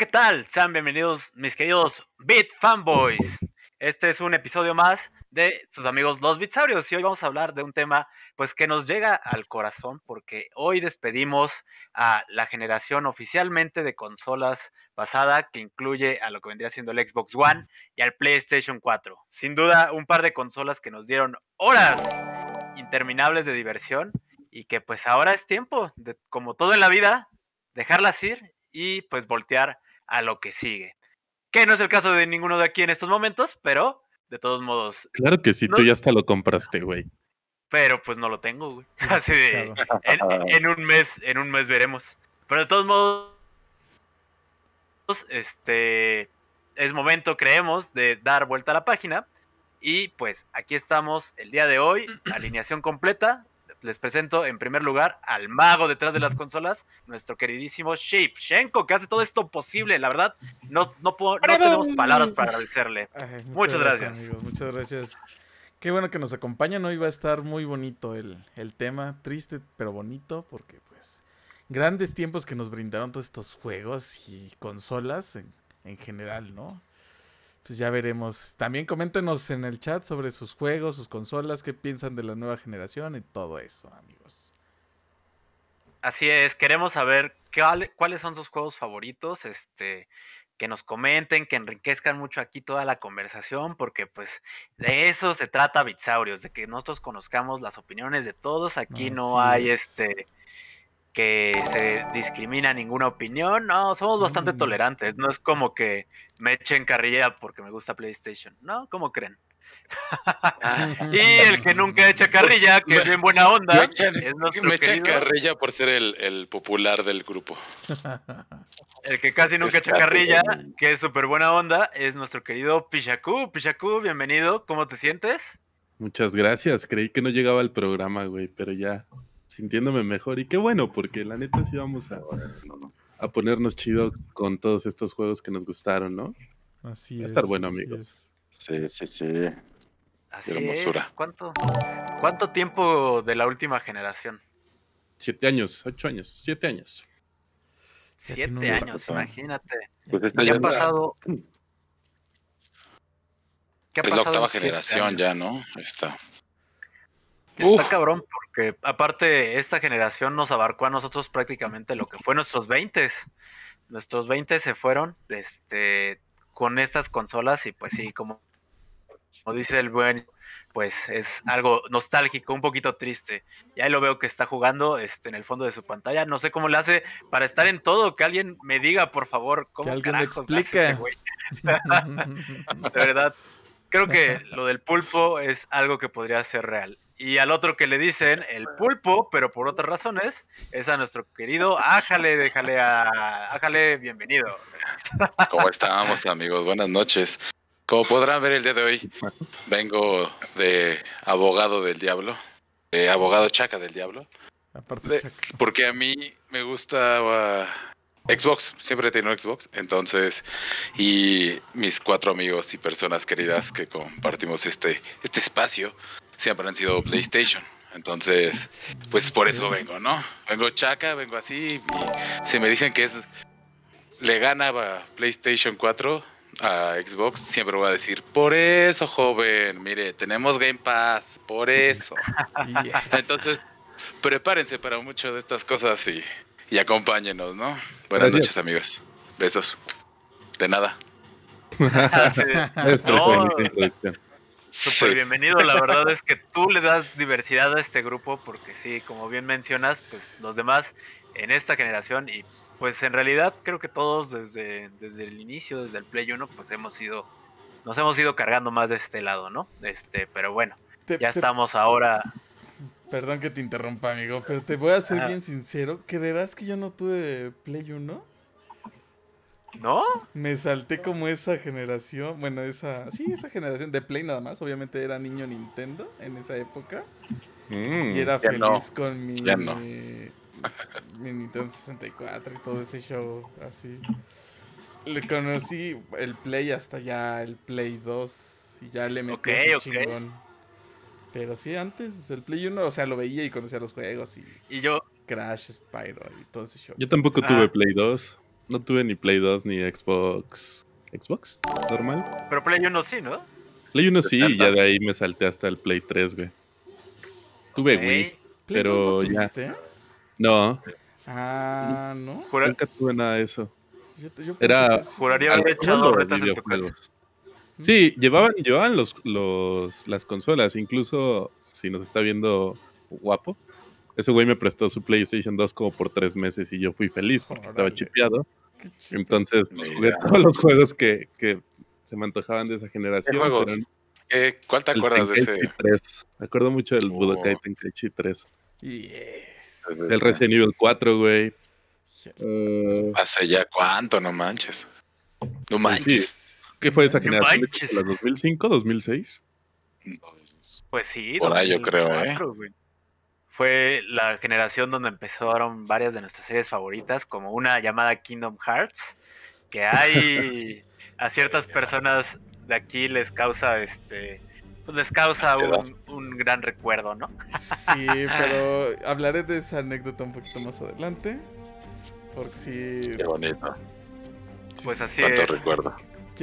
¿qué tal? Sean bienvenidos, mis queridos Beat Fanboys. Este es un episodio más de sus amigos los Bitsaurios y hoy vamos a hablar de un tema pues que nos llega al corazón porque hoy despedimos a la generación oficialmente de consolas pasada que incluye a lo que vendría siendo el Xbox One y al PlayStation 4. Sin duda un par de consolas que nos dieron horas interminables de diversión y que pues ahora es tiempo de como todo en la vida dejarlas ir y pues voltear a lo que sigue. Que no es el caso de ninguno de aquí en estos momentos, pero de todos modos. Claro que sí, tú ya hasta lo compraste, güey. Pero pues no lo tengo, güey. Así de. En, un mes, en un mes veremos. Pero de todos modos, este es momento, creemos, de dar vuelta a la página. Y pues aquí estamos el día de hoy, alineación completa, les presento en primer lugar al mago detrás de las consolas, nuestro queridísimo Shape Shenko, que hace todo esto posible. La verdad, no, no, tenemos palabras para agradecerle. muchas, gracias. Amigos, muchas gracias. Qué bueno que nos acompañan. Hoy va a estar muy bonito el, el tema. Triste, pero bonito, porque pues grandes tiempos que nos brindaron todos estos juegos y consolas en, en general, ¿no? Pues ya veremos. También coméntenos en el chat sobre sus juegos, sus consolas, qué piensan de la nueva generación y todo eso, amigos. Así es, queremos saber cuáles son sus juegos favoritos, este, que nos comenten, que enriquezcan mucho aquí toda la conversación, porque pues de eso se trata Bitsaurios, de que nosotros conozcamos las opiniones de todos. Aquí no hay este que se discrimina ninguna opinión. No, somos bastante mm. tolerantes. No es como que me echen carrilla porque me gusta PlayStation. ¿No? ¿Cómo creen? y el que nunca echa carrilla, que es bien buena onda. Me es carrilla por ser el, popular del grupo. El que casi nunca echa carrilla, que es súper buena onda, es nuestro querido Pichaku. Pichaku, bienvenido. ¿Cómo te sientes? Muchas gracias. Creí que no llegaba al programa, güey, pero ya sintiéndome mejor. Y qué bueno, porque la neta sí vamos a, a ponernos chido con todos estos juegos que nos gustaron, ¿no? Así Va a estar bueno, amigos. Sí, sí, sí. Así hermosura. Es. ¿Cuánto, ¿Cuánto tiempo de la última generación? Siete años, ocho años, siete años. Siete años, imagínate. Pues ¿Qué ha pasado? ¿Qué ha es la octava generación ya, ¿no? Está. Está cabrón porque aparte esta generación nos abarcó a nosotros prácticamente lo que fue nuestros 20. Nuestros 20 se fueron este, con estas consolas y pues sí, como, como dice el buen, pues es algo nostálgico, un poquito triste. Y ahí lo veo que está jugando este, en el fondo de su pantalla. No sé cómo le hace para estar en todo. Que alguien me diga, por favor, cómo que alguien explique. de verdad, creo que lo del pulpo es algo que podría ser real. Y al otro que le dicen el pulpo, pero por otras razones, es a nuestro querido Ájale, déjale a Ájale, bienvenido. ¿Cómo estamos, amigos? Buenas noches. Como podrán ver el día de hoy, vengo de abogado del diablo, de abogado chaca del diablo. Aparte Porque a mí me gusta uh, Xbox, siempre he tenido Xbox, entonces, y mis cuatro amigos y personas queridas que compartimos este, este espacio, siempre han sido PlayStation. Entonces, pues por eso vengo, ¿no? Vengo chaca, vengo así. Y si me dicen que es le gana PlayStation 4 a Xbox, siempre voy a decir, por eso, joven, mire, tenemos Game Pass, por eso. Entonces, prepárense para mucho de estas cosas y, y acompáñenos, ¿no? Buenas noches, amigos. Besos. De nada. Súper bienvenido, la verdad es que tú le das diversidad a este grupo porque sí, como bien mencionas, pues los demás en esta generación y pues en realidad creo que todos desde, desde el inicio, desde el Play 1, pues hemos ido, nos hemos ido cargando más de este lado, ¿no? Este, pero bueno, ya estamos ahora. Perdón que te interrumpa, amigo, pero te voy a ser bien sincero, ¿creerás que yo no tuve Play 1? ¿No? Me salté como esa generación, bueno, esa, sí, esa generación de Play nada más, obviamente era niño Nintendo en esa época. Mm, y era feliz con mi, mi Nintendo 64 y todo ese show así. Le conocí el Play hasta ya el Play 2 y ya le metí ese chingón. Pero sí, antes el Play 1, o sea, lo veía y conocía los juegos y... Y yo... Crash, Spyro y todo ese show. Yo tampoco tuve ah. Play 2. No tuve ni Play 2 ni Xbox. ¿Xbox? ¿Normal? Pero Play 1 sí, ¿no? Play 1 sí, y ya de ahí me salté hasta el Play 3, güey. Tuve Wii, pero ya. No. Ah, ¿no? Nunca tuve nada de eso. Era. Juraría haber echado retas videojuegos. Sí, llevaban, llevaban los, los, las consolas, incluso si nos está viendo guapo. Ese güey me prestó su PlayStation 2 como por tres meses y yo fui feliz porque estaba chipeado. Entonces pues, jugué todos los juegos que, que, se me antojaban de esa generación. ¿Qué juegos? ¿Cuál te acuerdas de ese? 3. Me acuerdo mucho del oh. Budokai Tenkaichi 3. Yes. El Resident Evil 4, güey. Uh, Hace ya cuánto, no manches. No pues manches. ¿Qué fue esa generación? ¿La 2005, 2006? Pues sí. Por ahí yo creo, ¿eh? Fue la generación donde empezaron varias de nuestras series favoritas, como una llamada Kingdom Hearts, que hay a ciertas personas de aquí les causa este pues les causa un, gran recuerdo, ¿no? Sí, pero hablaré de esa anécdota un poquito más adelante. Porque sí. Qué bonito. Pues así es. recuerdo.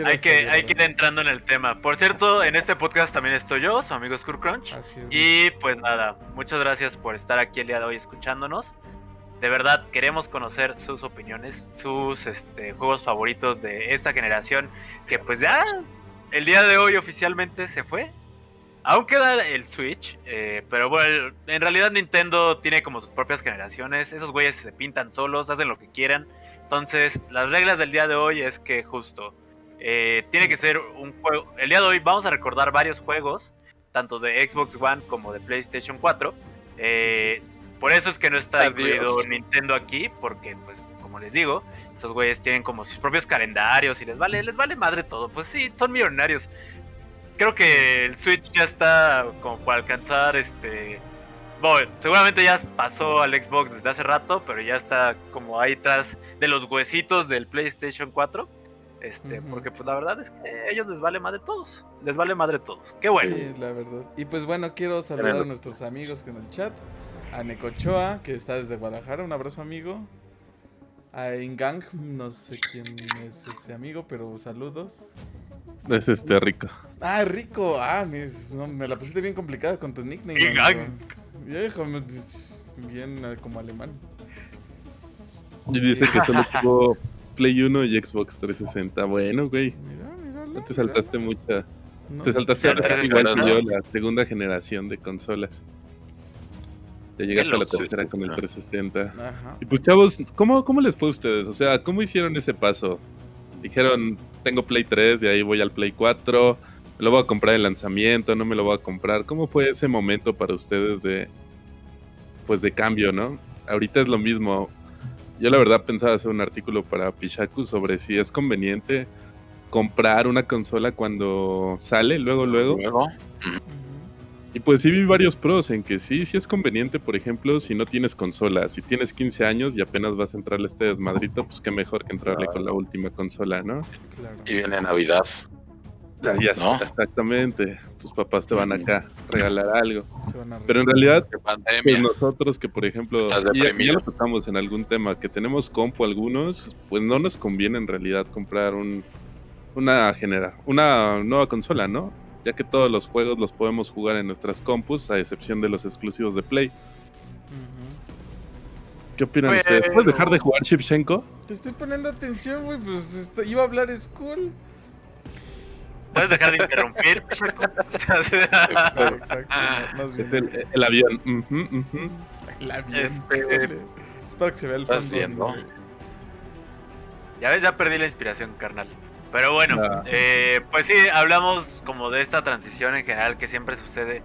Hay que, hay que ir entrando en el tema. Por cierto, en este podcast también estoy yo, su amigo Crunch. Así es. Y pues nada, muchas gracias por estar aquí el día de hoy escuchándonos. De verdad, queremos conocer sus opiniones, sus este, juegos favoritos de esta generación, que pues ya el día de hoy oficialmente se fue. Aún queda el Switch, eh, pero bueno, en realidad Nintendo tiene como sus propias generaciones. Esos güeyes se pintan solos, hacen lo que quieran. Entonces, las reglas del día de hoy es que justo eh, tiene que ser un juego. El día de hoy vamos a recordar varios juegos, tanto de Xbox One como de PlayStation 4. Eh, por eso es que no está incluido Nintendo aquí, porque, pues, como les digo, esos güeyes tienen como sus propios calendarios y les vale, les vale madre todo. Pues sí, son millonarios creo que el Switch ya está como para alcanzar este. Bueno, seguramente ya pasó al Xbox desde hace rato, pero ya está como ahí tras de los huesitos del PlayStation 4. Este, porque pues la verdad es que a ellos les vale madre todos. Les vale madre todos. Qué bueno. Sí, la verdad. Y pues bueno, quiero saludar a nuestros amigos en el chat. A Necochoa, que está desde Guadalajara. Un abrazo, amigo. A Ingang, no sé quién es ese amigo, pero saludos. Es este rico. Ah, rico. Ah, me la pusiste bien complicada con tu nickname. Déjame, bien eh, como alemán. Y dice que solo tuvo Play 1 y Xbox 360. Bueno, güey. Mira, no te saltaste mucha. te saltaste igual que yo, la segunda generación de consolas. Ya llegaste a la tercera con el 360. Ajá. Y pues, chavos, ¿cómo, ¿cómo les fue a ustedes? O sea, ¿cómo hicieron ese paso? Dijeron, tengo Play 3 y ahí voy al Play 4. Me lo voy a comprar en lanzamiento, no me lo voy a comprar. ¿Cómo fue ese momento para ustedes de pues de cambio, no? Ahorita es lo mismo. Yo la verdad pensaba hacer un artículo para Pichaku sobre si es conveniente comprar una consola cuando sale, luego, luego. ¿Luego? Y pues sí vi varios pros en que sí, sí es conveniente, por ejemplo, si no tienes consola, si tienes 15 años y apenas vas a entrarle a este desmadrito, pues qué mejor que entrarle con la última consola, ¿no? Y viene Navidad. Ya, ya exactamente. Tus papás te van acá a regalar algo. Pero en realidad, pues nosotros que por ejemplo, ya, ya lo tocamos en algún tema, que tenemos compo algunos, pues no nos conviene en realidad comprar un, una genera, una nueva consola, ¿no? ya que todos los juegos los podemos jugar en nuestras compus, a excepción de los exclusivos de Play. ¿Qué opinan ustedes? ¿Puedes dejar de jugar Shipshenko? Te estoy poniendo atención, güey, pues iba a hablar School. ¿Puedes dejar de interrumpir? Exacto, El, avión. El avión. Este... Es para que se vea el fondo. Ya ves, ya perdí la inspiración, carnal. Pero bueno, eh, pues sí, hablamos como de esta transición en general que siempre sucede.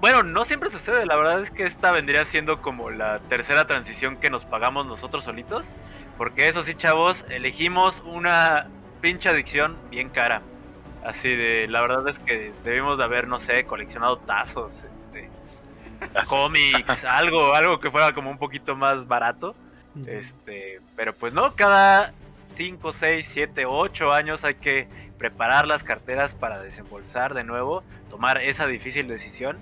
Bueno, no siempre sucede, la verdad es que esta vendría siendo como la tercera transición que nos pagamos nosotros solitos. Porque eso sí, chavos, elegimos una pinche adicción bien cara. Así de, la verdad es que debimos de haber, no sé, coleccionado tazos, este, cómics, algo, algo que fuera como un poquito más barato. Este, pero pues no, cada 5, 6, 7, 8 años hay que preparar las carteras para desembolsar de nuevo, tomar esa difícil decisión.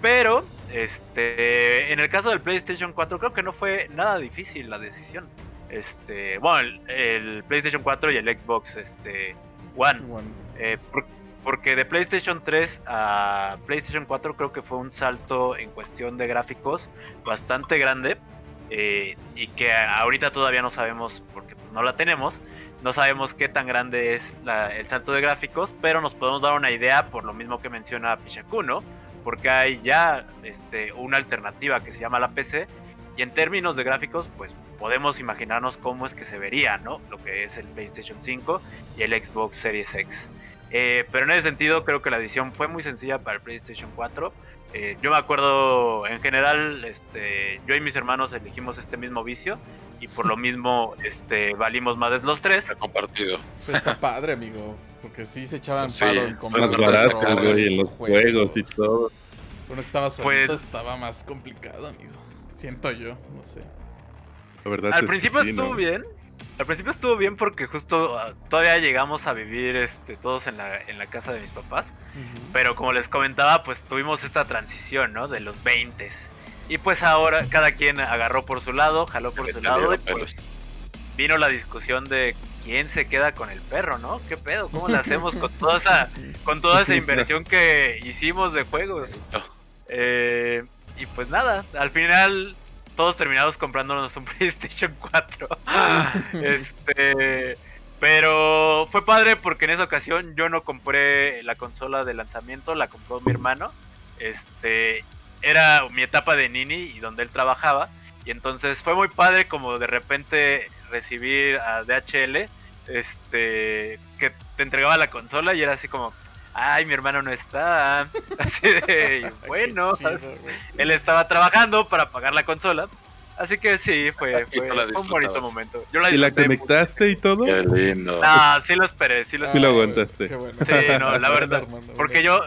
Pero, este, en el caso del PlayStation 4 creo que no fue nada difícil la decisión. este, bueno, el, PlayStation 4 y el Xbox este, One. Eh, porque de PlayStation 3 a PlayStation 4 creo que fue un salto en cuestión de gráficos bastante grande eh, y que ahorita todavía no sabemos porque pues, no la tenemos. No sabemos qué tan grande es el salto de gráficos, pero nos podemos dar una idea por lo mismo que menciona Pichaku, ¿no? Porque hay ya este, una alternativa que se llama la PC y en términos de gráficos, pues podemos imaginarnos cómo es que se vería, ¿no? Lo que es el PlayStation 5 y el Xbox Series X. Eh, pero en ese sentido creo que la edición fue muy sencilla para el PlayStation 4. Eh, yo me acuerdo, en general, este, yo y mis hermanos elegimos este mismo vicio y por lo mismo este, valimos más de los tres. compartido. Pues está padre, amigo, porque sí se echaban palo en barato, güey, en los juegos, y todo. Uno que estaba solito pues estaba más complicado, amigo. Siento yo, no sé. La verdad Al principio estuvo bien. Al principio estuvo bien porque justo ah, todavía llegamos a vivir este, todos en la, en la casa de mis papás. Pero como les comentaba, pues tuvimos esta transición, ¿no? De los 20 Y pues ahora cada quien agarró por su lado, jaló por su lado. Y pues vino la discusión de quién se queda con el perro, ¿no? ¿Qué pedo? ¿Cómo lo hacemos con toda esa, con toda esa inversión que hicimos de juegos? Eh, y pues nada, al final todos terminamos comprándonos un PlayStation 4. este, pero fue padre porque en esa ocasión yo no compré la consola de lanzamiento, la compró mi hermano. Este, era mi etapa de Nini y donde él trabajaba. Y entonces fue muy padre como de repente recibir a DHL, este, que te entregaba la consola y era así como, ay, mi hermano no está. Así de, bueno, él estaba trabajando para pagar la consola. Así que sí, fue, un bonito momento. ¿Y la conectaste y todo? Qué lindo. Ah, sí lo esperé, sí lo esperé. Sí lo aguantaste. Sí, no, la verdad. Porque yo,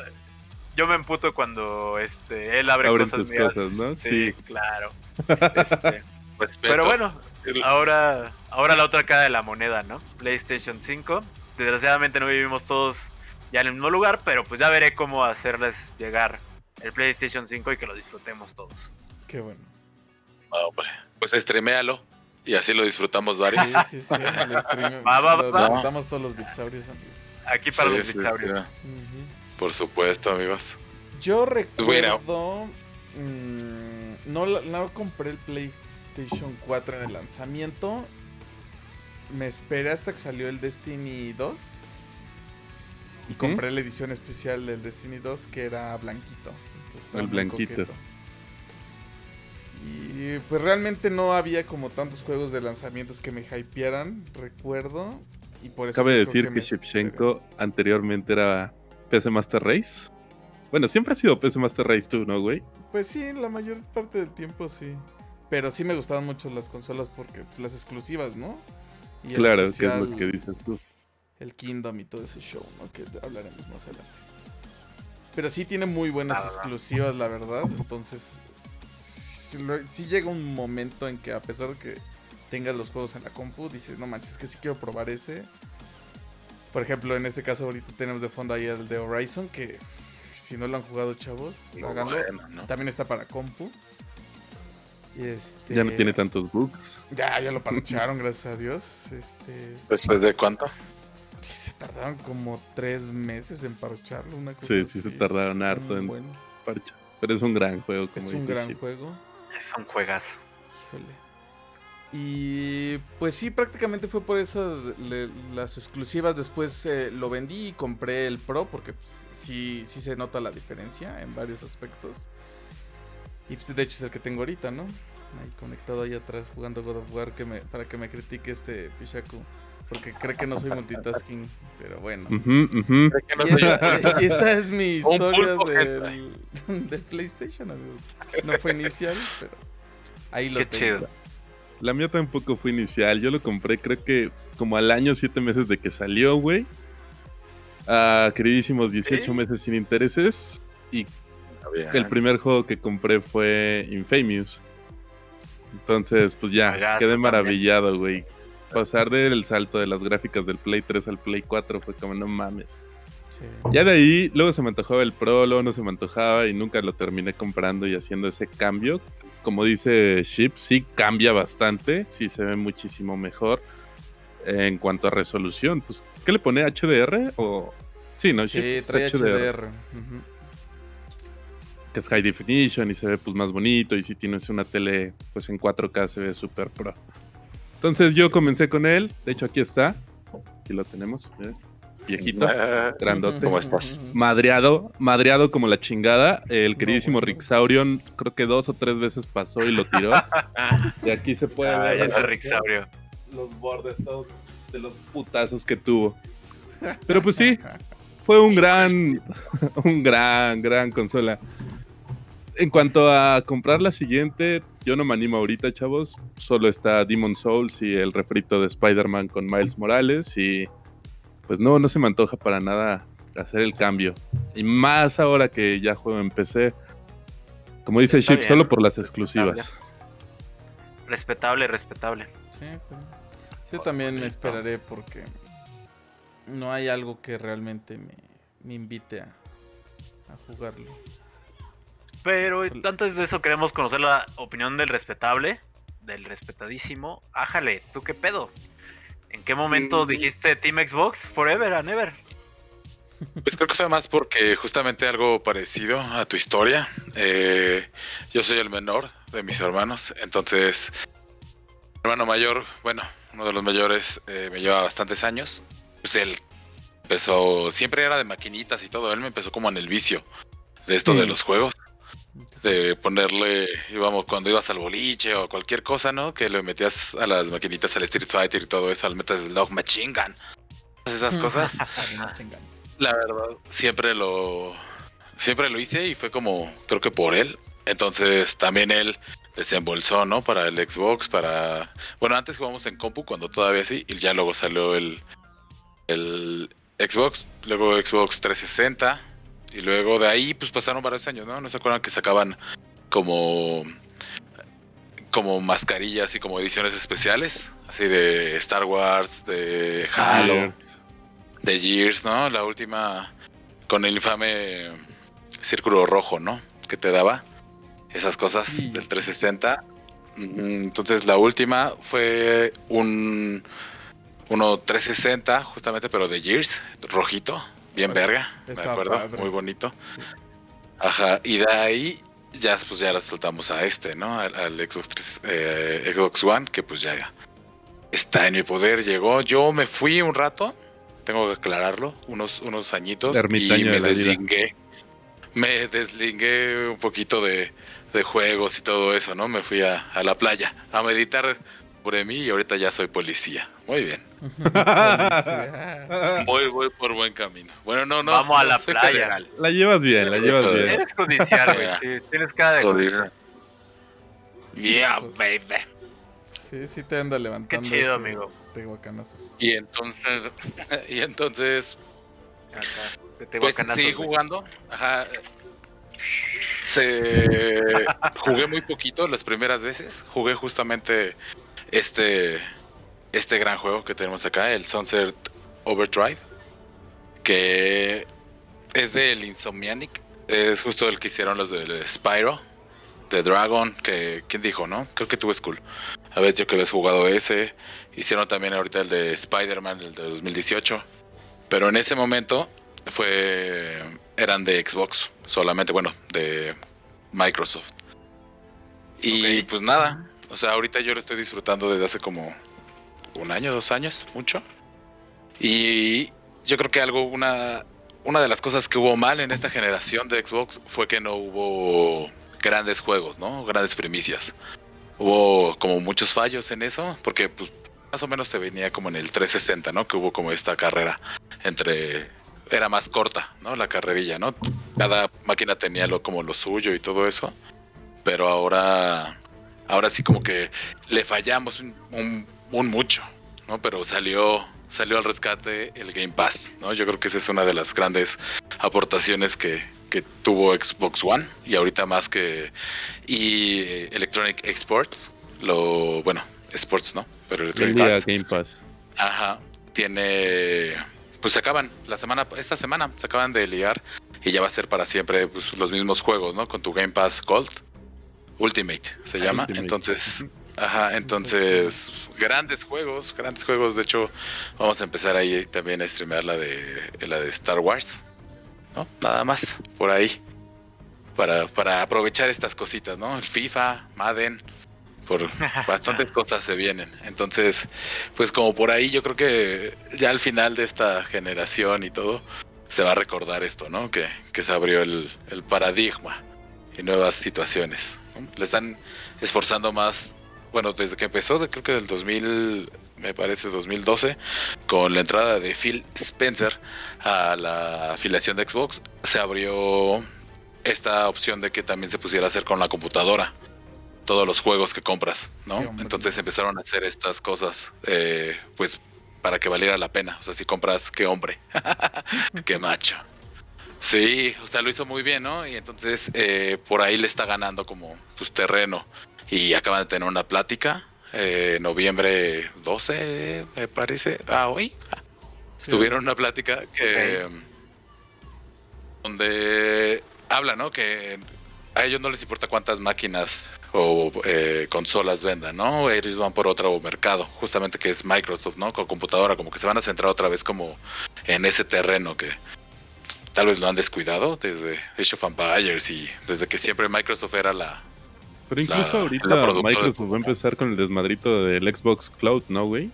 yo me emputo cuando este, él abre cosas mías. Cosas, ¿no? Sí, claro. Este, pero bueno, ahora, ahora la otra cara de la moneda, ¿no? PlayStation 5. Desgraciadamente no vivimos todos ya en el mismo lugar, pero pues ya veré cómo hacerles llegar el PlayStation 5 y que lo disfrutemos todos. Qué bueno. pues, pues streamealo y así lo disfrutamos varios. Sí, sí, sí, Va, va, va, disfrutamos todos los bitsaurios, Aquí para los bitsaurios. Por supuesto, amigos. Yo recuerdo... Mm, no, no compré el PlayStation 4 en el lanzamiento. Me esperé hasta que salió el Destiny 2 y compré la edición especial del Destiny 2 que era blanquito. el blanquito. Y pues realmente no había como tantos juegos de lanzamientos que me hypearan, recuerdo. Y por eso Cabe decir que, Shevchenko anteriormente era PC Master Race. Bueno, siempre ha sido PC Master Race tú, ¿no, güey? Pues sí, la mayor parte del tiempo sí. Pero sí me gustaban mucho las consolas porque pues, las exclusivas, ¿no? claro, que es lo que dices tú el Kingdom y todo ese show, ¿no? Que hablaremos más adelante. Pero sí tiene muy buenas exclusivas, la verdad. Entonces, sí, llega un momento en que a pesar de que tengas los juegos en la compu, dices, no manches, que sí quiero probar ese. Por ejemplo, en este caso ahorita tenemos de fondo ahí el de Horizon, que si no lo han jugado chavos, háganlo. También está para compu. Este... Ya no tiene tantos bugs. Ya, ya lo parcharon, gracias a Dios. Este... ¿Después de cuánto? Sí, se tardaron como tres meses en parcharlo, una cosa Sí, sí, se tardaron harto en parchar. Pero es un gran juego. Como es un gran juego. Es un juegazo. Híjole. Y pues sí, prácticamente fue por eso las exclusivas. Después eh, lo vendí y compré el Pro porque pues, sí, sí se nota la diferencia en varios aspectos. Y pues de hecho es el que tengo ahorita, ¿no? Ahí conectado ahí atrás jugando God of War que me, para que me critique este Pishaku porque cree que no soy multitasking, pero bueno. esa, es mi historia del, PlayStation, amigos. No fue inicial, pero ahí lo tengo. La mía tampoco fue inicial. Yo lo compré, creo que como al año, siete meses de que salió, güey. A queridísimos 18 meses sin intereses. Y el primer juego que compré fue Infamous. Entonces, pues ya, quedé maravillado, güey pasar del salto de las gráficas del Play 3 al Play 4 fue como no mames. Ya de ahí, luego se me antojaba el Pro, luego no se me antojaba y nunca lo terminé comprando y haciendo ese cambio. como dice Ship, sí cambia bastante, sí se ve muchísimo mejor en cuanto a resolución. Pues, ¿qué le pone HDR o sí, no? Sí, trae HDR. Que es high definition y se ve pues más bonito y si tienes una tele pues en 4K se ve súper pro. Entonces yo comencé con él, de hecho aquí está, aquí lo tenemos viejito, grandote. ¿Cómo estás? Madreado, madreado como la chingada. El queridísimo Rick Saurion, creo que dos o tres veces pasó y lo tiró. y aquí se puede ver. ese Rick Los bordes todos de los putazos que tuvo. Pero pues sí, fue un gran, un gran, gran consola. En cuanto a comprar la siguiente, yo no me animo ahorita, chavos. Solo está Demon Souls y el refrito de Spider-Man con Miles Morales y pues no, no se me antoja para nada hacer el cambio. Y más ahora que ya juego en PC. Como dice Chip, solo por las exclusivas. Respetable, respetable. Sí, Yo también me esperaré porque no hay algo que realmente me, invite a, a jugarlo. Pero antes de eso queremos conocer la opinión del respetable, del respetadísimo. Ájale, ¿tú qué pedo? ¿En qué momento dijiste Team Xbox? Forever and ever. Pues creo que fue más porque justamente algo parecido a tu historia. Eh, yo soy el menor de mis hermanos, entonces mi hermano mayor, bueno, uno de los mayores, eh, me lleva bastantes años. Pues él empezó, siempre era de maquinitas y todo, él me empezó como en el vicio de esto de los juegos de ponerle, íbamos cuando ibas al boliche o cualquier cosa, ¿no? Que le metías a las maquinitas al Street Fighter y todo eso, al Metal Slug Machine Gun. Esas cosas. la verdad, siempre lo siempre lo hice y fue como creo que por él. Entonces, también él desembolsó, ¿no? Para el Xbox, para bueno, antes jugamos en compu cuando todavía sí y ya luego salió el el Xbox, luego Xbox 360 y luego de ahí, pues pasaron varios años, ¿no? ¿No se acuerdan que sacaban como como mascarillas y como ediciones especiales, así de Star Wars, de Halo, de Gears, ¿no? La última con el infame círculo rojo, ¿no? Que te daba esas cosas del 360. Entonces la última fue un uno 360 justamente, pero de Gears, rojito, bien verga, me acuerdo, muy bonito. Ajá, y de ahí ya pues ya la soltamos a este, ¿no? Al, Xbox, eh, Xbox One, que pues ya está en mi poder, llegó. Yo me fui un rato, tengo que aclararlo, unos, unos añitos, y me desligué. Me desligué un poquito de, de, juegos y todo eso, ¿no? Me fui a, a la playa a meditar por mí y ahorita ya soy policía. Muy bien. Voy, voy por buen camino. Bueno, no, no. Vamos a la playa. La llevas bien, la llevas bien. Eres judicial, güey. Sí, tienes cara de judicial. Yeah, baby. Sí, sí te anda levantando. Qué chido, amigo. Y entonces, y entonces, pues seguí jugando. Ajá. Se jugué muy poquito las primeras veces. Jugué justamente este este gran juego que tenemos acá, el Sunset Overdrive, que es del Insomniac, es justo el que hicieron los de Spyro, de Dragon, que quién dijo, ¿no? Creo que tuve School. A ver, yo que habías jugado ese, hicieron también ahorita el de Spider-Man, el de 2018, pero en ese momento fue eran de Xbox solamente, bueno, de Microsoft. Y pues nada, o sea, ahorita yo lo estoy disfrutando desde hace como un año, dos años, mucho. Y yo creo que algo, una, una de las cosas que hubo mal en esta generación de Xbox fue que no hubo grandes juegos, ¿no? Grandes primicias. Hubo como muchos fallos en eso, porque pues, más o menos se venía como en el 360, ¿no? Que hubo como esta carrera entre... Era más corta, ¿no? La carrerilla, ¿no? Cada máquina tenía lo, como lo suyo y todo eso. Pero ahora... Ahora sí como que le fallamos un un mucho, ¿no? Pero salió salió al rescate el Game Pass, ¿no? Yo creo que esa es una de las grandes aportaciones que, tuvo Xbox One y ahorita más que y Electronic Exports, lo bueno, Sports, ¿no? Pero Electronic Game Pass. Ajá, tiene pues se acaban la semana esta semana se acaban de liar y ya va a ser para siempre pues, los mismos juegos, ¿no? Con tu Game Pass Gold Ultimate se llama. Entonces, ajá, entonces, grandes juegos, grandes juegos. De hecho, vamos a empezar ahí también a streamear la de, la de Star Wars. ¿no? Nada más, por ahí. Para, para aprovechar estas cositas, ¿no? El FIFA, Madden, por bastantes cosas se vienen. Entonces, pues como por ahí yo creo que ya al final de esta generación y todo, se va a recordar esto, ¿no? Que, que se abrió el, el paradigma y nuevas situaciones. Le están esforzando más, bueno, desde que empezó, creo que del 2000, me parece 2012, con la entrada de Phil Spencer a la afiliación de Xbox, se abrió esta opción de que también se pusiera a hacer con la computadora todos los juegos que compras, ¿no? Entonces empezaron a hacer estas cosas, eh, pues para que valiera la pena. O sea, si compras, qué hombre, qué macho. Sí, o sea, lo hizo muy bien, ¿no? Y entonces eh, por ahí le está ganando como pues terreno. Y acaban de tener una plática, eh, noviembre 12, me parece. Ah, hoy. Tuvieron una plática que... Donde habla, ¿no? Que a ellos no les importa cuántas máquinas o eh, consolas vendan, ¿no? Ellos van por otro mercado, justamente que es Microsoft, ¿no? Con computadora, como que se van a centrar otra vez como en ese terreno que tal vez lo han descuidado desde Age of Empires y desde que siempre Microsoft era la... Pero incluso ahorita Microsoft va a empezar con el desmadrito del Xbox Cloud, ¿no, güey?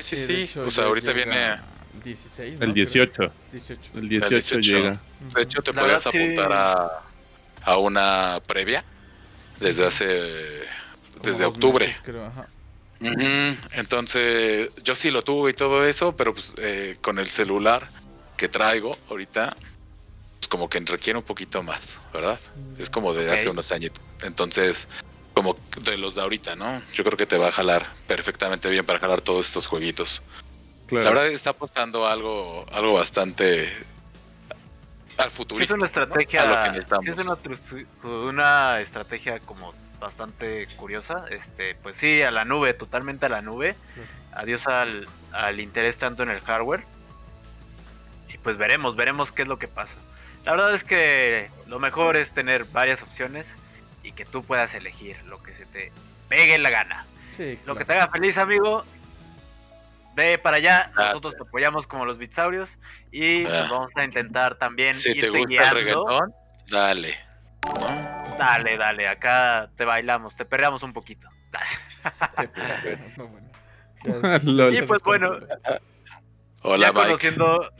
Sí, sí, sí. o sea, ahorita viene... 16, El 18. 18. El 18, llega. De hecho, te puedes apuntar a, a una previa desde hace. desde octubre. Entonces, yo sí lo tuve y todo eso, pero pues eh, con el celular que traigo ahorita, pues como que requiere un poquito más, ¿verdad? Mm, es como de hace unos años. Entonces, como de los de ahorita, ¿no? Yo creo que te va a jalar perfectamente bien para jalar todos estos jueguitos. La verdad está apostando algo, algo bastante al futuro. es una estrategia, es una, estrategia como bastante curiosa. Este, pues sí, a la nube, totalmente a la nube. Adiós al, al interés tanto en el hardware. Y pues veremos, veremos qué es lo que pasa. La verdad es que lo mejor es tener varias opciones y que tú puedas elegir lo que se te pegue en la gana. Lo que te haga feliz, amigo, Ve para allá, nosotros te apoyamos como los bitsaurios y ah. vamos a intentar también si te gusta el reggaetón, dale. Dale, dale, acá te bailamos, te perreamos un poquito. y pues bueno, Hola, ya conociendo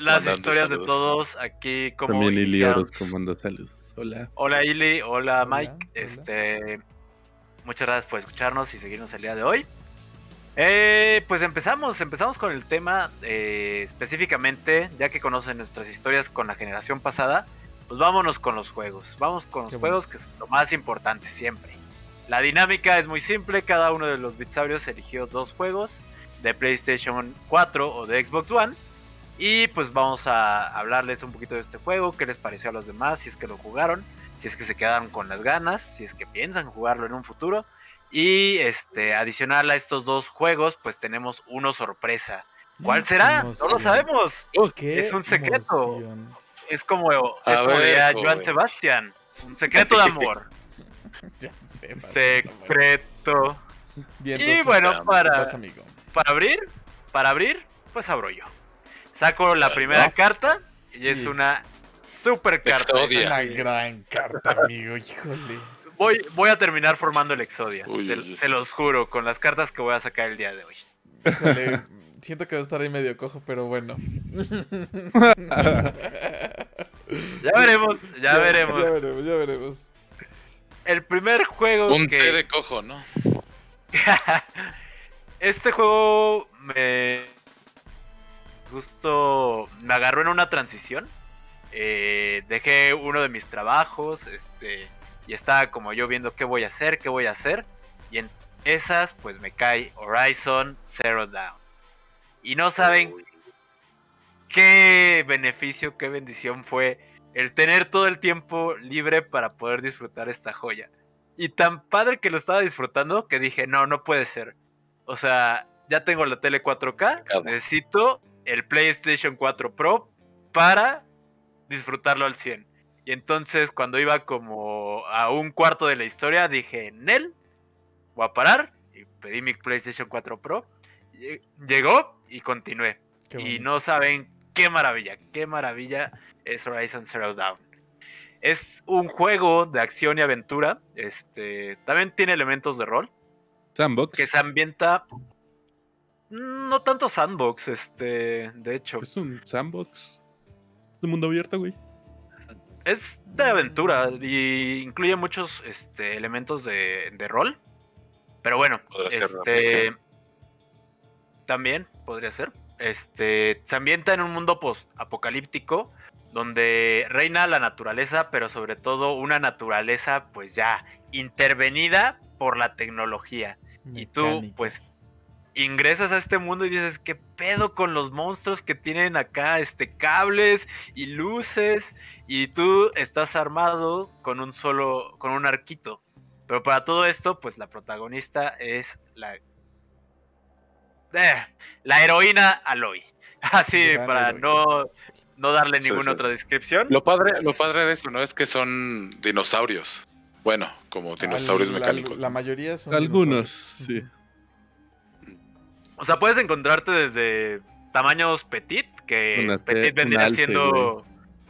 las historias de todos aquí como También Ili Oros comando saludos. Hola. Hola Ili, hola, Mike. Este muchas gracias por escucharnos y seguirnos el día de hoy. Eh, pues empezamos, empezamos con el tema eh, específicamente, ya que conocen nuestras historias con la generación pasada, pues vámonos con los juegos, vamos con los juegos que es lo más importante siempre. La dinámica es muy simple, cada uno de los bitsaurios eligió dos juegos de PlayStation 4 o de Xbox One y pues vamos a hablarles un poquito de este juego, qué les pareció a los demás, si es que lo jugaron, si es que se quedaron con las ganas, si es que piensan jugarlo en un futuro y este, adicional a estos dos juegos, pues tenemos uno sorpresa. ¿Cuál será? No lo sabemos. es un secreto. Es como, es como Joan Sebastián. Un secreto de amor. secreto. y bueno, para, para abrir, para abrir, pues abro yo. Saco la primera carta y es una super carta. Es una gran carta, amigo, híjole. Voy, voy a terminar formando el Exodia. se los juro, con las cartas que voy a sacar el día de hoy. siento que va a estar ahí medio cojo, pero bueno. ya veremos, ya, veremos. Ya veremos, ya veremos. El primer juego. Un té de cojo, ¿no? este juego me gustó. Me agarró en una transición. Eh, dejé uno de mis trabajos. Este y estaba como yo viendo qué voy a hacer, qué voy a hacer. Y en esas, pues me cae Horizon Zero Down. Y no saben qué beneficio, qué bendición fue el tener todo el tiempo libre para poder disfrutar esta joya. Y tan padre que lo estaba disfrutando que dije, no, no puede ser. O sea, ya tengo la tele 4K, necesito el PlayStation 4 Pro para disfrutarlo al 100. Y entonces cuando iba como a un cuarto de la historia dije, Nel, voy a parar. Y pedí mi PlayStation 4 Pro. Llegó y continué. Y no saben qué maravilla, qué maravilla es Horizon Zero Dawn. Es un juego de acción y aventura. Este, también tiene elementos de rol. Sandbox. Que se ambienta. No tanto sandbox, este. De hecho. Es un sandbox. Es un mundo abierto, güey. Es de aventura y incluye muchos este, elementos de, de rol. Pero bueno, este. También podría ser. Este. Se ambienta en un mundo post-apocalíptico donde reina la naturaleza, pero sobre todo una naturaleza pues ya intervenida por la tecnología. Y tú pues ingresas a este mundo y dices, ¿qué pedo con los monstruos que tienen acá este cables y luces? Y tú estás armado con un solo con un arquito. Pero para todo esto, pues la protagonista es la eh, la heroína Aloy. Así, para no no darle ninguna otra descripción. Lo padre, lo padre de eso, ¿no? Es que son dinosaurios. Bueno, como dinosaurios mecánicos. La, mayoría son. Algunos, sí. O sea, puedes encontrarte desde tamaños petit, que petit vendría siendo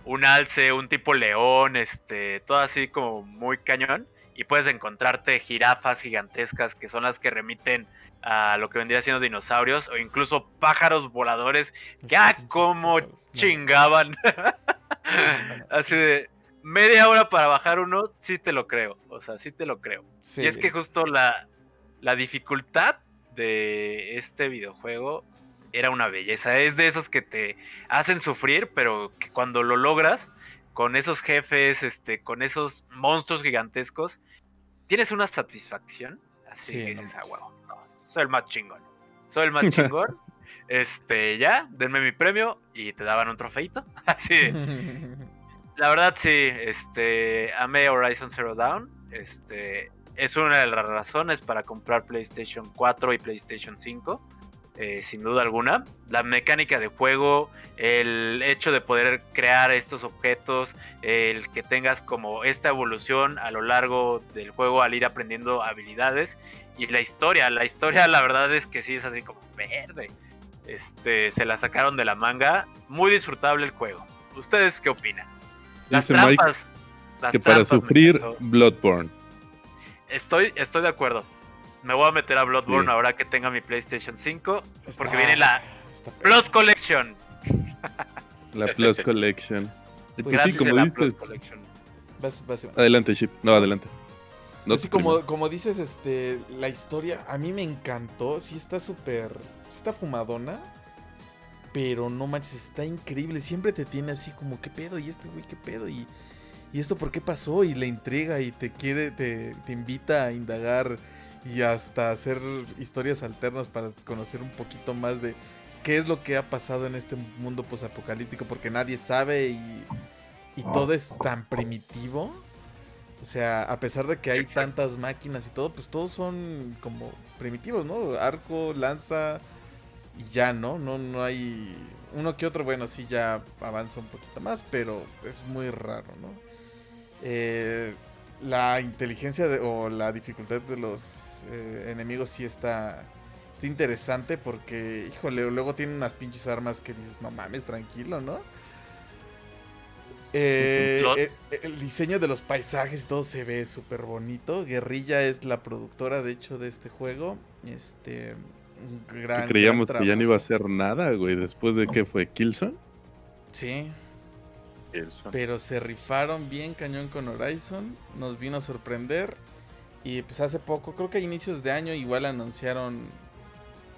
un alce, un tipo león, este, todo así como muy cañón. Y puedes encontrarte jirafas gigantescas que son las que remiten a lo que vendría siendo dinosaurios o incluso pájaros voladores que ah, como chingaban. Así de media hora para bajar uno, sí te lo creo. O sea, sí te lo creo. Y es que justo la, la dificultad de este videojuego era una belleza. Es de esos que te hacen sufrir, pero que cuando lo logras, con esos jefes, este, con esos monstruos gigantescos, tienes una satisfacción. Así que dices, ah, soy el más chingón. Soy el más chingón. este, ya, denme mi premio y te daban un trofeito. Así. La verdad, sí, este, amé Horizon Zero Dawn. Este, es una de las razones para comprar PlayStation 4 y PlayStation 5. Eh, sin duda alguna. La mecánica de juego, el hecho de poder crear estos objetos, el que tengas como esta evolución a lo largo del juego al ir aprendiendo habilidades y la historia, la historia la verdad es que sí es así como verde. Este, se la sacaron de la manga, muy disfrutable el juego. ¿Ustedes qué opinan? Las trampas, que para sufrir Bloodborne. Estoy, estoy de acuerdo. Me voy a meter a Bloodborne ahora que tenga mi PlayStation 5. porque viene la Plus Collection. La Plus Collection. Pues sí, como dices. adelante, Chip. No, adelante. No Así como, como dices, este, la historia a mí me encantó. Sí está súper... Está fumadona. Pero no manches, está increíble. Siempre te tiene así como, ¿qué pedo? ¿Y este güey qué pedo? ¿Y, ¿Y esto por qué pasó? Y le intriga y te quiere, te, te invita a indagar y hasta hacer historias alternas para conocer un poquito más de qué es lo que ha pasado en este mundo posapocalíptico, porque nadie sabe y, y todo es tan primitivo. O sea, a pesar de que hay tantas máquinas y todo, pues todos son como primitivos, ¿no? Arco, lanza y ya, ¿no? No, no hay uno que otro, bueno, sí ya avanza un poquito más, pero es muy raro, ¿no? Eh, la inteligencia o la dificultad de los eh, enemigos sí está, está interesante porque, híjole, luego tienen unas pinches armas que dices, no mames, tranquilo, ¿no? Eh, el, diseño de los paisajes y todo se ve súper bonito. Guerrilla es la productora, de hecho, de este juego. Este. Gran, creíamos que ya no iba a hacer nada, güey, después de que fue Killzone. Sí. Pero se rifaron bien cañón con Horizon. Nos vino a sorprender. Y pues hace poco, creo que a inicios de año, igual anunciaron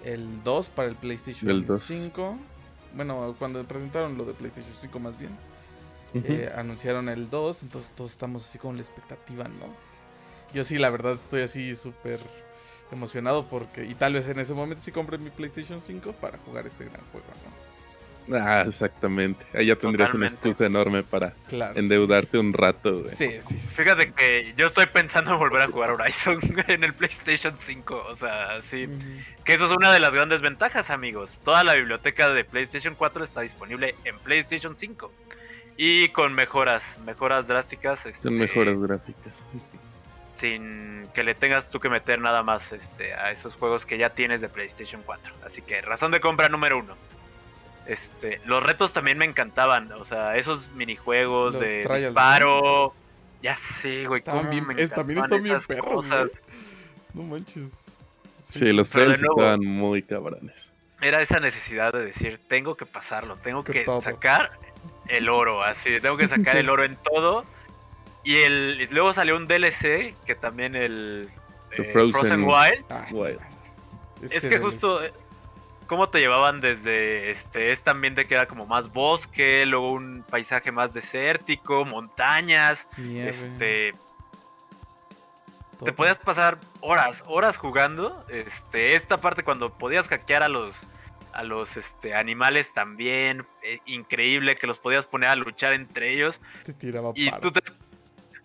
el 2 para el PlayStation 5. Bueno, cuando presentaron lo de PlayStation 5 más bien. Eh, anunciaron el 2, entonces todos estamos así con la expectativa, ¿no? Yo sí, la verdad, estoy así súper emocionado porque, y tal vez en ese momento sí compré mi PlayStation 5 para jugar este gran juego, ¿no? Ah, exactamente. Ahí ya tendrías una excusa enorme para endeudarte un rato. Sí, sí, Fíjate que yo estoy pensando en volver a jugar Horizon en el PlayStation 5. O sea, sí. Que eso es una de las grandes ventajas, amigos. Toda la biblioteca de PlayStation 4 está disponible en PlayStation 5. y con mejoras, mejoras drásticas. Son este, mejoras gráficas. Sin que le tengas tú que meter nada más este, a esos juegos que ya tienes de PlayStation 4. Así que razón de compra número uno. Este, los retos también me encantaban, o sea, esos minijuegos de disparo. Ya sé, güey. también están bien perros. No manches. Sí, los trailers estaban muy cabrones. Era esa necesidad de decir, tengo que pasarlo, tengo que, sacar el oro, así, tengo que sacar el oro en todo. Y, el, luego salió un DLC que también el eh, Frozen, Wild. Ah, es que justo cómo te llevaban desde este este ambiente que era como más bosque, luego un paisaje más desértico, montañas, este te podías pasar horas, horas jugando. Este, esta parte cuando podías hackear a los a los este, animales también, eh, increíble que los podías poner a luchar entre ellos. Te tiraba y tú te,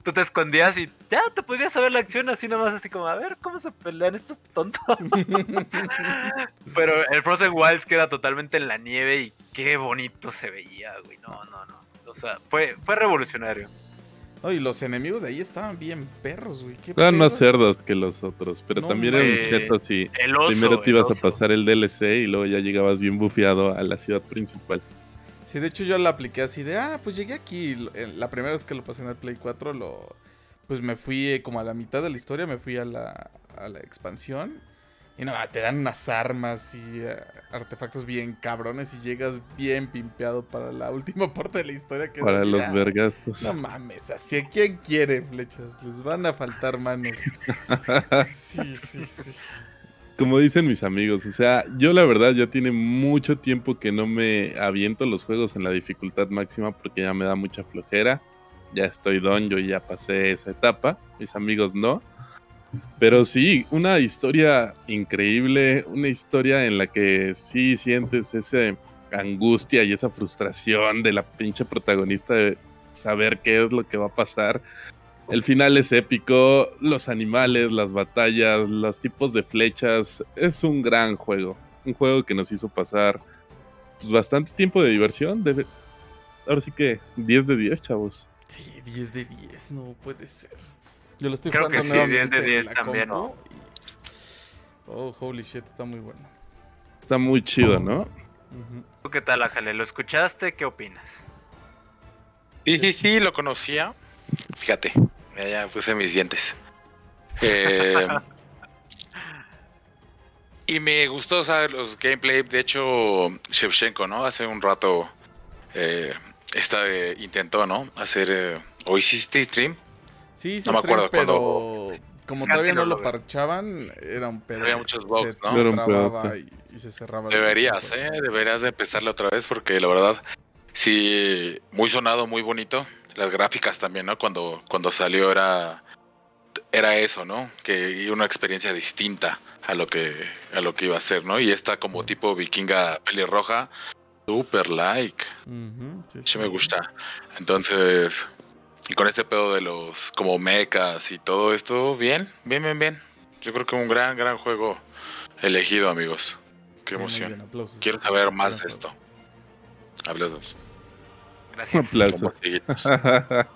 tú te escondías y ya te podrías saber la acción así nomás, así como, a ver, ¿cómo se pelean estos tontos? Pero el Frozen Wilds queda totalmente en la nieve y qué bonito se veía, güey. No, no, no. O sea, fue, fue revolucionario. Y los enemigos de ahí estaban bien perros, güey. Eran más cerdos que los otros, pero también eran chetos y primero te ibas a pasar el DLC y luego ya llegabas bien bufeado a la ciudad principal. Sí, de hecho yo la apliqué así de, ah, pues llegué aquí. La primera vez que lo pasé en el Play 4, lo, pues me fui eh, como a la mitad de la historia, me fui a la, a la expansión. Y no, te dan unas armas y eh, artefactos bien cabrones y llegas bien pimpeado para la última parte de la historia. Que para los vergas. No mames, así a quién quiere flechas, les van a faltar manos. sí, sí, sí. Como dicen mis amigos, o sea, yo la verdad ya tiene mucho tiempo que no me aviento los juegos en la dificultad máxima porque ya me da mucha flojera. Ya estoy don, yo ya pasé esa etapa, mis amigos no. Pero sí, una historia increíble, una historia en la que sí sientes esa angustia y esa frustración de la pinche protagonista de saber qué es lo que va a pasar. El final es épico, los animales, las batallas, los tipos de flechas, es un gran juego. Un juego que nos hizo pasar pues, bastante tiempo de diversión. Ahora sí que 10 de 10, chavos. Sí, 10 de 10, no puede ser. Yo lo estoy Creo jugando que sí, 10 de 10 también. Oh, holy shit, está muy bueno. Está muy chido, ¿no? ¿Tú qué tal, Ajale? ¿Lo escuchaste? ¿Qué opinas? Sí, sí, sí, lo conocía. Fíjate, ya, puse mis dientes. Eh, y me gustó, saber los gameplay. De hecho, Shevchenko, ¿no? Hace un rato eh, esta, intentó, ¿no? Hacer. Eh, ¿O hiciste stream? Sí, sí, no me acuerdo pero como todavía no lo parchaban, era un pedo. Había muchos bugs, ¿no? y, se cerraba. Deberías, ¿eh? Deberías de empezarle otra vez porque la verdad, sí, muy sonado, muy bonito. Las gráficas también, ¿no? Cuando, cuando salió era era eso, ¿no? Que una experiencia distinta a lo que a lo que iba a ser, ¿no? Y esta como tipo vikinga pelirroja, super like. sí, me gusta. Entonces, y con este pedo de los como mechas y todo esto, bien, bien, bien, bien. Yo creo que un gran, gran juego elegido, amigos. Qué emoción. Quiero saber más de esto. Aplausos. Gracias. Aplausos.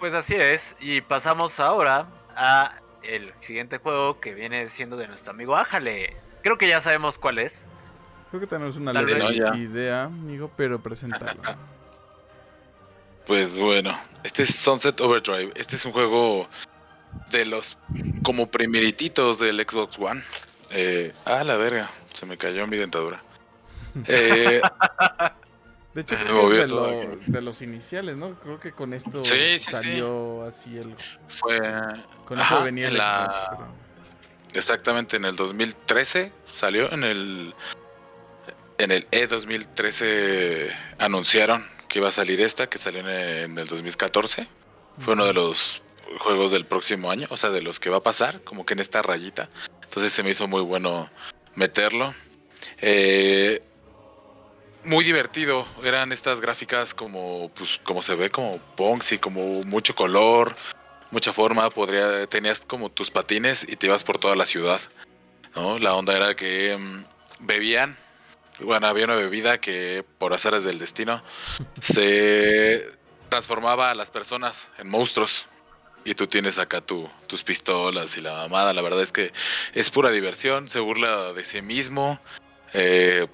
pues así es. Y pasamos ahora a el siguiente juego que viene siendo de nuestro amigo Ájale. Creo que ya sabemos cuál es. Creo que tenemos una leve idea, amigo, pero preséntalo. Pues bueno, este es Sunset Overdrive. Este es un juego de los como primerititos del Xbox One. Eh, ah, la verga, se me cayó mi dentadura. Eh, de hecho, creo que es de, los iniciales, ¿no? Creo que con esto salió así el. Fue. Con eso venía el Xbox. Exactamente, en el 2013 salió, en el. En el E2013 anunciaron que iba a salir esta, que salió en, el 2014. Fue uno de los juegos del próximo año, o sea, de los que va a pasar, como que en esta rayita. Entonces se me hizo muy bueno meterlo. Eh, muy divertido, eran estas gráficas como, pues, como se ve, como y como mucho color, mucha forma. Podría, tenías como tus patines y te ibas por toda la ciudad. ¿no? La onda era que mm, bebían bueno, había una bebida que por azares del destino se transformaba a las personas en monstruos. Y tú tienes acá tu, tus pistolas y la mamada. La verdad es que es pura diversión. Se burla de sí mismo. Eh,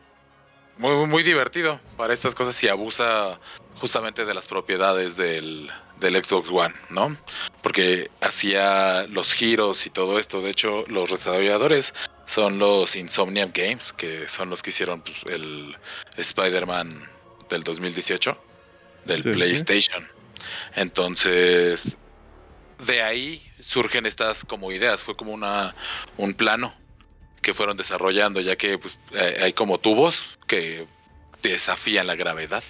muy, muy divertido para estas cosas y abusa justamente de las propiedades del, del Xbox One, ¿no? Porque hacía los giros y todo esto. De hecho, los desarrolladores son los Insomniac Games, que son los que hicieron el Spider-Man del 2018, del PlayStation. Entonces, de ahí surgen estas como ideas. Fue como una un plano que fueron desarrollando, ya que pues, hay como tubos que desafían la gravedad.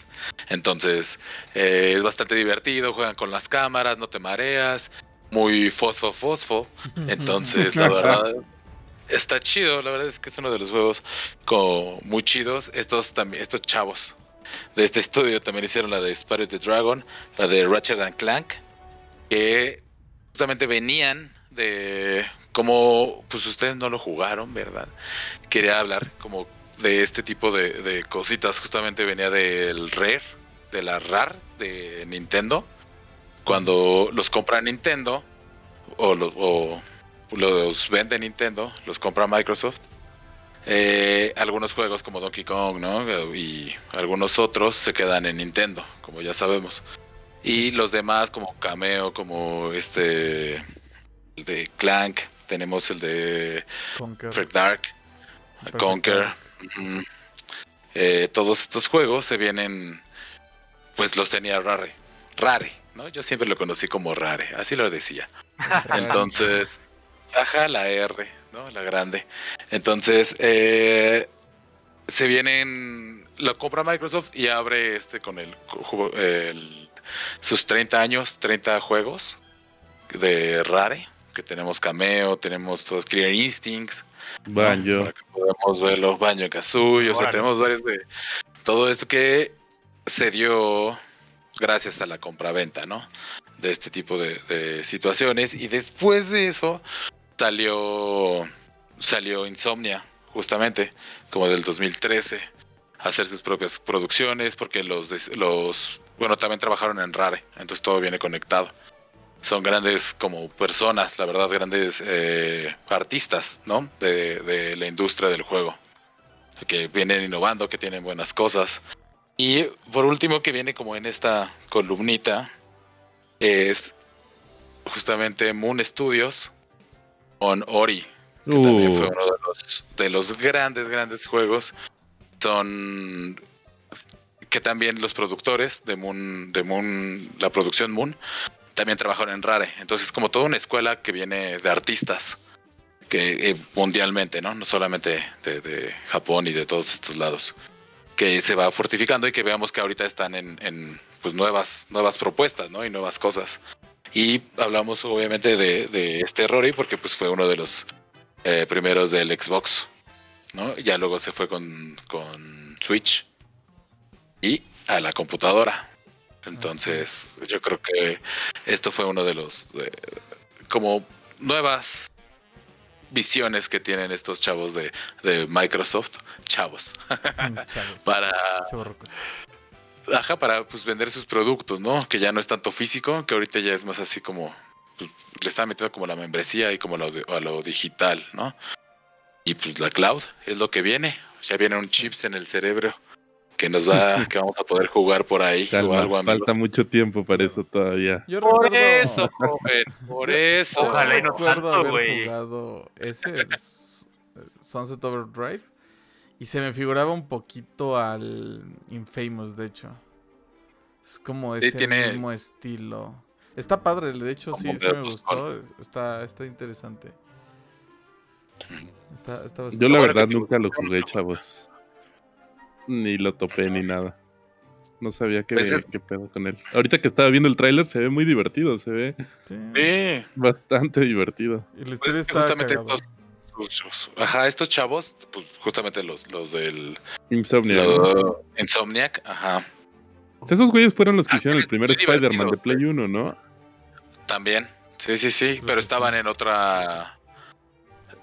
Entonces, eh, es bastante divertido, juegan con las cámaras, no te mareas, muy fosfo fosfo. Entonces, la verdad, está chido, la verdad es que es uno de los juegos como muy chidos. Estos también, estos chavos de este estudio también hicieron la de Spirit the Dragon, la de Ratchet and Clank, que justamente venían de como pues ustedes no lo jugaron, ¿verdad? Quería hablar como de este tipo de, cositas. Justamente venía del Rare, de la RAR de Nintendo. Cuando los compra Nintendo, o los, vende Nintendo, los compra Microsoft. Eh, algunos juegos como Donkey Kong, ¿no? Y algunos otros se quedan en Nintendo, como ya sabemos. Y los demás, como Cameo, como este. De Clank, tenemos el de Conquer. Dark, Conquer. Eh, todos estos juegos se vienen, pues los tenía Rare. Rare, ¿no? Yo siempre lo conocí como Rare, así lo decía. Entonces, ajá, la R, ¿no? La grande. Entonces, eh, se vienen, lo compra Microsoft y abre este con el, el sus 30 años, 30 juegos de Rare, que tenemos Cameo, tenemos todos Clear Instincts, Banjo. Para que podamos ver los Banjo Kazooie. O sea, tenemos varios de todo esto que se dio gracias a la compraventa, ¿no? De este tipo de, situaciones. Y después de eso salió, salió Insomnia, justamente, como del 2013, a hacer sus propias producciones, porque los, los, bueno, también trabajaron en Rare, entonces todo viene conectado son grandes como personas, la verdad, grandes eh, artistas, ¿no? De, la industria del juego. Que vienen innovando, que tienen buenas cosas. Y por último, que viene como en esta columnita, es justamente Moon Studios con Ori, que también fue uh. uno de los, de los grandes, grandes juegos. Son que también los productores de Moon, de Moon, la producción Moon, también trabajaron en Rare. Entonces, como toda una escuela que viene de artistas que eh, mundialmente, ¿no? No solamente de, Japón y de todos estos lados, que se va fortificando y que veamos que ahorita están en, pues nuevas, nuevas propuestas, ¿no? Y nuevas cosas. Y hablamos obviamente de, este Rory porque pues fue uno de los eh, primeros del Xbox, ¿no? Ya luego se fue con, con Switch y a la computadora. Entonces, yo creo que esto fue uno de los como nuevas visiones que tienen estos chavos de, Microsoft, chavos, mm, para Ajá, para pues vender sus productos, ¿no? Que ya no es tanto físico, que ahorita ya es más así como pues, le están metiendo como la membresía y como lo, a lo digital, ¿no? Y pues la cloud es lo que viene, ya vienen chips en el cerebro que nos va, que vamos a poder jugar por ahí. falta mucho tiempo para eso todavía. por eso, joven, por eso. Ojalá y no recuerdo haber jugado ese Sunset Overdrive y se me figuraba un poquito al Infamous, de hecho. Es como ese mismo estilo. Está padre, de hecho sí, sí me gustó. Está, está interesante. Yo la verdad nunca lo jugué, chavos. Ni lo topé ni nada. No sabía qué, pues qué pedo con él. Ahorita que estaba viendo el tráiler se ve muy divertido, se ve bastante divertido. Y la pues está justamente ajá, estos chavos, pues justamente los, los del Insomniac. Insomniac, ajá. Esos güeyes fueron los que ah, hicieron el primer Spider-Man de Play 1, ¿no? También, sí, sí, sí, pero estaban en otra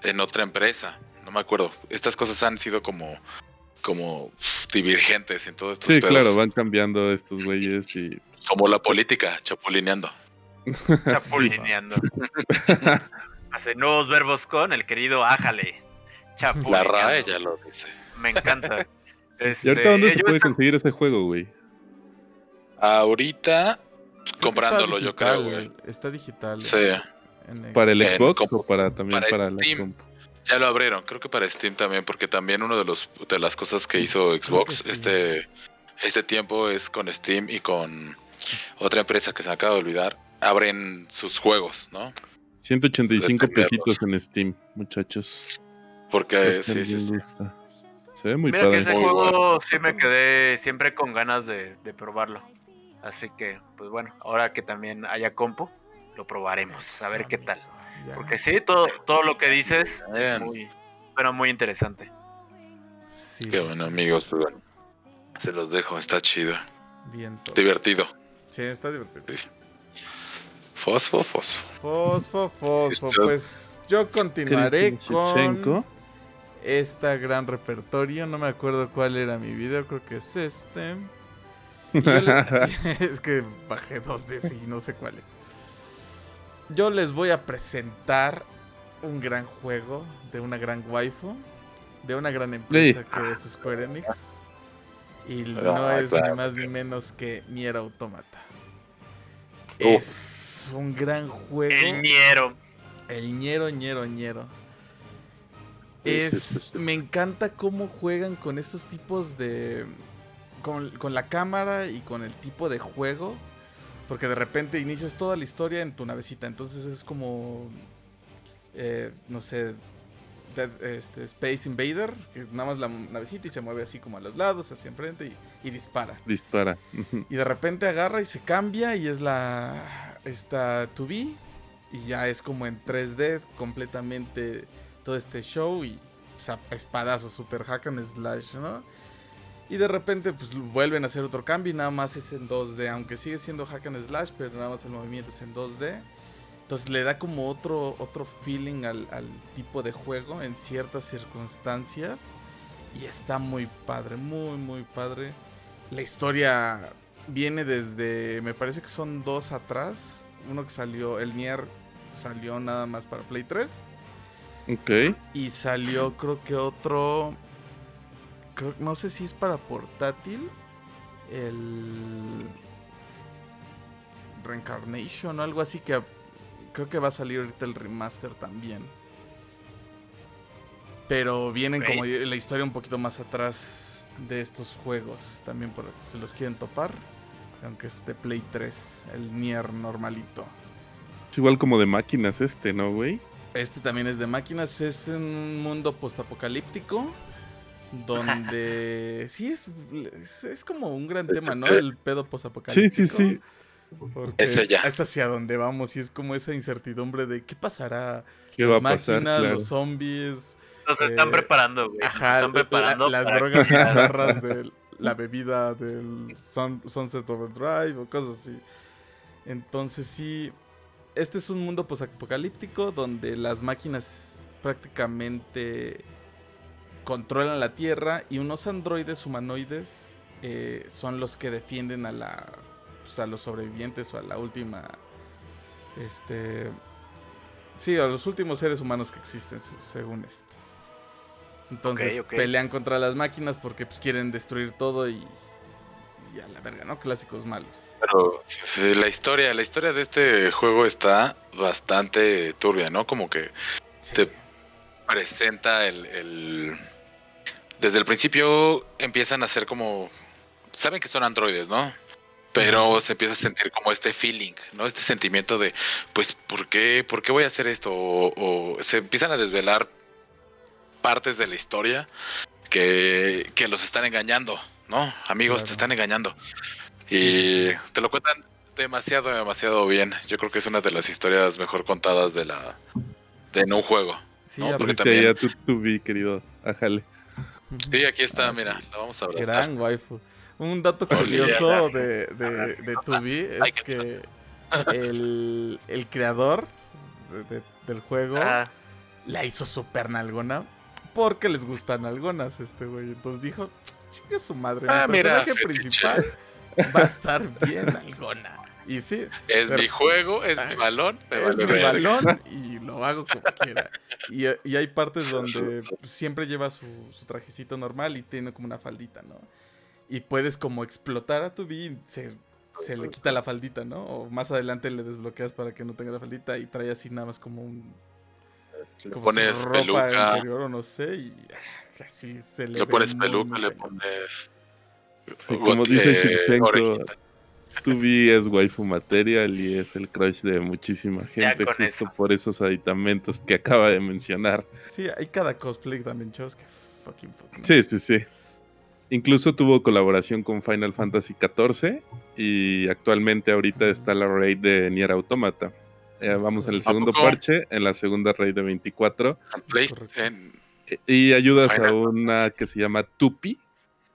en otra empresa, no me acuerdo. Estas cosas han sido como como divergentes en todo esto. Sí, claro, van cambiando estos güeyes y... Como la política, chapulineando. Chapulineando. Hace nuevos verbos con el querido Ájale. La RAE ya lo dice. Me encanta. Este, ¿Y ahorita dónde se puede conseguir ese juego, güey? Ahorita comprándolo, yo creo, güey. Está digital. Sí. ¿Para el Xbox o para también para, la comp? Ya lo abrieron, creo que para Steam también, porque también uno de los de las cosas que hizo Xbox este este tiempo es con Steam y con otra empresa que se me acaba de olvidar, abren sus juegos, ¿no? 185 pesitos en Steam, muchachos. Porque sí, sí, sí. Se ve muy Mira que ese juego sí me quedé siempre con ganas de, de, probarlo. Así que, pues bueno, ahora que también haya compo, lo probaremos, a ver qué tal. Porque sí, todo, todo lo que dices es muy, pero muy interesante. Sí, Qué bueno, amigos, pues bueno. Se los dejo, está chido. Bien. Divertido. Sí, está divertido. Fosfo, fosfo. Fosfo, fosfo. Pues yo continuaré con esta gran repertorio. No me acuerdo cuál era mi video, creo que es este. es que bajé dos de sí, no sé cuál es yo les voy a presentar un gran juego de una gran waifu, de una gran empresa que es Square Enix. Y no es ni más ni menos que Nier Automata. Es un gran juego. El Niero. El Niero, Niero, Niero. Es, me encanta cómo juegan con estos tipos de... Con, con la cámara y con el tipo de juego porque de repente inicias toda la historia en tu navecita. Entonces es como. Eh, no sé. este, Space Invader. Que es nada más la navecita y se mueve así como a los lados, hacia enfrente y, dispara. Dispara. y de repente agarra y se cambia y es la. Esta 2B. Y ya es como en 3D completamente todo este show. Y o sea, espadazo, super hack and slash, ¿no? Y de repente pues vuelven a hacer otro cambio y nada más es en 2D, aunque sigue siendo hack and slash, pero nada más el movimiento es en 2D. Entonces le da como otro, otro feeling al, tipo de juego en ciertas circunstancias. Y está muy padre, muy, muy padre. La historia viene desde, me parece que son dos atrás. Uno que salió, el Nier salió nada más para Play 3. Ok. Y salió creo que otro no sé si es para portátil. El Reincarnation o algo así que creo que va a salir ahorita el remaster también. Pero vienen como la historia un poquito más atrás de estos juegos. También por si se los quieren topar. Aunque es de Play 3, el Nier normalito. Es igual como de máquinas este, ¿no, güey? Este también es de máquinas, es un mundo postapocalíptico donde sí es, es, como un gran tema, ¿no? El pedo posapocalíptico. Sí, sí, sí. Porque es, hacia donde vamos y es como esa incertidumbre de qué pasará. ¿Qué va a pasar? Los zombies. Nos están eh, preparando, güey. Ajá, están preparando las drogas bizarras de la bebida del Sunset Overdrive o cosas así. Entonces sí, este es un mundo posapocalíptico donde las máquinas prácticamente controlan la Tierra y unos androides humanoides eh, son los que defienden a la pues, a los sobrevivientes o a la última este sí a los últimos seres humanos que existen según esto. Entonces pelean contra las máquinas porque pues quieren destruir todo y, y a la verga no clásicos malos. Pero la historia la historia de este juego está bastante turbia no como que te presenta el desde el principio empiezan a ser como, saben que son androides, ¿no? Pero se empieza a sentir como este feeling, ¿no? Este sentimiento de, pues, ¿por qué, ¿por qué voy a hacer esto? O, se empiezan a desvelar partes de la historia que, que los están engañando, ¿no? Amigos, te están engañando. Y te lo cuentan demasiado, demasiado bien. Yo creo que es una de las historias mejor contadas de la de un juego. Sí, Porque también... ya tú, vi, querido. Ajale. Sí, aquí está, mira, la vamos a abrazar. Gran waifu. Un dato curioso de, de, de Tubi es que el, el creador del juego la hizo super nalgona porque les gustan algonas este güey. Entonces dijo, chingue su madre, ah, mi personaje principal va a estar bien algona. Y sí. Es mi juego, es mi balón. es mi balón y lo hago como quiera. Y, y hay partes donde siempre lleva su, su, trajecito normal y tiene como una faldita, ¿no? Y puedes como explotar a tu B y se, se le quita la faldita, ¿no? O más adelante le desbloqueas para que no tenga la faldita y trae así nada más como un... Le pones peluca. Interior, o no sé, y así se le... Le pones peluca, le pones... como dice Shevchenko, Tubi es waifu material y es el crush de muchísima gente justo por esos aditamentos que acaba de mencionar. Sí, hay cada cosplay también, chavos, que fucking, fucking. Sí, sí, sí. Incluso tuvo colaboración con Final Fantasy XIV y actualmente ahorita está la raid de Nier Automata. Eh, vamos en el segundo parche, en la segunda raid de 24. Y ayudas a una que se llama Tupi.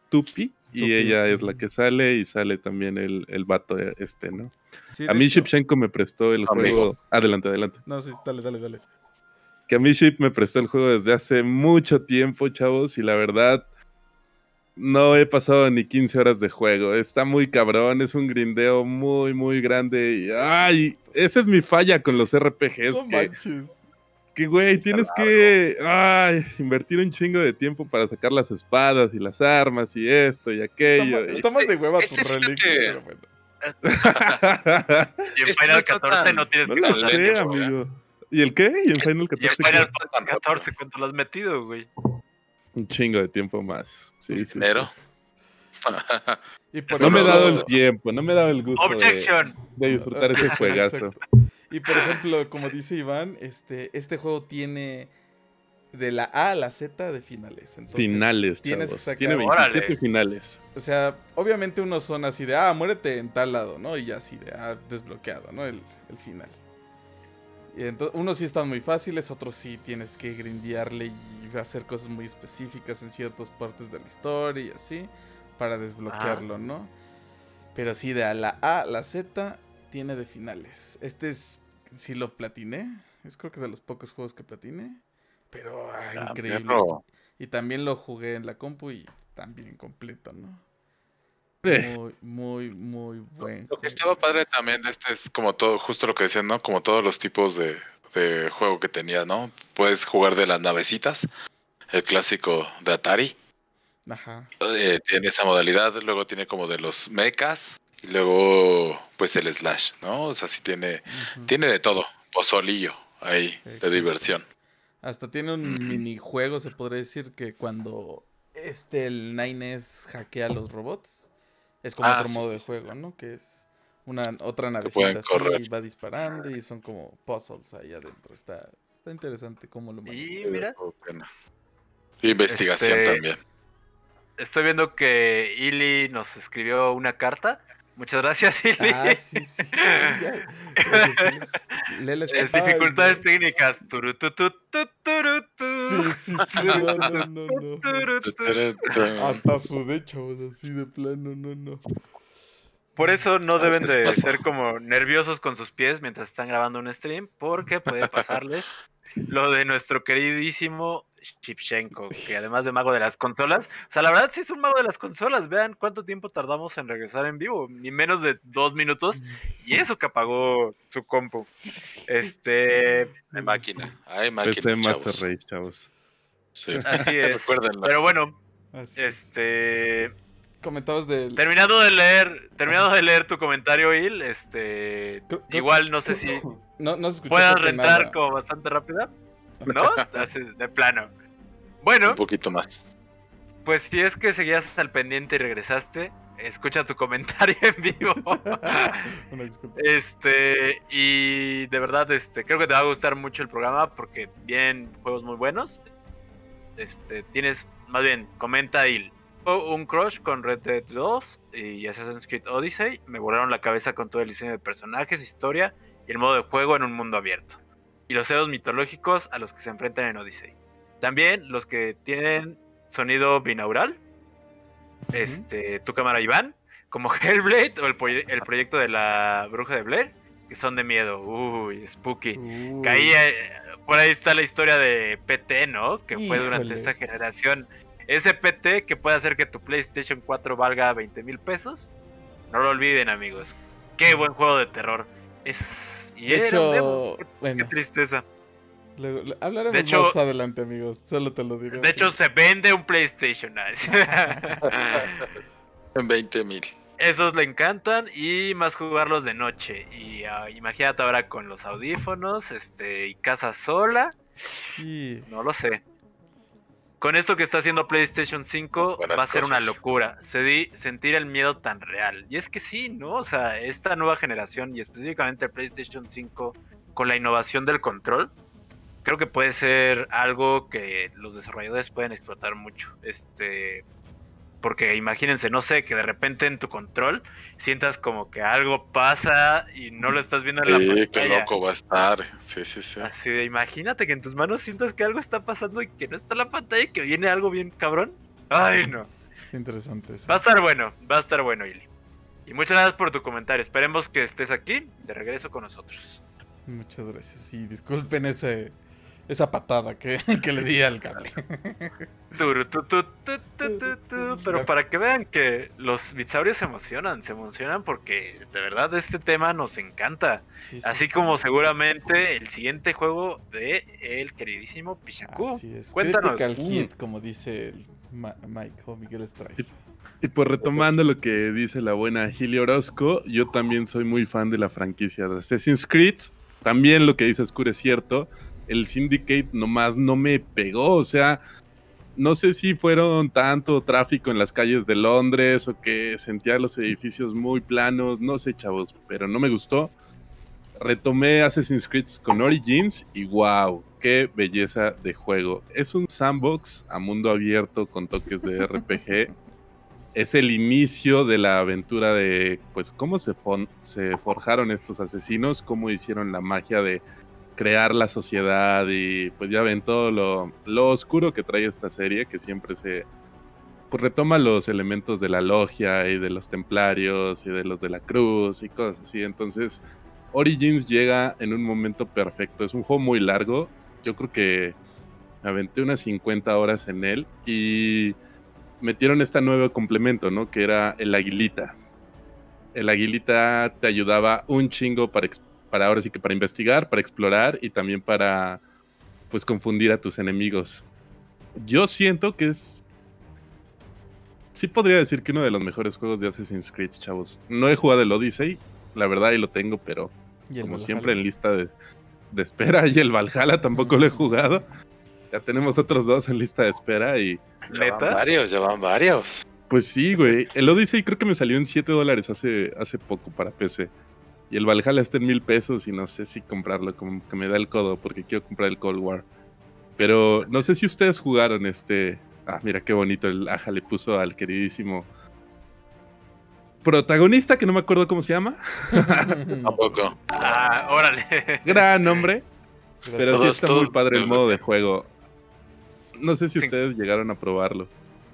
Tupi, y ella es la que sale y sale también el, el vato este, ¿no? a mí Shipshenko me prestó el juego. Adelante, adelante. No, sí, dale, dale, dale. Que a mí Ship me prestó el juego desde hace mucho tiempo, chavos, y la verdad no he pasado ni 15 horas de juego. Está muy cabrón, es un grindeo muy, muy grande. Y, ay, esa es mi falla con los RPGs. No manches que, güey, tienes que ay, invertir un chingo de tiempo para sacar las espadas y las armas y esto y aquello. Tomas de hueva tu reliquia, bueno. y en Final 14 no tienes que lo sé, amigo. ¿Y el qué? ¿Y en Final 14? Y en Final 14 cuánto lo has metido, güey. Un chingo de tiempo más. Sí, sí. Pero. no me he dado el tiempo, no me he dado el gusto de, de, disfrutar ese juegazo. Y por ejemplo, como dice Iván, este, este juego tiene de la A a la Z de finales. finales, tienes Tiene 27 finales. O sea, obviamente unos son así de, ah, muérete en tal lado, ¿no? Y ya así de, ah, desbloqueado, ¿no? El, final. Y entonces, unos sí están muy fáciles, otros sí tienes que grindearle y hacer cosas muy específicas en ciertas partes de la historia y así, para desbloquearlo, ¿no? Pero sí, de a la A a la Z tiene de finales. Este es, si lo platiné, es creo que de los pocos juegos que platiné, pero ah, increíble. Y también lo jugué en la compu y también completo, ¿no? Muy, muy, muy bueno. Lo que estaba padre también este es como todo, justo lo que decían, ¿no? Como todos los tipos de, de juego que tenía, ¿no? Puedes jugar de las navecitas, el clásico de Atari. Ajá. Eh, tiene esa modalidad, luego tiene como de los mechas, y luego, pues el slash, ¿no? O sea, sí tiene, tiene de todo, pozolillo ahí, de diversión. Hasta tiene un minijuego, se podría decir, que cuando este, el Nines hackea los robots, es como ah, otro modo de juego, ¿no? Que es una otra navecita así, y va disparando y son como puzzles ahí adentro. Está, está interesante cómo lo maneja. Y mira. Investigación este, también. Estoy viendo que Ili nos escribió una carta Muchas gracias, Silvi. Ah, sí, sí. es dificultades técnicas. Sí, sí, sí. No, no, no, no. Hasta su de chavos, así de plano, no, no. Por eso no deben de ser como nerviosos con sus pies mientras están grabando un stream, porque puede pasarles lo de nuestro queridísimo Shipchenko, que además de mago de las consolas, o sea, la verdad sí es un mago de las consolas. Vean cuánto tiempo tardamos en regresar en vivo, ni menos de dos minutos, y eso que apagó su compu. Este. De máquina, hay máquina. Este Master Race, chavos. Sí. Así es. Pero bueno, este. Comentabas de. Terminado de leer, terminado de leer tu comentario, Il, este. igual no sé si. No, no puedas rentar como bastante rápida. ¿No? de plano. Bueno. Un poquito más. Pues si es que seguías al pendiente y regresaste, escucha tu comentario en vivo. Este, y de verdad, este, creo que te va a gustar mucho el programa porque vienen juegos muy buenos. Este, tienes, más bien, comenta y un crush con Red Dead 2 y Assassin's Creed Odyssey. Me volaron la cabeza con todo el diseño de personajes, historia y el modo de juego en un mundo abierto y los héroes mitológicos a los que se enfrentan en Odyssey. También los que tienen sonido binaural, este, tu cámara Iván, como Hellblade o el, el, proyecto de la bruja de Blair, que son de miedo, uy, spooky. Caí, por ahí está la historia de PT, ¿no? Que fue durante esta generación. Ese PT que puede hacer que tu PlayStation 4 valga 20 mil pesos. No lo olviden, amigos. Qué buen juego de terror. Es... Y de hecho, qué, tristeza. hablaremos más adelante, amigos. Solo te lo diré. De hecho, se vende un PlayStation. en 20 mil. Esos le encantan y más jugarlos de noche. Y ah, imagínate ahora con los audífonos, este, y casa sola. No lo sé. Con esto que está haciendo PlayStation 5 va a ser una locura. Se sentir el miedo tan real. Y es que sí, ¿no? O sea, esta nueva generación y específicamente el PlayStation 5 con la innovación del control, creo que puede ser algo que los desarrolladores pueden explotar mucho. Este, porque imagínense, no sé, que de repente en tu control sientas como que algo pasa y no lo estás viendo en la pantalla. qué loco va a estar. Sí, sí, sí. Así de, imagínate que en tus manos sientas que algo está pasando y que no está en la pantalla y que viene algo bien cabrón. Ay, no. Qué interesante eso. Va a estar bueno, va a estar bueno, Ili. Y muchas gracias por tu comentario. Esperemos que estés aquí de regreso con nosotros. Muchas gracias. Y disculpen ese esa patada que, que le di al cable. Pero para que vean que los bitsaurios se emocionan, se emocionan porque de verdad este tema nos encanta. Así como seguramente el siguiente juego de el queridísimo. Así es. Cuéntanos. Critical hit, como dice el Mike o Miguel Strife. Y pues retomando lo que dice la buena Gili Orozco, yo también soy muy fan de la franquicia de Assassin's Creed. También lo que dice Scure es cierto el Syndicate nomás no me pegó, o sea, no sé si fueron tanto tráfico en las calles de Londres o que sentía los edificios muy planos, no sé, chavos, pero no me gustó. Retomé Assassin's Creed con Origins y wow, qué belleza de juego. Es un sandbox a mundo abierto con toques de RPG. es el inicio de la aventura de, pues, cómo se, se forjaron estos asesinos, cómo hicieron la magia de crear la sociedad y pues ya ven todo lo, oscuro que trae esta serie, que siempre se pues, retoma los elementos de la logia y de los templarios y de los de la cruz y cosas así. Entonces, Origins llega en un momento perfecto. Es un juego muy largo. Yo creo que aventé unas 50 horas en él y metieron este nuevo complemento, ¿no? Que era el aguilita. El aguilita te ayudaba un chingo para, para ahora sí que para investigar, para explorar y también para pues confundir a tus enemigos. Yo siento que es sí podría decir que uno de los mejores juegos de Assassin's Creed, chavos. No he jugado el Odyssey, la verdad, y lo tengo, pero como siempre en lista de, espera. Y el Valhalla tampoco lo he jugado. Ya tenemos otros dos en lista de espera y... ¿Neta? van varios, ya van varios. Pues sí, güey. El Odyssey creo que me salió en 7 dólares hace, hace poco para PC. Y el Valhalla está en mil pesos y no sé si comprarlo, como que me da el codo porque quiero comprar el Cold War. Pero no sé si ustedes jugaron este. Ah, mira qué bonito el Aja le puso al queridísimo protagonista, que no me acuerdo cómo se llama. Tampoco. Ah, órale. Gran nombre. Pero sí está muy padre el modo de juego. No sé si ustedes llegaron a probarlo.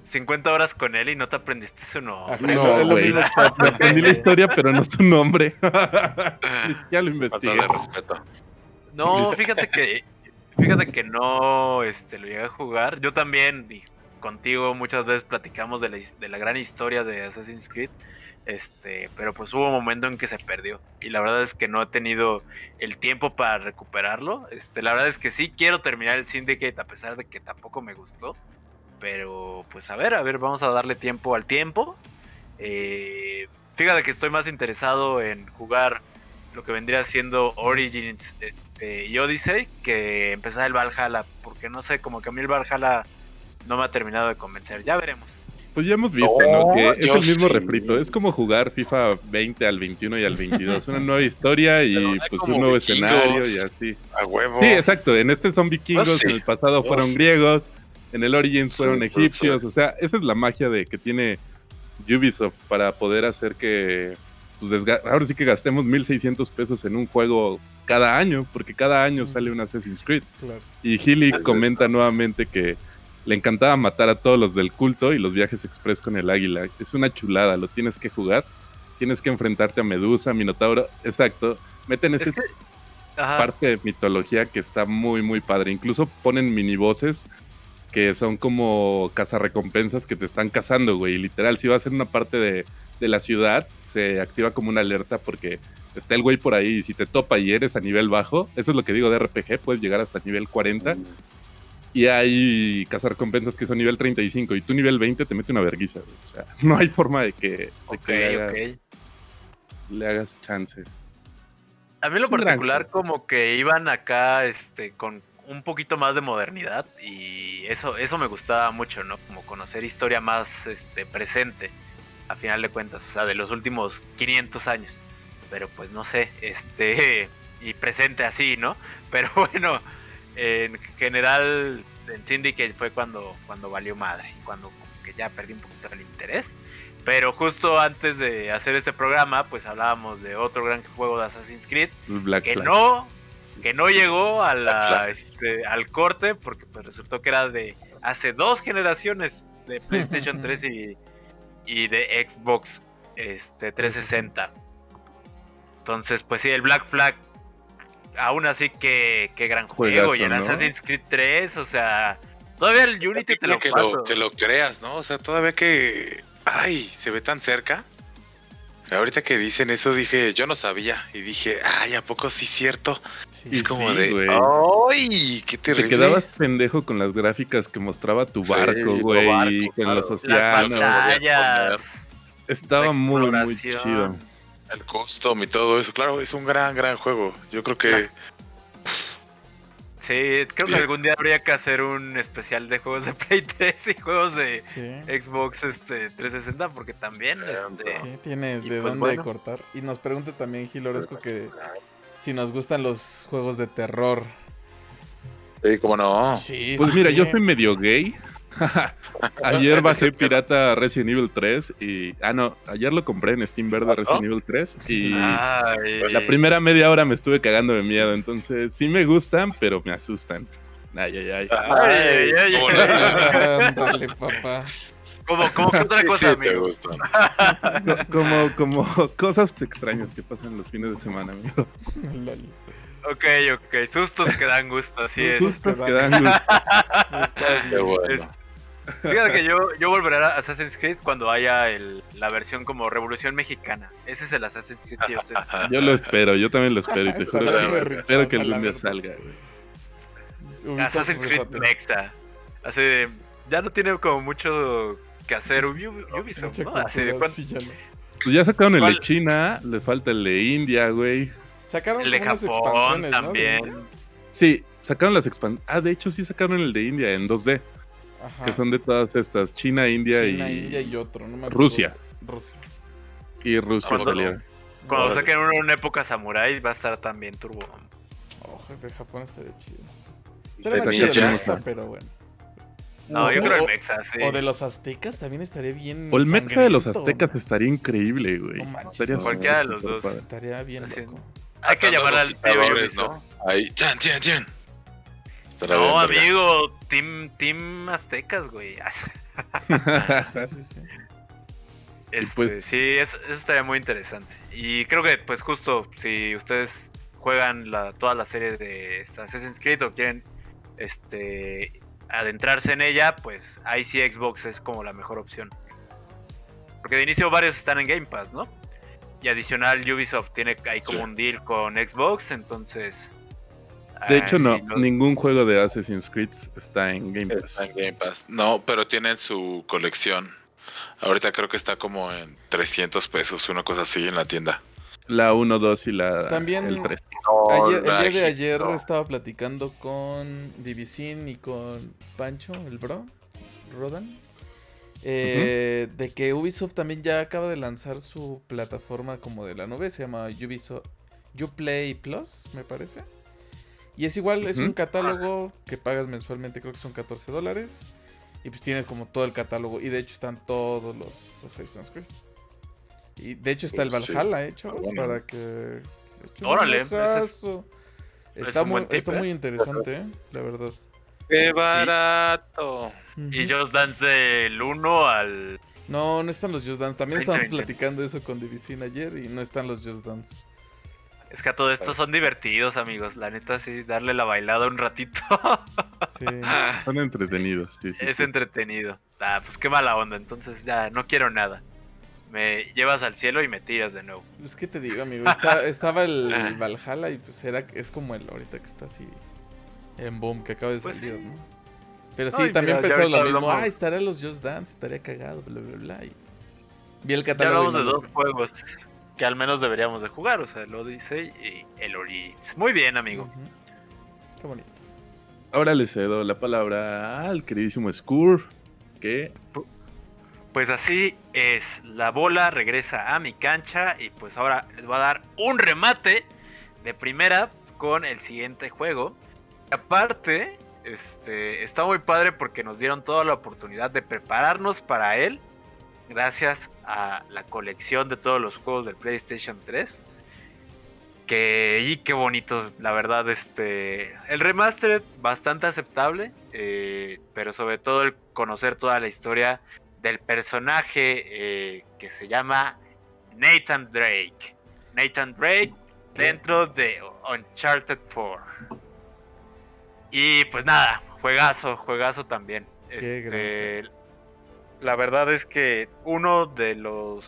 50 horas con él y no te aprendiste su nombre. No, güey. aprendí la historia, pero no su nombre. ya lo investigué. respeto. No, fíjate que fíjate que no este, lo llegué a jugar. Yo también, y contigo muchas veces platicamos de la, de la gran historia de Assassin's Creed. Este, pero pues hubo un momento en que se perdió. Y la verdad es que no he tenido el tiempo para recuperarlo. Este, la verdad es que sí quiero terminar el Syndicate a pesar de que tampoco me gustó. Pero pues a ver, a ver, vamos a darle tiempo al tiempo. Eh, fíjate que estoy más interesado en jugar lo que vendría siendo Origins este, y Odyssey que empezar el Valhalla, porque no sé, como que a mí el Valhalla no me ha terminado de convencer. Ya veremos. Pues ya hemos visto, ¿no? Que es el mismo refrito. Es como jugar FIFA 20 al 21 y al 22. Una nueva historia y pues un nuevo escenario y así. A huevo. Sí, exacto. En este son vikingos, en el pasado fueron griegos en el Origins fueron egipcios, o sea, esa es la magia de que tiene Ubisoft para poder hacer que, pues ahora sí que gastemos 1600 pesos en un juego cada año, porque cada año sale un Assassin's Creed. Y Healy comenta nuevamente que le encantaba matar a todos los del culto y los viajes express con el águila. Es una chulada, lo tienes que jugar. Tienes que enfrentarte a Medusa, Minotauro. Exacto. Meten ese parte de mitología que está muy, muy padre. Incluso ponen mini voces que son como cazarrecompensas que te están cazando, güey. Literal, si vas en una parte de, de la ciudad, se activa como una alerta porque está el güey por ahí y si te topa y eres a nivel bajo, eso es lo que digo de RPG, puedes llegar hasta nivel 40 y hay cazarrecompensas que son nivel 35 y tú nivel 20 te mete una verguiza, O sea, no hay forma de que, le, hagas, chance. A mí lo particular como que iban acá este con un poquito más de modernidad y eso, eso me gustaba mucho, ¿no? Como conocer historia más este, presente, a final de cuentas, o sea, de los últimos 500 años. Pero pues no sé, este, y presente así, ¿no? Pero bueno, en general en Syndicate fue cuando, cuando valió madre, cuando que ya perdí un poquito el interés. Pero justo antes de hacer este programa, pues hablábamos de otro gran juego de Assassin's Creed que no que no llegó a la, este, al corte porque pues resultó que era de hace dos generaciones de PlayStation 3 y, y de Xbox este 360. Entonces, pues sí, el Black Flag aún así que, qué gran juego y en Assassin's Creed 3, o sea, todavía el Unity te lo que paso. Lo, que lo creas, ¿no? O sea, todavía que ay, se ve tan cerca. Ahorita que dicen eso dije, yo no sabía. Y dije, ay, ¿a poco sí es cierto? es como de, ay, qué terrible. Te quedabas pendejo con las gráficas que mostraba tu barco, güey, con los océanos. Estaba muy, muy chido. El custom y todo eso, claro, es un gran, gran juego. Yo creo que... Sí, creo que algún día habría que hacer un especial de juegos de Play 3 y juegos de Xbox este, 360 porque también este, sí, tiene de pues dónde cortar. Y nos pregunta también Giloresco que si nos gustan los juegos de terror. Sí, cómo no. pues mira, yo soy medio gay. ayer bajé pirata Resident Evil 3 y... Ah, no, ayer lo compré en Steam Verde Resident Evil 3 y la primera media hora me estuve cagando de miedo, entonces sí me gustan, pero me asustan. Ay, ay, ay. Ay, ay, ay. Dale, papá. Como, como que otra cosa, amigo. como, como cosas extrañas que pasan los fines de semana, amigo. Ok, ok, sustos que dan gusto, así es. Sustos que dan gusto. Está bien. Fíjate que yo, yo volveré a Assassin's Creed cuando haya el, la versión como Revolución Mexicana. Ese es el Assassin's Creed que Yo lo espero, yo también lo espero y te juro que espero que el día salga. Assassin's Creed Mexa. Así ya no tiene como mucho que hacer Ubisoft, ¿no? Así de Pues ya sacaron el de China, les falta el de India, güey. Sacaron el de Japón también. Sí, sacaron las expansiones. Ah, de hecho sí sacaron el de India en 2D. Que son de todas estas, China, India China, India y otro, no me Rusia. Rusia. Y Rusia salió. Cuando saquen una, una época samurai va a estar también turbo. Ojo, de Japón estaría chido. Estaría chido Mexa, pero bueno. No, yo creo el Mexa, sí. O de los aztecas también estaría bien. O el Mexa de los aztecas estaría increíble, güey. estaría cualquiera de los dos. Estaría bien loco. Hay que llamar al tío ¿no? Ahí, chan, chan, chan. No, amigo, team, team Aztecas, güey. sí, sí, sí. Este, pues... Sí, eso, estaría muy interesante. Y creo que, pues, justo si ustedes juegan la, toda la serie de Assassin's Creed o quieren este, adentrarse en ella, pues ahí sí Xbox es como la mejor opción. Porque de inicio varios están en Game Pass, ¿no? Y adicional Ubisoft tiene ahí como un deal con Xbox, entonces de hecho, no, ningún juego de Assassin's Creed está en Game Pass. en Game Pass. No, pero tienen su colección. Ahorita creo que está como en 300 pesos, una cosa así en la tienda. La 1, 2 y la También el 3. el día de ayer estaba platicando con Divisin y con Pancho, el bro, Rodan. Eh, de que Ubisoft también ya acaba de lanzar su plataforma como de la nube, se llama Ubisoft Uplay Plus, me parece. Y es igual, es un catálogo que pagas mensualmente, creo que son 14 dólares. Y pues tienes como todo el catálogo. Y de hecho están todos los Assassin's Creed. Y de hecho está el Valhalla, ¿eh, chavos? Para que... Órale. está, muy, está muy interesante, ¿eh? La verdad. ¡Qué barato! Y Just Dance del 1 al... No, no están los Just Dance. También estábamos platicando eso con Divisin ayer y no están los Just Dance. Es que a todo esto son divertidos, amigos. La neta, sí, darle la bailada un ratito. sí. Son entretenidos. Sí, es entretenido. Ah, pues qué mala onda. Entonces ya no quiero nada. Me llevas al cielo y me tiras de nuevo. Es que te digo, amigo. estaba el, Valhalla y pues era, es como el ahorita que está así en boom, que acaba de pues salir, ¿no? Pero sí, también pensaba lo mismo. Ah, estará los Just Dance, estaría cagado, bla, bla, bla. Y vi el catálogo. Ya hablamos de dos juegos que al menos deberíamos de jugar, o sea, el Odyssey y el Origins. Muy bien, amigo. Qué bonito. Ahora le cedo la palabra al queridísimo Skur, que... Pues así es, la bola regresa a mi cancha y pues ahora les voy a dar un remate de primera con el siguiente juego. Aparte, este, está muy padre porque nos dieron toda la oportunidad de prepararnos para él gracias a la colección de todos los juegos del PlayStation 3. Que, y qué bonito, la verdad, este, el remastered bastante aceptable, eh, pero sobre todo el conocer toda la historia del personaje eh, que se llama Nathan Drake. Nathan Drake dentro de Uncharted 4. Y pues nada, juegazo, juegazo también. Este, la verdad es que uno de los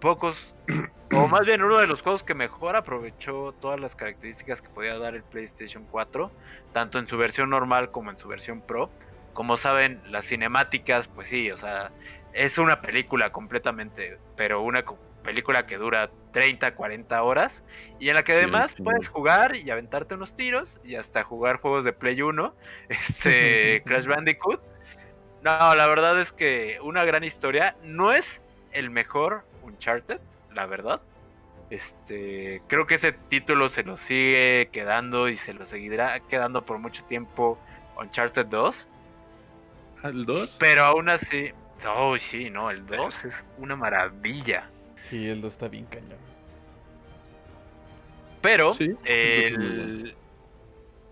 pocos, o más bien uno de los juegos que mejor aprovechó todas las características que podía dar el PlayStation 4, tanto en su versión normal como en su versión Pro. Como saben, las cinemáticas, pues sí, o sea, es una película completamente, pero una película que dura 30, 40 horas y en la que además puedes jugar y aventarte unos tiros y hasta jugar juegos de Play 1, este Crash Bandicoot no, la verdad es que una gran historia. No es el mejor Uncharted, la verdad. Este, creo que ese título se lo sigue quedando y se lo seguirá quedando por mucho tiempo Uncharted 2. ¿El 2? Pero aún así, oh sí, no, el 2 es una maravilla. Sí, el 2 está bien cañón. Pero el,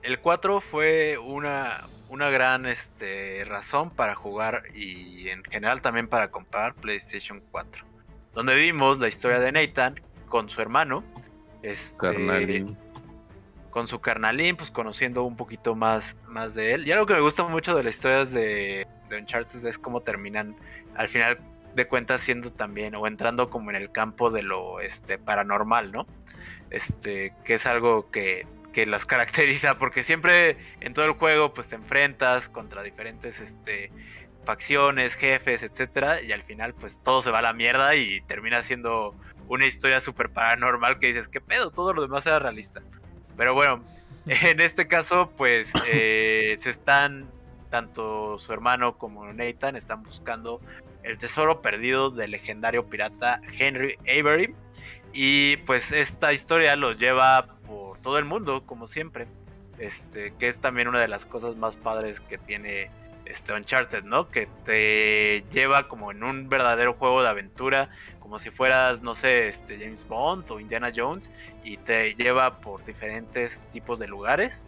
el 4 fue una una gran este, razón para jugar y en general también para comprar PlayStation 4. Donde vimos la historia de Nathan con su hermano. Este, Con su carnalín, pues conociendo un poquito más, más de él. Y algo que me gusta mucho de las historias de, de Uncharted es cómo terminan al final de cuentas siendo también o entrando como en el campo de lo este paranormal, ¿no? Este, que es algo que que las caracteriza, porque siempre en todo el juego pues te enfrentas contra diferentes este, facciones, jefes, etcétera, y al final pues todo se va a la mierda y termina siendo una historia súper paranormal que dices, ¿qué pedo? Todo lo demás era realista. Pero bueno, en este caso pues eh, se están, tanto su hermano como Nathan están buscando el tesoro perdido del legendario pirata Henry Avery. Y pues esta historia los lleva por todo el mundo, como siempre. Este, que es también una de las cosas más padres que tiene este Uncharted, ¿no? Que te lleva como en un verdadero juego de aventura, como si fueras, no sé, este James Bond o Indiana Jones, y te lleva por diferentes tipos de lugares.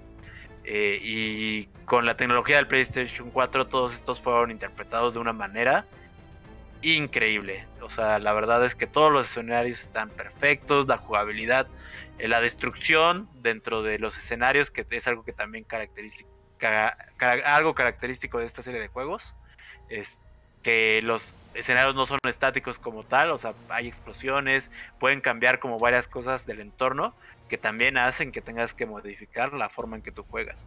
Eh, y con la tecnología del PlayStation 4 todos estos fueron interpretados de una manera increíble. O sea, la verdad es que todos los escenarios están perfectos, la jugabilidad la destrucción dentro de los escenarios, que es algo que también característico, algo característico de esta serie de juegos, es que los escenarios no son estáticos como tal, o sea, hay explosiones, pueden cambiar como varias cosas del entorno que también hacen que tengas que modificar la forma en que tú juegas.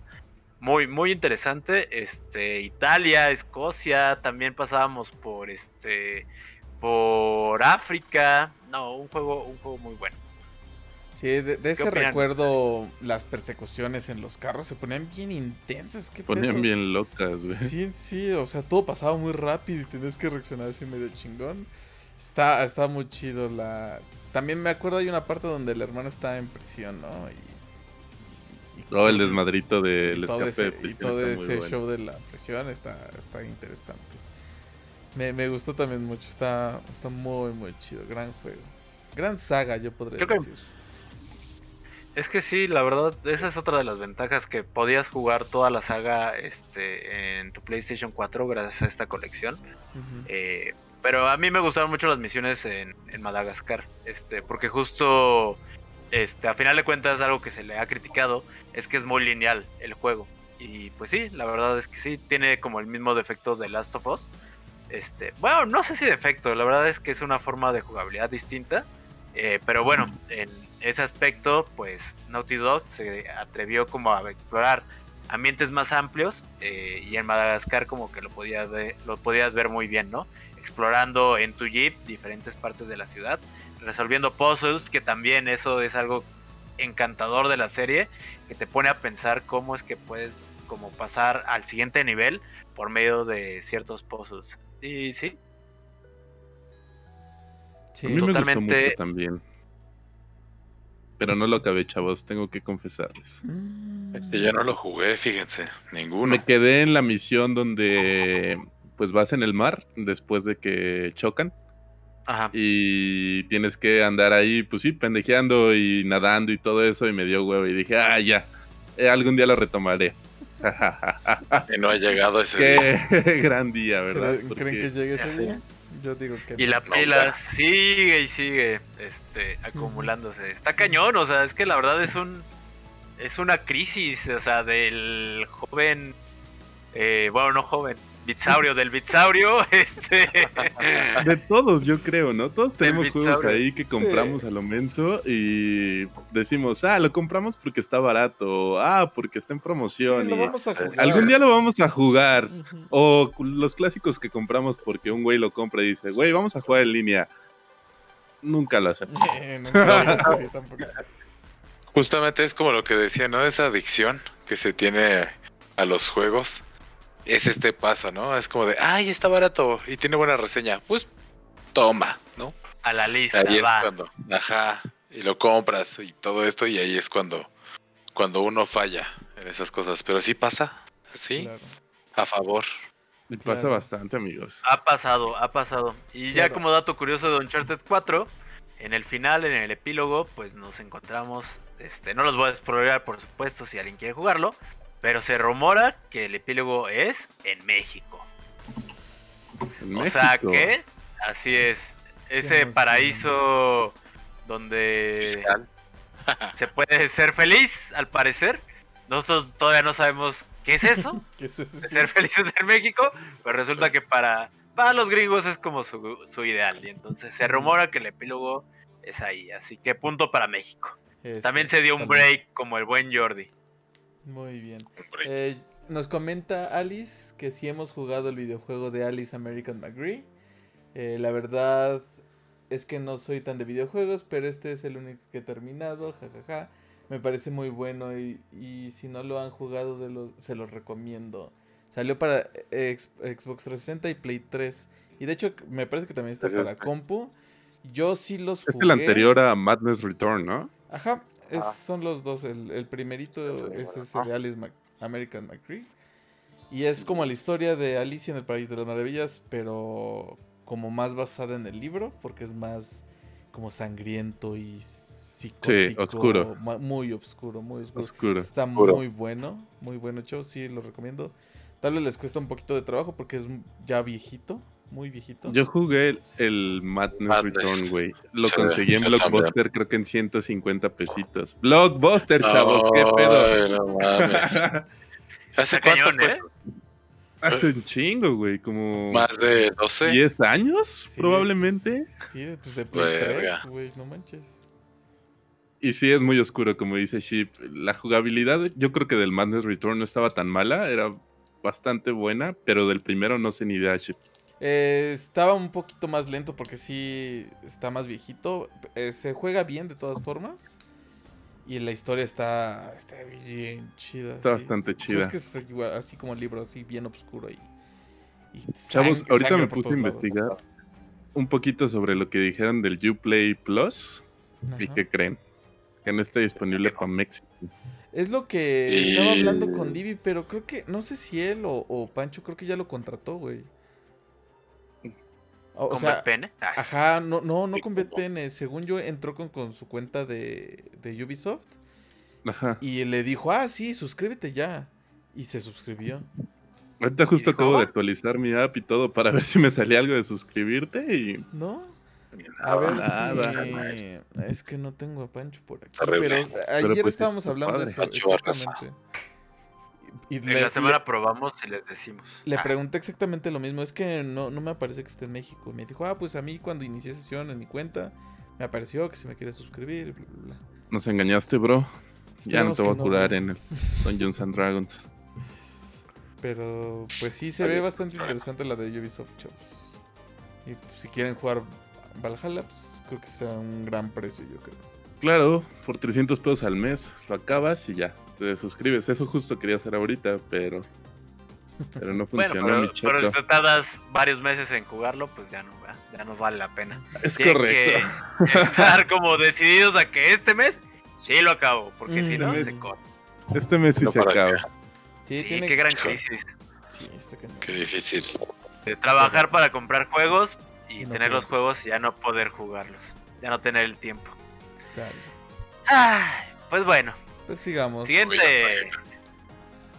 Muy, muy interesante. Este, Italia, Escocia, también pasábamos por este, por África. No, un juego, un juego muy bueno. Sí, de, ese recuerdo, las persecuciones en los carros se ponían bien intensas. Se ponían bien locas, güey. Sí, sí, o sea, todo pasaba muy rápido y tenías que reaccionar así medio chingón. Está, está muy chido la... También me acuerdo hay una parte donde el hermano está en prisión, ¿no? Y, todo el desmadrito del escape ese, Y todo ese show de la prisión está, está interesante. Me, me, gustó también mucho, está, está muy, muy chido. Gran juego. Gran saga, yo podría decir. Es que sí, la verdad, esa es otra de las ventajas que podías jugar toda la saga este, en tu PlayStation 4 gracias a esta colección. Eh, pero a mí me gustaron mucho las misiones en, Madagascar, este, porque justo este, a final de cuentas algo que se le ha criticado es que es muy lineal el juego. Y pues sí, la verdad es que sí, tiene como el mismo defecto de Last of Us. Este, bueno, no sé si defecto, la verdad es que es una forma de jugabilidad distinta. Eh, pero bueno, en ese aspecto, pues Naughty Dog se atrevió como a explorar ambientes más amplios eh, y en Madagascar como que lo podías, ver, lo podías ver muy bien, ¿no? Explorando en tu jeep diferentes partes de la ciudad, resolviendo puzzles, que también eso es algo encantador de la serie, que te pone a pensar cómo es que puedes como pasar al siguiente nivel por medio de ciertos puzzles. Y sí. Sí, a mí totalmente... me gustó mucho también. Pero no lo acabé, chavos, tengo que confesarles. Este ya no lo jugué, fíjense, ninguno. Me quedé en la misión donde pues vas en el mar después de que chocan. Ajá. Y tienes que andar ahí, pues sí, pendejeando y nadando y todo eso. Y me dio huevo y dije, ah, ya, eh, algún día lo retomaré. y no ha llegado ese Qué gran día, ¿verdad? ¿Creen que llegue ese día? Yo digo que Y la pila sigue y sigue este, acumulándose. Está cañón, o sea, es que la verdad es un. Es una crisis, o sea, del joven. Eh, bueno, no joven, Bitsaurio, del Bitsaurio, este... De todos, yo creo, ¿no? Todos tenemos juegos ahí que compramos a lo menso y decimos, ah, lo compramos porque está barato, ah, porque está en promoción. Algún día lo vamos a jugar. O los clásicos que compramos porque un güey lo compra y dice, güey, vamos a jugar en línea. Nunca lo hacemos. Justamente es como lo que decía, ¿no? Esa adicción que se tiene a los juegos es este paso, ¿no? Es como de, ay, está barato y tiene buena reseña. Pues toma, ¿no? A la lista. Ahí es cuando, ajá, y lo compras y todo esto y ahí es cuando, cuando uno falla en esas cosas. Pero sí pasa, sí, a favor. Y pasa bastante, amigos. Ha pasado, ha pasado. Y ya como dato curioso de Uncharted 4, en el final, en el epílogo, pues nos encontramos, este, no los voy a explorar por supuesto si alguien quiere jugarlo, pero se rumora que el epílogo es en México. o sea que, así es, ese paraíso donde se puede ser feliz, al parecer. Nosotros todavía no sabemos qué es eso, ser felices en México, pero resulta que para, para los gringos es como su, su ideal. Y entonces se rumora que el epílogo es ahí, así que punto para México. También se dio un break como el buen Jordi. Muy bien. Eh, nos comenta Alice que si hemos jugado el videojuego de Alice American McGree. Eh, la verdad es que no soy tan de videojuegos, pero este es el único que he terminado. Jajaja. Me parece muy bueno y, si no lo han jugado, de los, se los recomiendo. Salió para Xbox 360 y Play 3. Y de hecho, me parece que también está para compu. Yo sí los jugué. Es el anterior a Madness Return, ¿no? Ajá, son los dos. El, primerito es ese de Alice American McCree. Y es como la historia de Alicia en el País de las Maravillas, pero como más basada en el libro, porque es más como sangriento y psicótico. Sí, oscuro. Muy oscuro, muy oscuro. Está muy bueno, muy bueno hecho, sí lo recomiendo. Tal vez les cuesta un poquito de trabajo porque es ya viejito, muy viejito. Yo jugué el Madness, Return, güey. Lo conseguí en Blockbuster, creo que en 150 pesitos. Blockbuster, chavo, qué pedo. No ¿Hace cuánto ¿eh? Hace un chingo, güey, como... Más de 12. 10 años, probablemente. Sí, pues de Play 3, güey, no manches. Y sí, es muy oscuro, como dice Ship. La jugabilidad, yo creo que del Madness Return no estaba tan mala, era bastante buena, pero del primero no sé ni idea, Ship. Eh, estaba un poquito más lento porque sí está más viejito. Eh, se juega bien de todas formas. Y la historia está, está bien chida. Está bastante pues chida. es que es así como el libro, así bien oscuro. Y, Chavos, ahorita me puse a investigar un poquito sobre lo que dijeron del Uplay Plus. ¿Y qué creen? Que no está disponible para México. Es lo que estaba hablando con Divi, pero creo que, no sé si él o, o Pancho, creo que ya lo contrató, güey. O, ¿Con VPN? Ajá, no, no, no con VPN. Según yo, entró con, con su cuenta de, de Ubisoft. Ajá. Y le dijo, ah, sí, suscríbete ya. Y se suscribió. Ahorita justo acabo de actualizar mi app y todo para ver si me salía algo de suscribirte y... ¿No? A ver si... Es que no tengo a Pancho por aquí. Pero ayer pues, estábamos hablando de eso. Exactamente. Y en la semana probamos y les decimos. Le ah. pregunté exactamente lo mismo. Es que no, no me aparece que esté en México. Me dijo, ah, pues a mí cuando inicié sesión en mi cuenta, me apareció que se me quiere suscribir. Nos engañaste, bro. ya no te voy a curar en el Dungeons and Dragons. Pero pues sí se ve bastante interesante la de Ubisoft Shows. Y pues, si quieren jugar Valhalla, pues creo que sea un gran precio, yo creo. Claro, por 300 pesos al mes lo acabas y ya, te suscribes. Eso justo quería hacer ahorita, pero pero no funcionó bueno, pero, pero si tardas varios meses en jugarlo, pues ya no, ya no vale la pena. Es correcto. estar como decididos a que este mes sí lo acabo, porque si no, se corta. Este mes sí se acaba. Sí, qué gran crisis. Sí, este que Qué difícil. De trabajar para comprar juegos y tener los juegos y ya no poder jugarlos. Ya no tener el tiempo. pues bueno. Pues sigamos. Siguiente.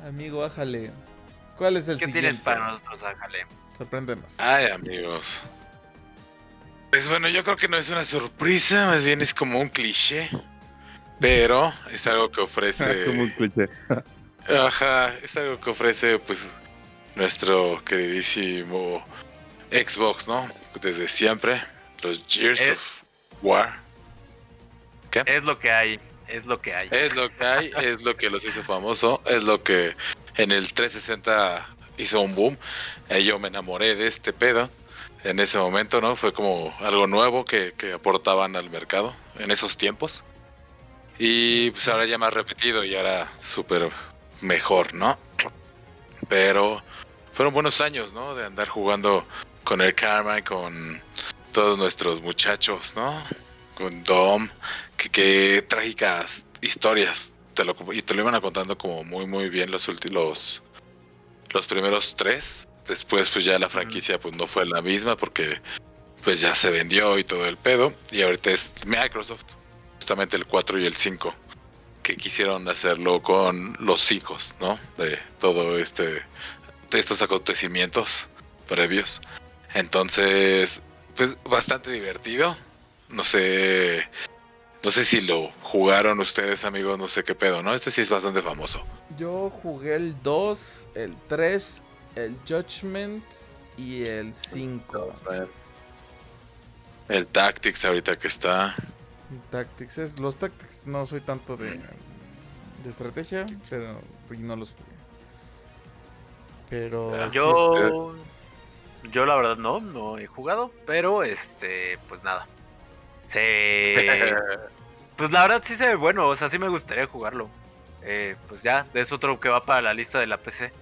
Amigo, ájale. ¿Cuál es el ¿Qué siguiente? tienes para nosotros, ájale? Sorpréndenos. Ay, amigos. Pues bueno, yo creo que no es una sorpresa, más bien es como un cliché. Pero es algo que ofrece. como un cliché. Ajá, es algo que ofrece, pues, nuestro queridísimo Xbox, ¿no? Desde siempre. Los Gears of War. ¿Qué? Es lo que hay, es lo que hay. Es lo que hay, es lo que los hizo famoso, es lo que en el 360 hizo un boom. Eh, yo me enamoré de este pedo en ese momento, ¿no? Fue como algo nuevo que, que aportaban al mercado en esos tiempos. Y pues ahora ya más repetido y ahora súper mejor, ¿no? Pero fueron buenos años, ¿no? De andar jugando con el Karma, con todos nuestros muchachos, ¿no? Con Dom, que, trágicas historias. Te lo, y te lo iban contando como muy, muy bien los últimos, los primeros tres. Después, pues ya la franquicia pues no fue la misma porque pues ya se vendió y todo el pedo. Y ahorita es Microsoft, justamente el 4 y el 5 que quisieron hacerlo con los hijos, ¿no? De todo este, de estos acontecimientos previos. Entonces, pues bastante divertido. No sé, no sé si lo jugaron ustedes, amigos, no sé qué pedo, ¿no? Este sí es bastante famoso. Yo jugué el 2, el 3, el Judgment y el 5. El Tactics ahorita que está. Tactics es los Tactics no soy tanto de, de estrategia, pero no los jugué. Pero yo yo la verdad no, no he jugado, pero este pues nada. Se pues la verdad sí se ve bueno, o sea, sí me gustaría jugarlo. Eh, pues ya, es otro que va para la lista de la PC.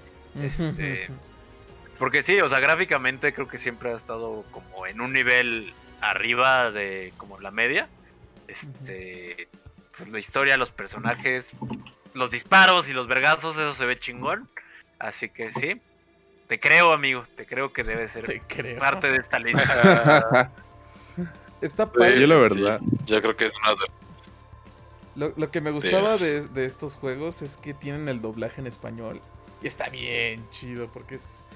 Este, porque sí, o sea, gráficamente creo que siempre ha estado como en un nivel arriba de como la media. Este, pues la historia, los personajes, los disparos y los vergazos, eso se ve chingón. Así que sí. Te creo, amigo. Te creo que debe ser parte de esta lista. Está padre. Yo la verdad. yo creo que es una lo, lo que me gustaba de, de, estos juegos es que tienen el doblaje en español. Y está bien chido porque es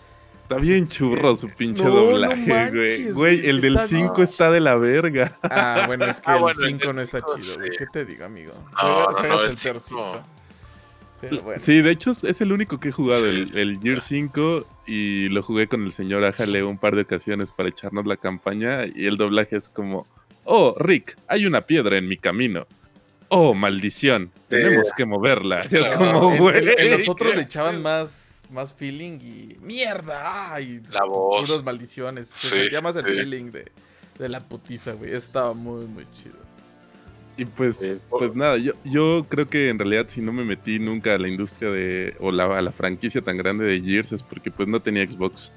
Está bien churro su pinche doblaje, güey. güey, el del 5 está de la verga. Ah, bueno, es que ah, el 5 no está chido, güey. ¿Qué te digo, amigo? No, no, no, el Pero bueno. Sí, de hecho es el único que he jugado, el, el Year 5, y lo jugué con el señor Ajale un par de ocasiones para echarnos la campaña, y el doblaje es como, oh, Rick, hay una piedra en mi camino. Oh, maldición, tenemos que moverla. Es como, güey. En, los otros le echaban más más feeling y mierda. Y la voz. Unas maldiciones. Se sentía más el feeling de, de la putiza, güey. Estaba muy, muy chido. Y pues, pues nada, yo, yo creo que en realidad si no me metí nunca a la industria de, o la, a la franquicia tan grande de Gears es porque pues no tenía Xbox.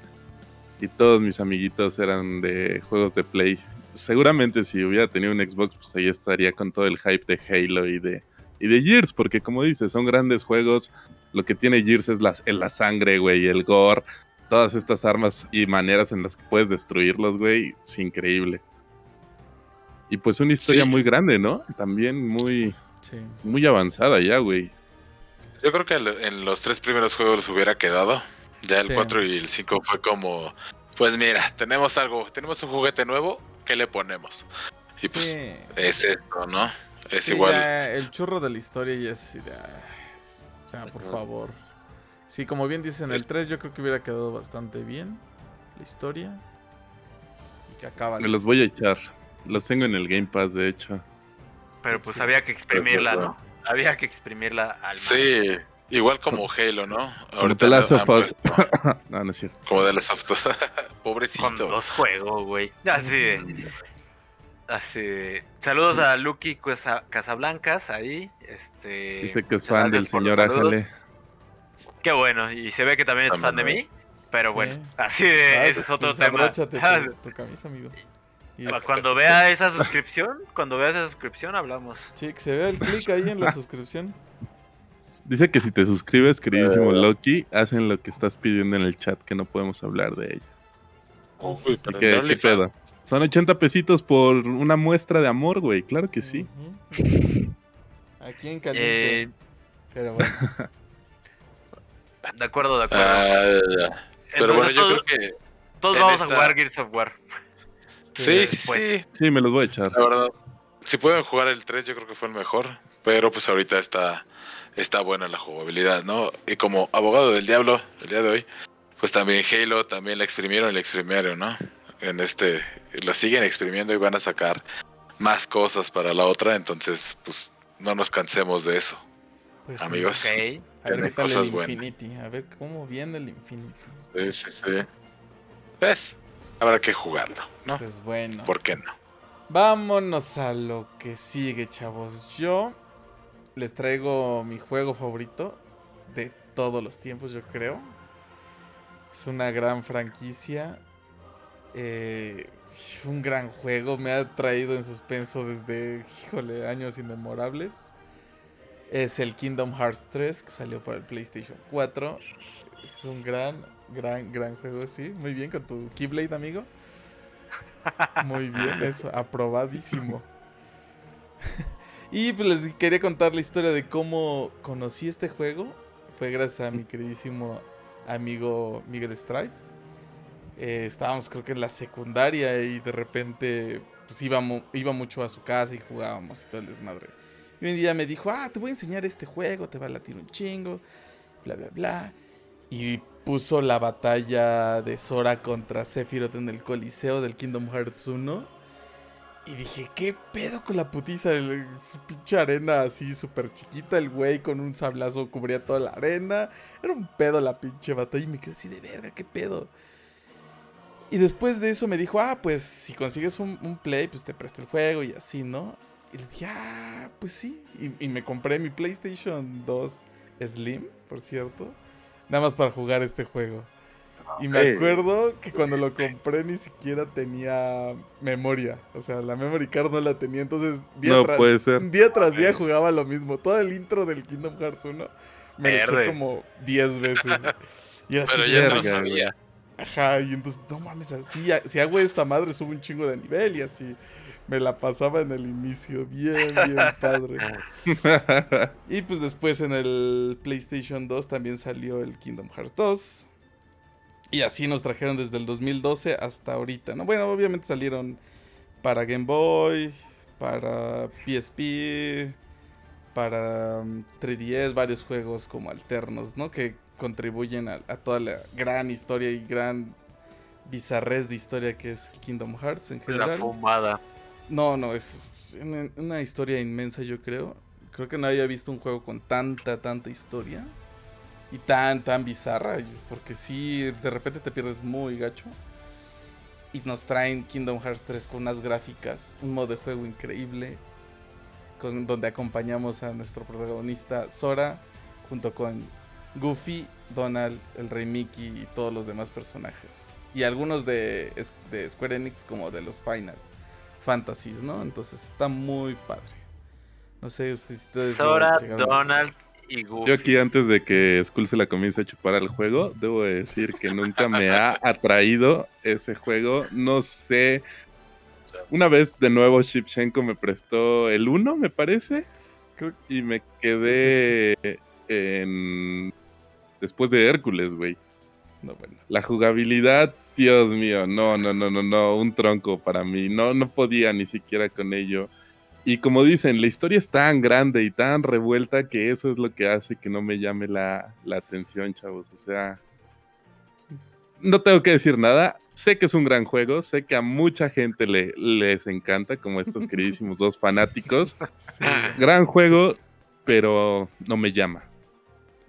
Y todos mis amiguitos eran de juegos de Play. Seguramente si hubiera tenido un Xbox, pues ahí estaría con todo el hype de Halo y de, y de Gears, porque como dices, son grandes juegos, lo que tiene Gears es la, la sangre, güey, el gore, todas estas armas y maneras en las que puedes destruirlos, güey, es increíble. Y pues una historia muy grande, ¿no? También muy, muy avanzada ya, güey. Yo creo que en los tres primeros juegos los hubiera quedado. Ya el 4 y el 5 fue como, pues mira, tenemos algo, tenemos un juguete nuevo, ¿qué le ponemos? Y pues es esto, ¿no? Es igual. el churro de la historia y es. Ya, por favor. Sí, como bien dicen, el 3 yo creo que hubiera quedado bastante bien. La historia. Y que acaba. Me los voy a echar. Los tengo en el Game Pass, de hecho. Pero pues había que exprimirla, ¿no? Había que exprimirla al Sí, igual como Halo, ¿no? Ahorita las of no, no es cierto. Como de las of Pobrecito. Con dos juegos, güey. Así Así. Saludos a Lucky Casablancas ahí. Este, Dice que es fan del señor Ángel. Qué bueno, y se ve que también es fan de mí. Pero bueno, así de, ah, ese es otro tema. Tu, camisa, amigo. Cuando vea esa suscripción, cuando vea esa suscripción hablamos. Sí, que se vea el clic ahí en la suscripción. Dice que si te suscribes, queridísimo eh. Loki, hacen lo que estás pidiendo en el chat, que no podemos hablar de ella. ¿qué, pedo? Son 80 pesitos por una muestra de amor, güey. Claro que sí. Aquí en caliente. Eh, Pero bueno. de acuerdo, de acuerdo. Ah, pero bueno, yo creo que. Todos vamos a jugar Gears of War. Sí, sí, sí. Sí, me los voy a echar. La verdad. Si pueden jugar el 3, yo creo que fue el mejor. Pero pues ahorita está, está buena la jugabilidad, ¿no? Y como abogado del diablo, el día de hoy, pues también Halo también la exprimieron y la exprimieron, ¿no? En este, la siguen exprimiendo y van a sacar más cosas para la otra, entonces pues no nos cansemos de eso. Pues amigos. A ver qué tal el Infinity, a ver cómo viene el Infinity. Sí, sí, sí. Pues, habrá que jugarlo, ¿no? Pues bueno. ¿Por qué no? Vámonos a lo que sigue, chavos. Yo les traigo mi juego favorito de todos los tiempos, yo creo. Es una gran franquicia. Eh, un gran juego. Me ha traído en suspenso desde, híjole, años inmemorables. Es el Kingdom Hearts 3 que salió para el PlayStation 4. Es un gran, gran, gran juego, sí. Muy bien con tu Keyblade, amigo. Muy bien, eso, aprobadísimo. y pues les quería contar la historia de cómo conocí este juego. Fue gracias a mi queridísimo amigo Miguel Strife. Eh, estábamos creo que en la secundaria y de repente pues iba mucho a su casa y jugábamos y todo el desmadre. Y un día me dijo, ah, te voy a enseñar este juego, te va a latir un chingo, bla, bla, bla. Y puso la batalla de Sora contra Sephiroth en el Coliseo del Kingdom Hearts 1. Y dije, ¿qué pedo con la putiza? su pinche arena así súper chiquita, el güey con un sablazo cubría toda la arena. Era un pedo la pinche batalla y me quedé así de verga, ¿qué pedo? Y después de eso me dijo, ah, pues si consigues un, play, pues te presto el juego y así, ¿no? Y le dije, ah, pues sí. Y, y me compré mi PlayStation 2 Slim, por cierto. Nada más para jugar este juego. Y me acuerdo que cuando lo compré ni siquiera tenía memoria. O sea, la memory card no la tenía. Entonces, día, tras, día tras día jugaba lo mismo. Todo el intro del Kingdom Hearts 1 me lo eché como 10 veces. Y así, Pero yo no sabía. Ajá, y entonces, no mames, así, si hago esta madre, subo un chingo de nivel y así. Me la pasaba en el inicio, bien, bien padre. y pues después en el PlayStation 2 también salió el Kingdom Hearts 2. Y así nos trajeron desde el 2012 hasta ahorita, ¿no? Bueno, obviamente salieron para Game Boy, para PSP, para 3DS, mm, varios juegos como alternos, ¿no? Que contribuyen a, toda la gran historia y gran bizarrez de historia que es Kingdom Hearts en general. La fumada. No, no, es una historia inmensa, yo creo. Creo que no había visto un juego con tanta, tanta historia y tan, tan bizarra. Porque sí, de repente te pierdes muy gacho. Y nos traen Kingdom Hearts 3 con unas gráficas, un modo de juego increíble. Con, donde acompañamos a nuestro protagonista Sora junto con Goofy, Donald, el Rey Mickey y todos los demás personajes. Y algunos de, de Square Enix como de los Final Fantasies, ¿no? Entonces está muy padre. No sé si ustedes... Sora, Donald, yo aquí antes de que Skull se la comience a chupar al juego, debo decir que nunca me ha atraído ese juego. No sé. Una vez de nuevo Shipchenko me prestó el 1, me parece. Y me quedé en... Después de Hércules, güey. No, bueno. La jugabilidad Dios mío, no, no, no, no, no, un tronco para mí. No, no podía ni siquiera con ello. Y como dicen, la historia es tan grande y tan revuelta que eso es lo que hace que no me llame la, la atención, chavos. O sea, no tengo que decir nada. Sé que es un gran juego, sé que a mucha gente le, les encanta, como estos queridísimos dos fanáticos. Gran juego, pero no me llama.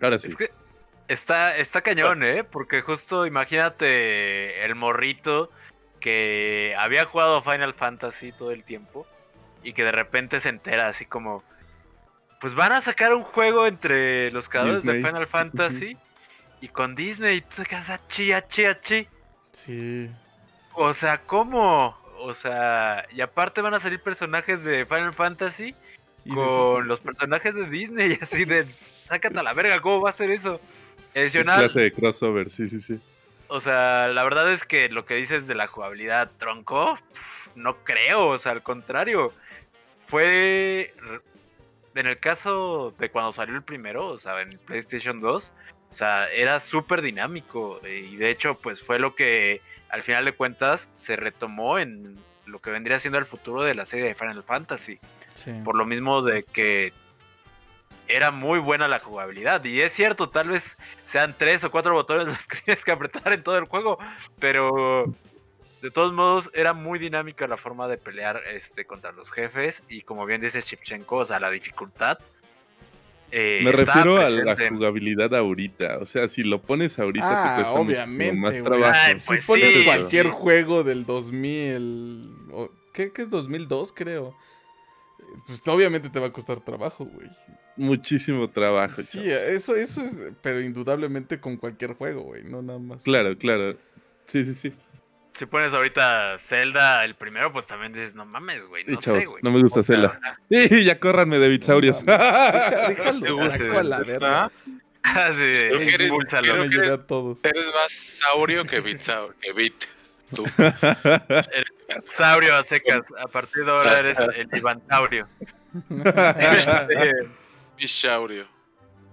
Ahora sí. Es que está, está cañón, ¿eh? Porque justo imagínate el morrito que había jugado Final Fantasy todo el tiempo y que de repente se entera así como, pues van a sacar un juego entre los creadores de Final Fantasy y con Disney, tú te quedas achi, achi, achi. Sí. O sea, ¿cómo? O sea, y aparte van a salir personajes de Final Fantasy con los personajes de Disney, así de, sácate a la verga, ¿cómo va a ser eso? Adicional. Clase de crossover, sí, sí, sí. O sea, la verdad es que lo que dices de la jugabilidad tronco, no creo, o sea, al contrario. Fue en el caso de cuando salió el primero, o sea, en PlayStation 2, o sea, era súper dinámico y de hecho pues fue lo que al final de cuentas se retomó en lo que vendría siendo el futuro de la serie de Final Fantasy. Por lo mismo de que era muy buena la jugabilidad. Y es cierto, tal vez sean tres o cuatro botones los que tienes que apretar en todo el juego. Pero de todos modos era muy dinámica la forma de pelear este, contra los jefes. Y como bien dice Chipchenko, o sea, la dificultad eh, Me refiero a la jugabilidad ahorita. O sea, si lo pones ahorita, te cuesta obviamente, más trabajo. si pues pones cualquier juego del 2000. ¿qué, ¿Qué es 2002, creo? Pues obviamente te va a costar trabajo, güey. Muchísimo trabajo. Sí, eso, eso es. Pero indudablemente con cualquier juego, güey. No nada más. Claro, claro. Sí, sí, sí si pones ahorita Zelda el primero, pues también dices, no mames, güey. No, sé, güey. no me gusta Zelda. Y ya córranme de Bitsaurios. No, déjalo, saco a la verga. Ah, sí, eres, a todos. eres más saurio que Bitsaurio, que Bit. Tú. saurio a secas. A partir de ahora eres el Ivantaurio. Bisaurio.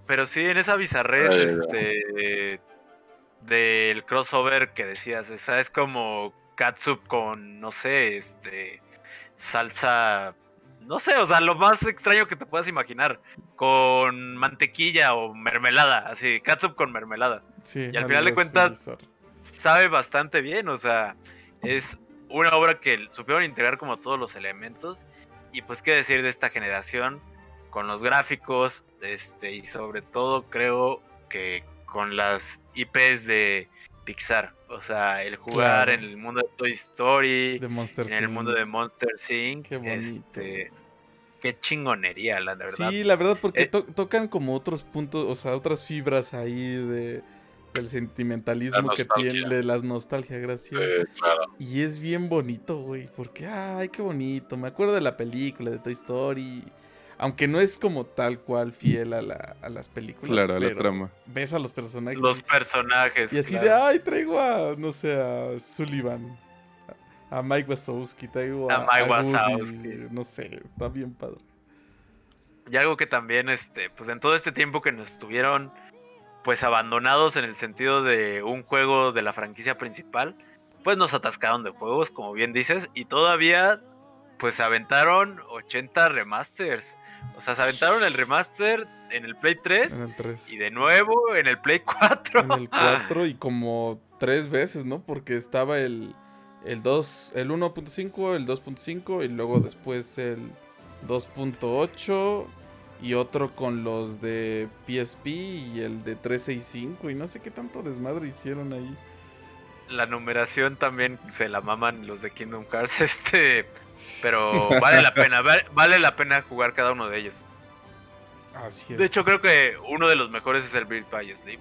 Pero sí, en esa bizarrez, este del crossover que decías, esa es como catsup con, no sé, este, salsa, no sé, o sea, lo más extraño que te puedas imaginar, con mantequilla o mermelada, así, catsup con mermelada. Sí, y al final de cuentas, sabe bastante bien, o sea, es una obra que supieron integrar como todos los elementos. Y pues qué decir de esta generación con los gráficos, este, y sobre todo creo que con las IPs de Pixar. O sea, el jugar en el mundo de Toy Story, en el mundo de Monster Inc. Qué Este, qué chingonería, la verdad. Sí, la verdad, porque eh, tocan como otros puntos, o sea, otras fibras ahí de del sentimentalismo que tiene, de las nostalgias, gracias. Y es bien bonito, güey, porque, ay, qué bonito. Me acuerdo de la película de Toy Story. Aunque no es como tal cual fiel a, la, a las películas. Claro, a la trama. Ves a los personajes. Los personajes. Y así de, ay, traigo a, no sé, a Sullivan. A Mike Wazowski, traigo a, a Mike Wazowski. No sé, está bien padre. Y algo que también, este, pues en todo este tiempo que nos estuvieron, pues abandonados en el sentido de un juego de la franquicia principal, pues nos atascaron de juegos, como bien dices, y todavía, pues aventaron 80 remasters. O sea, se aventaron el remaster en el Play 3, y de nuevo en el Play 4. En el 4 y como tres veces, ¿no? Porque estaba el, el 2, el 1.5, el 2.5 y luego después el 2.8 y otro con los de PSP y el de 365 y no sé qué tanto desmadre hicieron ahí la numeración también se la maman los de Kingdom Hearts, este, pero vale la pena, vale, la pena jugar cada uno de ellos. Así es. De hecho, creo que uno de los mejores es el Bird by Sleep.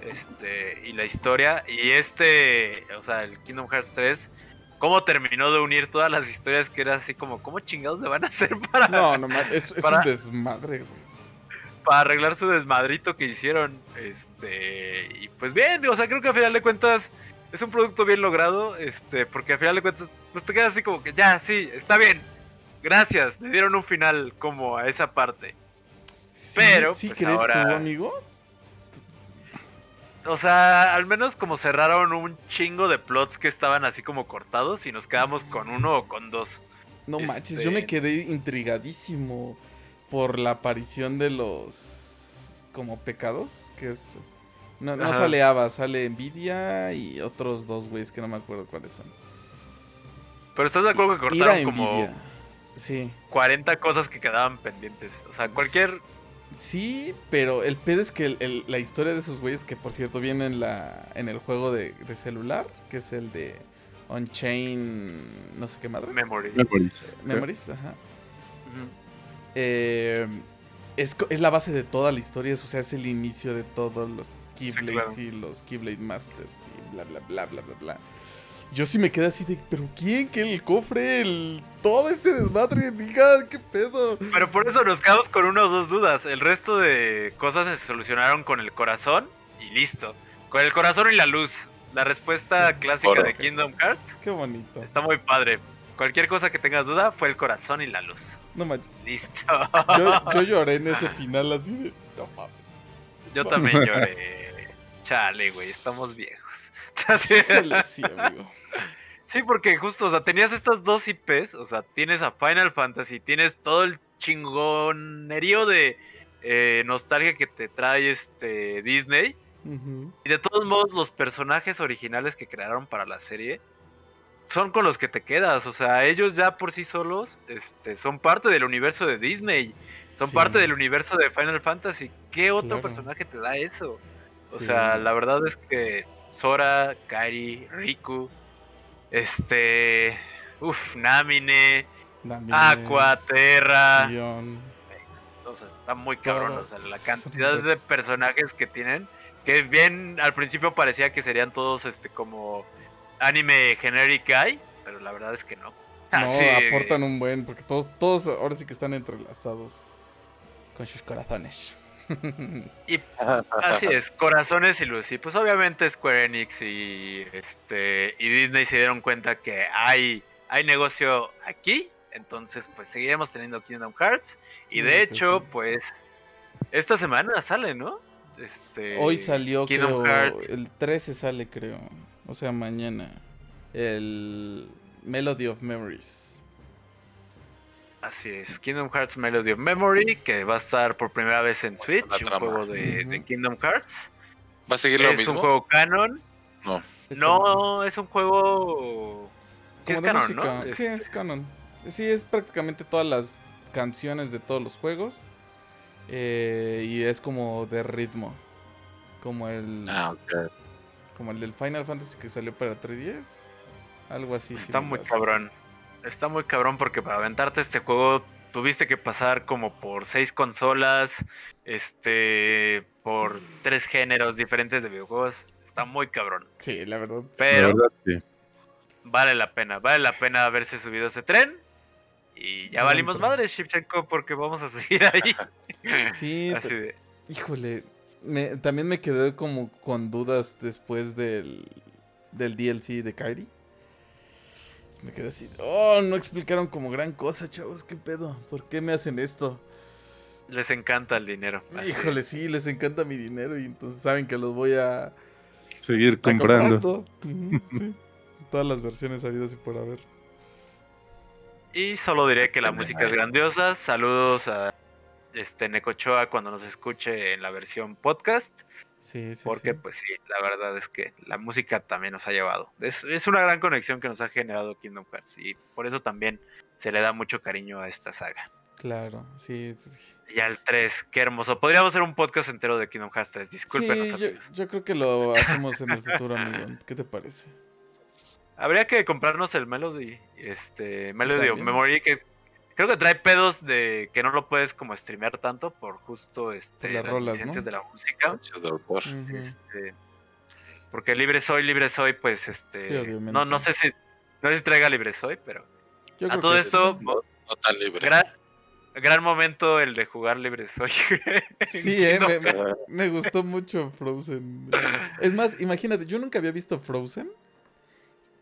Este, y la historia, y este, o sea, el Kingdom Hearts 3, cómo terminó de unir todas las historias que era así como, ¿cómo chingados le van a hacer para. No, no, es, es un desmadre, güey para arreglar su desmadrito que hicieron. Este, y pues bien, o sea, creo que al final de cuentas es un producto bien logrado, este, porque al final de cuentas, pues te quedas así como que ya, sí, está bien. Gracias, le dieron un final como a esa parte. Pero, ¿sí pues crees tú, amigo? O sea, al menos como cerraron un chingo de plots que estaban así como cortados y nos quedamos con uno o con dos. No manches, yo me este quedé intrigadísimo por la aparición de los como pecados, que es no, no sale Ava, sale Nvidia y otros dos güeyes que no me acuerdo cuáles son. Pero estás de acuerdo que cortaron como sí. 40 cosas que quedaban pendientes. O sea, cualquier Sí, pero el pedo es que la historia de esos güeyes, que por cierto viene en, la, en el juego de, celular, que es el de On-Chain, no sé qué madre. Memories. Memories, ajá. eh, es, la base de toda la historia, o sea, es el inicio de todos los Keyblades y los Keyblade Masters y bla, bla, bla, bla, bla, bla yo sí me quedé así de, pero ¿quién? ¿Que el cofre? El... Todo ese desmadre, diga, ¿qué pedo? Pero por eso nos quedamos con una o dos dudas. El resto de cosas se solucionaron con el corazón y listo. Con el corazón y la luz. La respuesta clásica de Kingdom Hearts. Qué bonito. Está muy padre. Cualquier cosa que tengas duda fue el corazón y la luz. No manches. Listo. Yo, lloré en ese final así de, no mames. Yo también lloré. Chale, güey, estamos viejos. sí, amigo. Sí, porque justo, o sea, tenías estas dos IPs, o sea, tienes a Final Fantasy, tienes todo el chingonerío de eh, nostalgia que te trae este Disney. Y de todos modos, los personajes originales que crearon para la serie son con los que te quedas. O sea, ellos ya por sí solos este, son parte del universo de Disney. Son parte del universo de Final Fantasy. ¿Qué otro personaje te da eso? O sea, la verdad es que Sora, Kairi, Riku, este, uff, Namine, Aqua, Terra. O sea, está muy cabrón, o sea, la cantidad de personajes que tienen, que bien al principio parecía que serían todos este como anime generic guy, pero la verdad es que no. No, aportan un buen, porque todos, todos ahora sí que están entrelazados con sus corazones. y así es, corazones y luz. Y pues obviamente Square Enix y este y Disney se dieron cuenta que hay, hay negocio aquí. Entonces, pues seguiremos teniendo Kingdom Hearts. Y de hecho, pues esta semana sale, ¿no? Este, Hoy salió, Kingdom Hearts. el 13 sale, creo. O sea, mañana. El Melody of Memories. Así es, Kingdom Hearts Melody of Memory, que va a estar por primera vez en Switch, un juego de, Kingdom Hearts. ¿Va a seguir lo mismo? Es un juego canon. No. no, es un juego... Sí, es canon, ¿no? Sí, es canon. Sí, es prácticamente todas las canciones de todos los juegos. Eh, y es como de ritmo. Como el... Ah, Como el del Final Fantasy que salió para 3DS. Algo así. Está muy cabrón está muy cabrón porque para aventarte este juego tuviste que pasar como por seis consolas, este, por tres géneros diferentes de videojuegos. Está muy cabrón. Sí, la verdad. Pero vale la pena, vale la pena haberse subido ese tren. Y ya valimos madre, Shipchenko, porque vamos a seguir ahí. Sí, híjole, también me quedé como con dudas después del, del DLC de Kairi. Me quedé así. Oh, no explicaron como gran cosa, chavos. ¿Qué pedo? ¿Por qué me hacen esto? Les encanta el dinero. Híjole, sí, les encanta mi dinero y entonces saben que los voy a seguir comprando. Todas las versiones habidas y por haber. Y solo diré que la música es grandiosa. Saludos a este Necochoa cuando nos escuche en la versión podcast. Sí, sí, porque pues sí, la verdad es que la música también nos ha llevado. Es, una gran conexión que nos ha generado Kingdom Hearts y por eso también se le da mucho cariño a esta saga. Claro, sí. Y al 3, qué hermoso. Podríamos hacer un podcast entero de Kingdom Hearts 3, discúlpenos. Sí, yo, creo que lo hacemos en el futuro, amigo. ¿Qué te parece? Habría que comprarnos el Melody, este, Melody of Memory, que Creo que trae pedos de que no lo puedes como streamear tanto por justo este, las, rolas, licencias de la música. Este, porque libre soy, libre soy, pues este. no, no sé si. No sé si traiga libre soy, pero. a todo esto. No, tan libre. Gran, momento el de jugar libre soy. sí, eh, me, gustó mucho Frozen. Es más, imagínate, yo nunca había visto Frozen.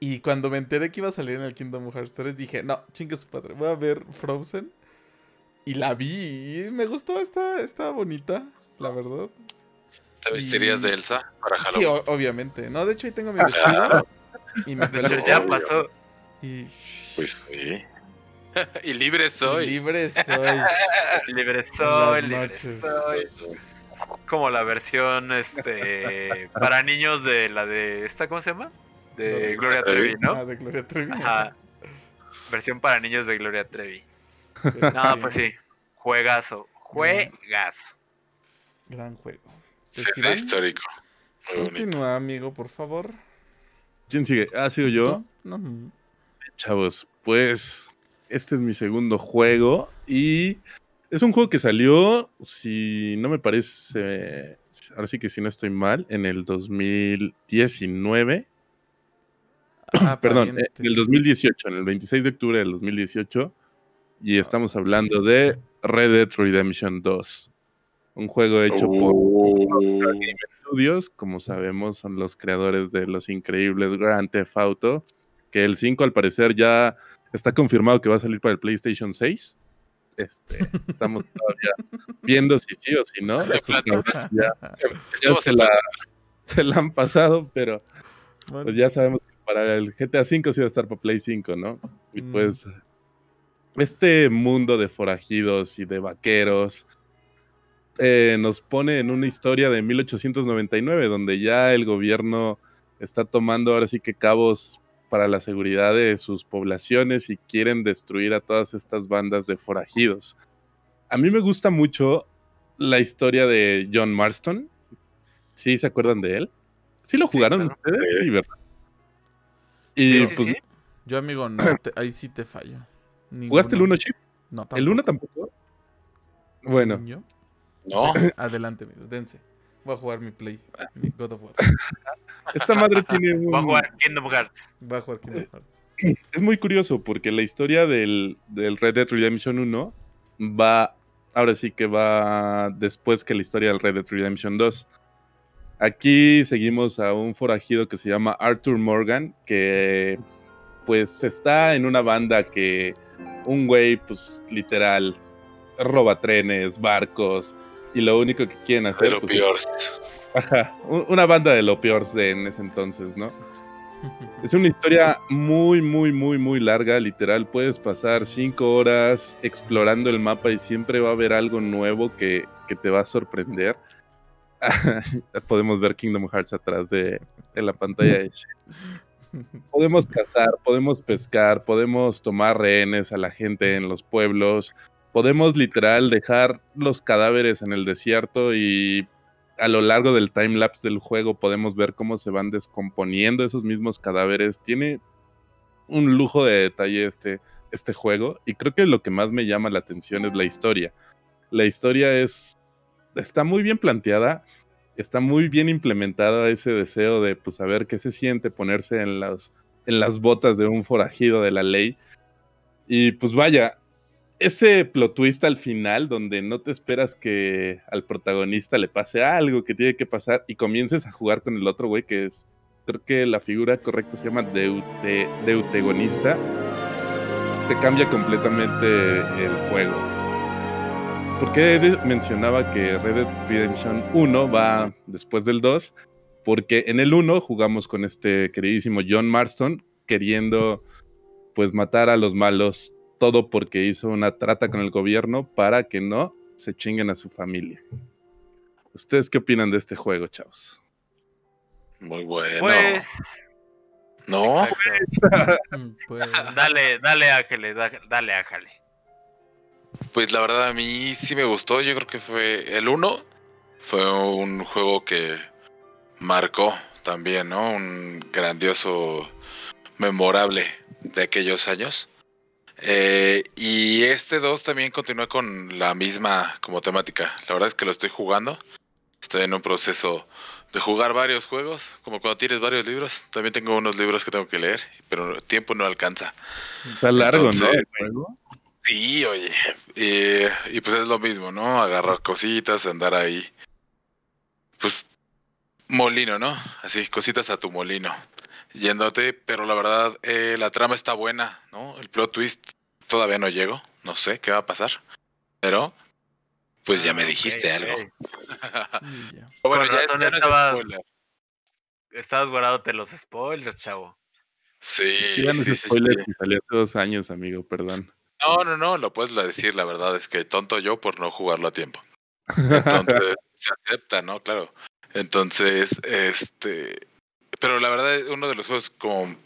Y cuando me enteré que iba a salir en el Kingdom Hearts 3, dije, no, chingue su padre, voy a ver Frozen. Y la vi y me gustó, está, está bonita, la verdad. ¿Te vestirías de Elsa para Halloween? Sí, obviamente. No, de hecho ahí tengo mi vestido. y me ya pasó. Y... Pues sí. y libre soy. libre soy. libre soy, libre soy. Como la versión este para niños de la de esta, ¿cómo se llama? De Gloria Trevi, ¿no? Ah, de Gloria Trevi. Ajá. Versión para niños de Gloria Trevi. no, pues sí. Juegazo. Juegazo. Gran juego. Sí, histórico. Continúa, amigo, por favor. ¿Quién sigue? Ah, sigo yo. Chavos, pues este es mi segundo juego y es un juego que salió, si no me parece, ahora sí que si no estoy mal, en el 2019. Ah, Perdón, en el 2018, en el 26 de octubre del 2018. Y estamos hablando de Red Dead Redemption 2. Un juego hecho por oh. Studios, como sabemos, son los creadores de los increíbles Grand Theft Auto. Que el 5 al parecer ya está confirmado que va a salir para el PlayStation 6. Este, estamos todavía viendo si sí o si no. Estos ya, ya se, la, se, la, han pasado, pero pues ya sabemos que para el GTA 5 sí va a estar para Play 5, ¿no? Y mm. pues este mundo de forajidos y de vaqueros eh, nos pone en una historia de 1899, donde ya el gobierno está tomando ahora sí que cabos para la seguridad de sus poblaciones y quieren destruir a todas estas bandas de forajidos. A mí me gusta mucho la historia de John Marston. ¿Sí se acuerdan de él? ¿Sí lo jugaron ustedes? Sí, ¿verdad? Y pues... Yo, amigo, no, ahí sí te fallo. ¿Jugaste el 1 chip? No, tampoco. ¿El 1 tampoco? Bueno. No. Adelante, amigos, dense. Voy a jugar mi Play, mi God of War. Esta madre tiene un... Va a jugar Kingdom Hearts. Va a jugar Kingdom Hearts. Es muy curioso porque la historia del, del Red Dead Redemption 1 va, ahora sí que va después que la historia del Red Dead Redemption 2. Aquí seguimos a un forajido que se llama Arthur Morgan, que pues está en una banda que un güey, pues literal, roba trenes, barcos, y lo único que quieren hacer. De lo pues, Ajá, una banda de lo peor de en ese entonces, ¿no? Es una historia muy, muy, muy, muy larga, literal. Puedes pasar cinco horas explorando el mapa y siempre va a haber algo nuevo que, que te va a sorprender. Podemos ver Kingdom Hearts atrás de, la pantalla de Podemos cazar, podemos pescar, podemos tomar rehenes a la gente en los pueblos, podemos literal dejar los cadáveres en el desierto y a lo largo del timelapse del juego podemos ver cómo se van descomponiendo esos mismos cadáveres. Tiene un lujo de detalle este, este juego y creo que lo que más me llama la atención es la historia. La historia es está muy bien planteada está muy bien implementado ese deseo de pues saber qué se siente ponerse en las, en las botas de un forajido de la ley. Y pues vaya, ese plot twist al final donde no te esperas que al protagonista le pase algo que tiene que pasar y comiences a jugar con el otro güey que es, creo que la figura correcta se llama deute, deutegonista, te cambia completamente el juego. ¿Por qué mencionaba que Red Dead Redemption 1 va después del 2? Porque en el 1 jugamos con este queridísimo John Marston queriendo pues matar a los malos, todo porque hizo una trata con el gobierno para que no se chinguen a su familia. ¿Ustedes qué opinan de este juego, chavos? Muy bueno. Pues... No. pues... dale, dale, Ángeles, dale, Ángeles. Pues la verdad a mí sí me gustó. Yo creo que fue el 1. Fue un juego que marcó también, ¿no? Un grandioso, memorable de aquellos años. Eh, y este 2 también continúa con la misma como temática. La verdad es que lo estoy jugando. Estoy en un proceso de jugar varios juegos, como cuando tienes varios libros. También tengo unos libros que tengo que leer, pero el tiempo no alcanza. Está largo, ¿no? El juego. Sí, oye. y pues es lo mismo, ¿no? Agarrar cositas, andar ahí. Pues molino, ¿no? Así, cositas a tu molino. Yéndote, pero la verdad, eh, la trama está buena, ¿no? El plot twist todavía no llego. No sé qué va a pasar. Pero Pues ya me ah, dijiste algo. bueno, ya, ya estabas, estabas guardándote los spoilers, chavo. Sí. sí, spoilers sí, salió hace dos años, amigo, perdón. No, no, no, lo puedes decir, la verdad es que tonto yo por no jugarlo a tiempo. Entonces, se acepta, ¿no? Claro. Entonces, este. Pero la verdad, es uno de los juegos como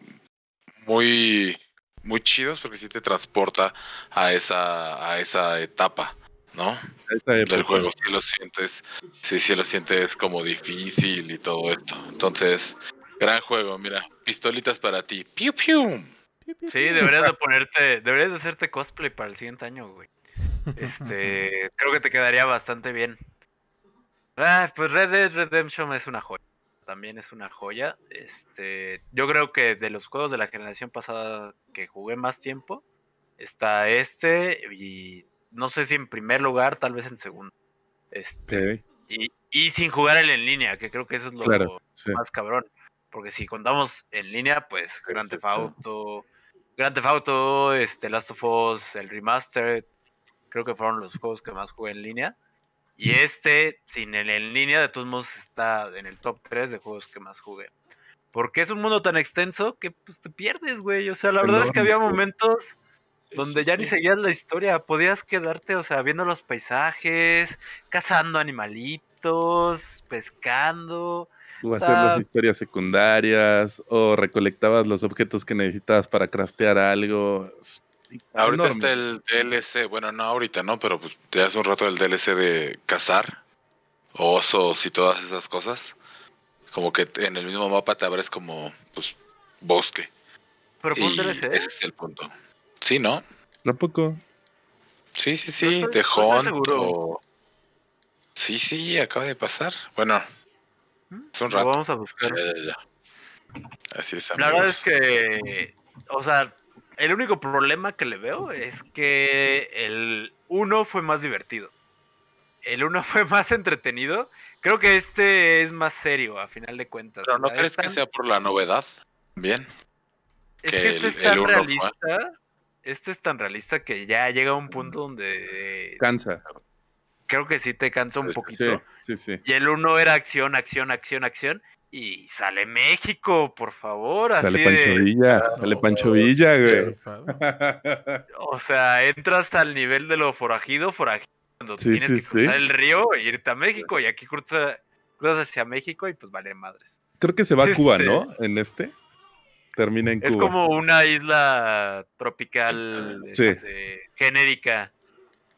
muy, muy chidos porque sí te transporta a esa, a esa etapa, ¿no? Del juego. Si lo sientes, sí, sí lo sientes como difícil y todo esto. Entonces, gran juego, mira, pistolitas para ti. ¡Piu, piu! Sí, deberías de ponerte, deberías de hacerte cosplay para el siguiente año, güey. Este, creo que te quedaría bastante bien. Ah, pues Red Dead Redemption es una joya. También es una joya. Este, yo creo que de los juegos de la generación pasada que jugué más tiempo, está este y no sé si en primer lugar, tal vez en segundo. Este, y, y, sin jugar el en línea, que creo que eso es lo más cabrón. Porque si contamos en línea, pues Grand Theft Auto, Grand Theft Auto, este, Last of Us, el Remastered, creo que fueron los juegos que más jugué en línea. Y este, sin el en línea, de todos modos está en el top 3 de juegos que más jugué. Porque es un mundo tan extenso que pues, te pierdes, güey. O sea, la verdad es que había momentos donde ya ni seguías la historia. Podías quedarte, o sea, viendo los paisajes, cazando animalitos, pescando. O hacer las historias secundarias, o recolectabas los objetos que necesitabas para craftear algo. Ahorita está el DLC, bueno, no ahorita, ¿no? Pero pues te hace un rato el DLC de cazar osos y todas esas cosas. Como que en el mismo mapa te abres como, pues, bosque. Pero fue un DLC. Ese es el punto. Sí, ¿no? Tampoco. Sí, sí, sí, de Hunt Sí, sí, acaba de pasar. Bueno, es un rato. vamos a buscar. Así es. La verdad es que, o sea, el único problema que le veo es que el 1 fue más divertido. El 1 fue más entretenido. Creo que este es más serio, a final de cuentas. Pero no crees que sea por la novedad. Bien. Es que, este es tan realista. Este es tan realista que ya llega a un punto donde. Cansa creo que sí te cansa un poquito. Sí, sí, Y el uno era acción, acción, acción, acción. Y sale México, por favor. Sale Pancho Villa, sale Pancho Villa, güey. O sea, entras al nivel de lo forajido, forajido, cuando tienes que cruzar el río e irte a México. Y aquí cruzas, hacia México y pues vale madres. Creo que se va a Cuba, ¿no? Este en este. Termina en Cuba. Es como una isla tropical este, genérica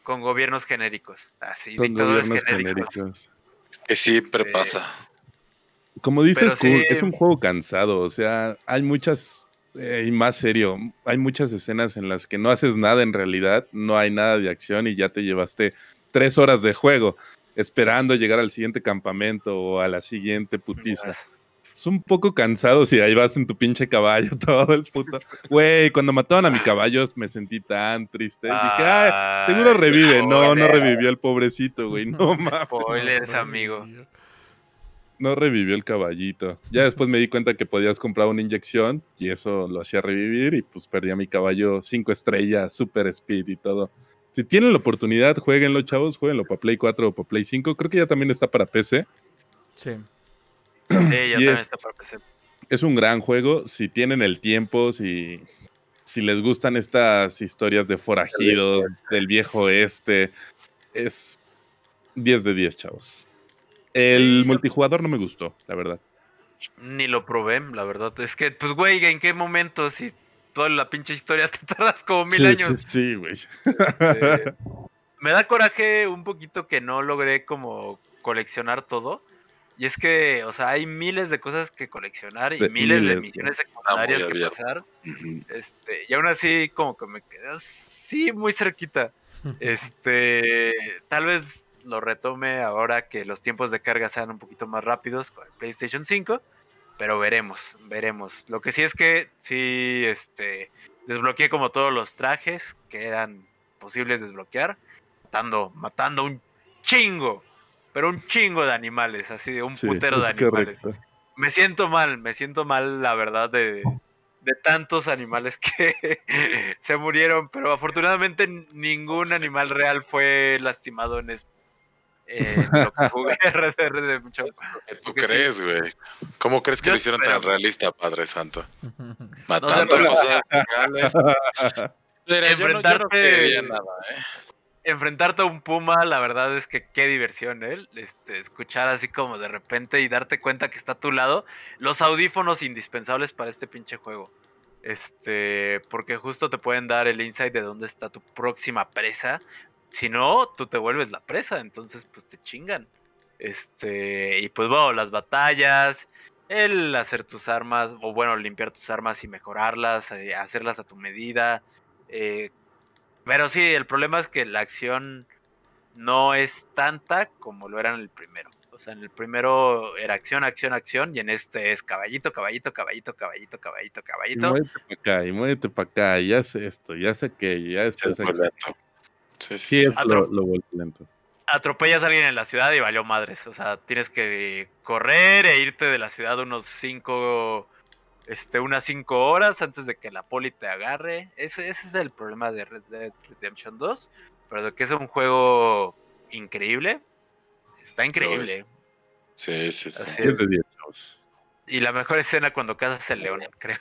con gobiernos genéricos. Así, con gobiernos genéricos. Que siempre este, pasa. Como dices, es un juego cansado. O sea, hay muchas. Eh, y más serio, hay muchas escenas en las que no haces nada en realidad, no hay nada de acción y ya te llevaste tres horas de juego esperando llegar al siguiente campamento o a la siguiente putiza es un poco cansado si ahí vas en tu pinche caballo todo el puto. Güey, cuando mataron a mi caballo me sentí tan triste. Dije, ay, seguro revive. No, no revivió el pobrecito, güey. No mames. Spoilers, amigo. No revivió el caballito. Ya después me di cuenta que podías comprar una inyección y eso lo hacía revivir y pues perdí a mi caballo cinco estrellas, super speed y todo. Si tienen la oportunidad, jueguenlo, chavos, jueguenlo para Play 4 o para Play 5. Creo que ya también está para PC. Sí. Sí, ya también está para PC. Es un gran juego. Si tienen el tiempo, si, si les gustan estas historias de forajidos, del viejo este, es 10 de 10, chavos. El multijugador no me gustó, la verdad. Ni lo probé, la verdad. Es que, pues, güey, ¿en qué momento? Si toda la pinche historia te tardas como mil años. Sí, sí, güey. Este, me da coraje un poquito que no logré como coleccionar todo. Y es que, o sea, hay miles de cosas que coleccionar y miles, de misiones secundarias que pasar. Este, y aún así, como que me quedé así muy cerquita. Este, tal vez lo retome ahora que los tiempos de carga sean un poquito más rápidos con el PlayStation 5, pero veremos, veremos. Lo que sí es que sí, este, desbloqueé como todos los trajes que eran posibles desbloquear, matando, matando un chingo pero un chingo de animales, así de un putero de animales. Me siento mal, me siento mal, la verdad, de, tantos animales que se murieron, pero afortunadamente ningún animal real fue lastimado en, lo que jugué Redemption. ¿Tú crees, güey? ¿Cómo crees que lo hicieron tan realista, Padre Santo? Matando no cosas Enfrentarte... nada, ¿eh? Enfrentarte a un puma, la verdad es que qué diversión, ¿eh? Este, escuchar así como de repente y darte cuenta que está a tu lado. Los audífonos indispensables para este pinche juego. Este, porque justo te pueden dar el insight de dónde está tu próxima presa. Si no, tú te vuelves la presa, entonces pues te chingan. Este, y pues bueno, las batallas, el hacer tus armas, o bueno, limpiar tus armas y mejorarlas, eh, hacerlas a tu medida. Eh, pero sí, el problema es que la acción no es tanta como lo era en el primero. O sea, en el primero era acción, acción, acción, y en este es caballito, caballito, caballito, caballito, caballito, caballito. Y muévete para acá, y muévete para acá, y hace esto, y hace aquello, ya después. Sí, sí, es lo, lo lento. Atropellas a alguien en la ciudad y valió madres. O sea, tienes que correr e irte de la ciudad unos cinco este, unas 5 horas antes de que la poli te agarre. Ese, ese es el problema de Red Dead Redemption 2. Pero de que es un juego increíble. Está increíble. Sí, sí, sí. Y la mejor escena cuando cazas el león, creo.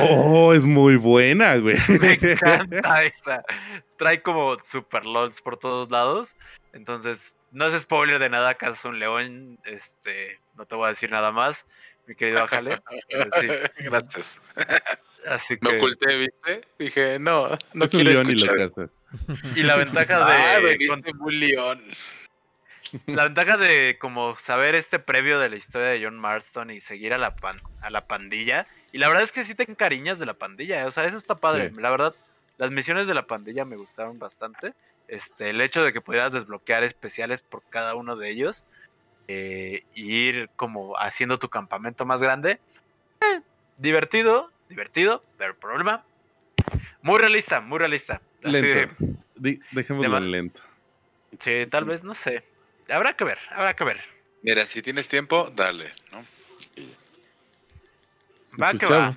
Oh, es muy buena, güey. Me encanta esa. Trae como super LOLs por todos lados. Entonces, no es spoiler de nada, cazas un león. Este, no te voy a decir nada más mi querido Ajale. Gracias. Así que... Me oculté, ¿viste? Dije, no, no es quiero un escuchar. Y, y la ventaja de... Ah, me un león. La ventaja de como saber este previo de la historia de John Marston y seguir a la, pan, a la pandilla. Y la verdad es que sí te encariñas de la pandilla. ¿eh? O sea, eso está padre. La verdad, las misiones de la pandilla me gustaron bastante. Este, el hecho de que pudieras desbloquear especiales por cada uno de ellos eh, ir como haciendo tu campamento más grande. Eh, divertido, divertido, pero el problema, muy realista, muy realista. lento. Dejémoslo lento. Sí, tal vez, no sé. Habrá que ver, habrá que ver. Mira, si tienes tiempo, dale, ¿no? Va que va.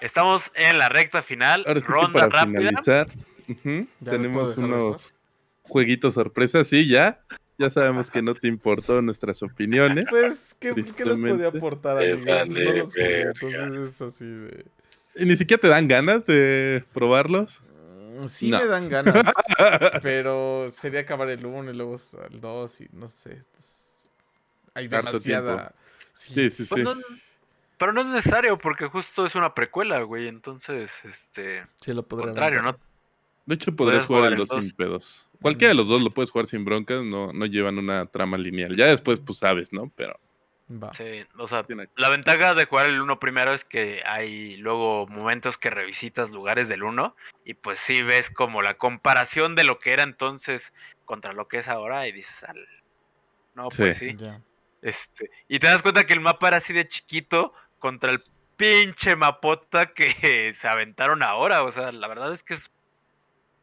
Estamos en la recta final, ronda rápida. tenemos unos jueguitos sorpresas, sí, ya. Ya sabemos que no te importó nuestras opiniones. Pues, ¿qué, ¿qué nos podía aportar, amigos? no los entonces es así de... ¿Y ni siquiera te dan ganas de probarlos? Mm, sí me dan ganas, pero sería acabar el 1 y luego el 2 y no sé. Hay demasiada... Sí, sí, sí. Pues pero no es necesario porque justo es una precuela, güey. Entonces, este... Sí, lo contrario, ¿no? De hecho, podrías jugar, el 2 sin pedos. Cualquiera de los dos lo puedes jugar sin broncas, no, no llevan una trama lineal. Ya después, pues sabes, ¿no? Pero. Sí, o sea, la ventaja de jugar el 1 primero es que hay luego momentos que revisitas lugares del 1 y pues sí ves como la comparación de lo que era entonces contra lo que es ahora y dices, al... no, pues sí. Este, y te das cuenta que el mapa era así de chiquito contra el pinche mapota que se aventaron ahora, o sea, la verdad es que es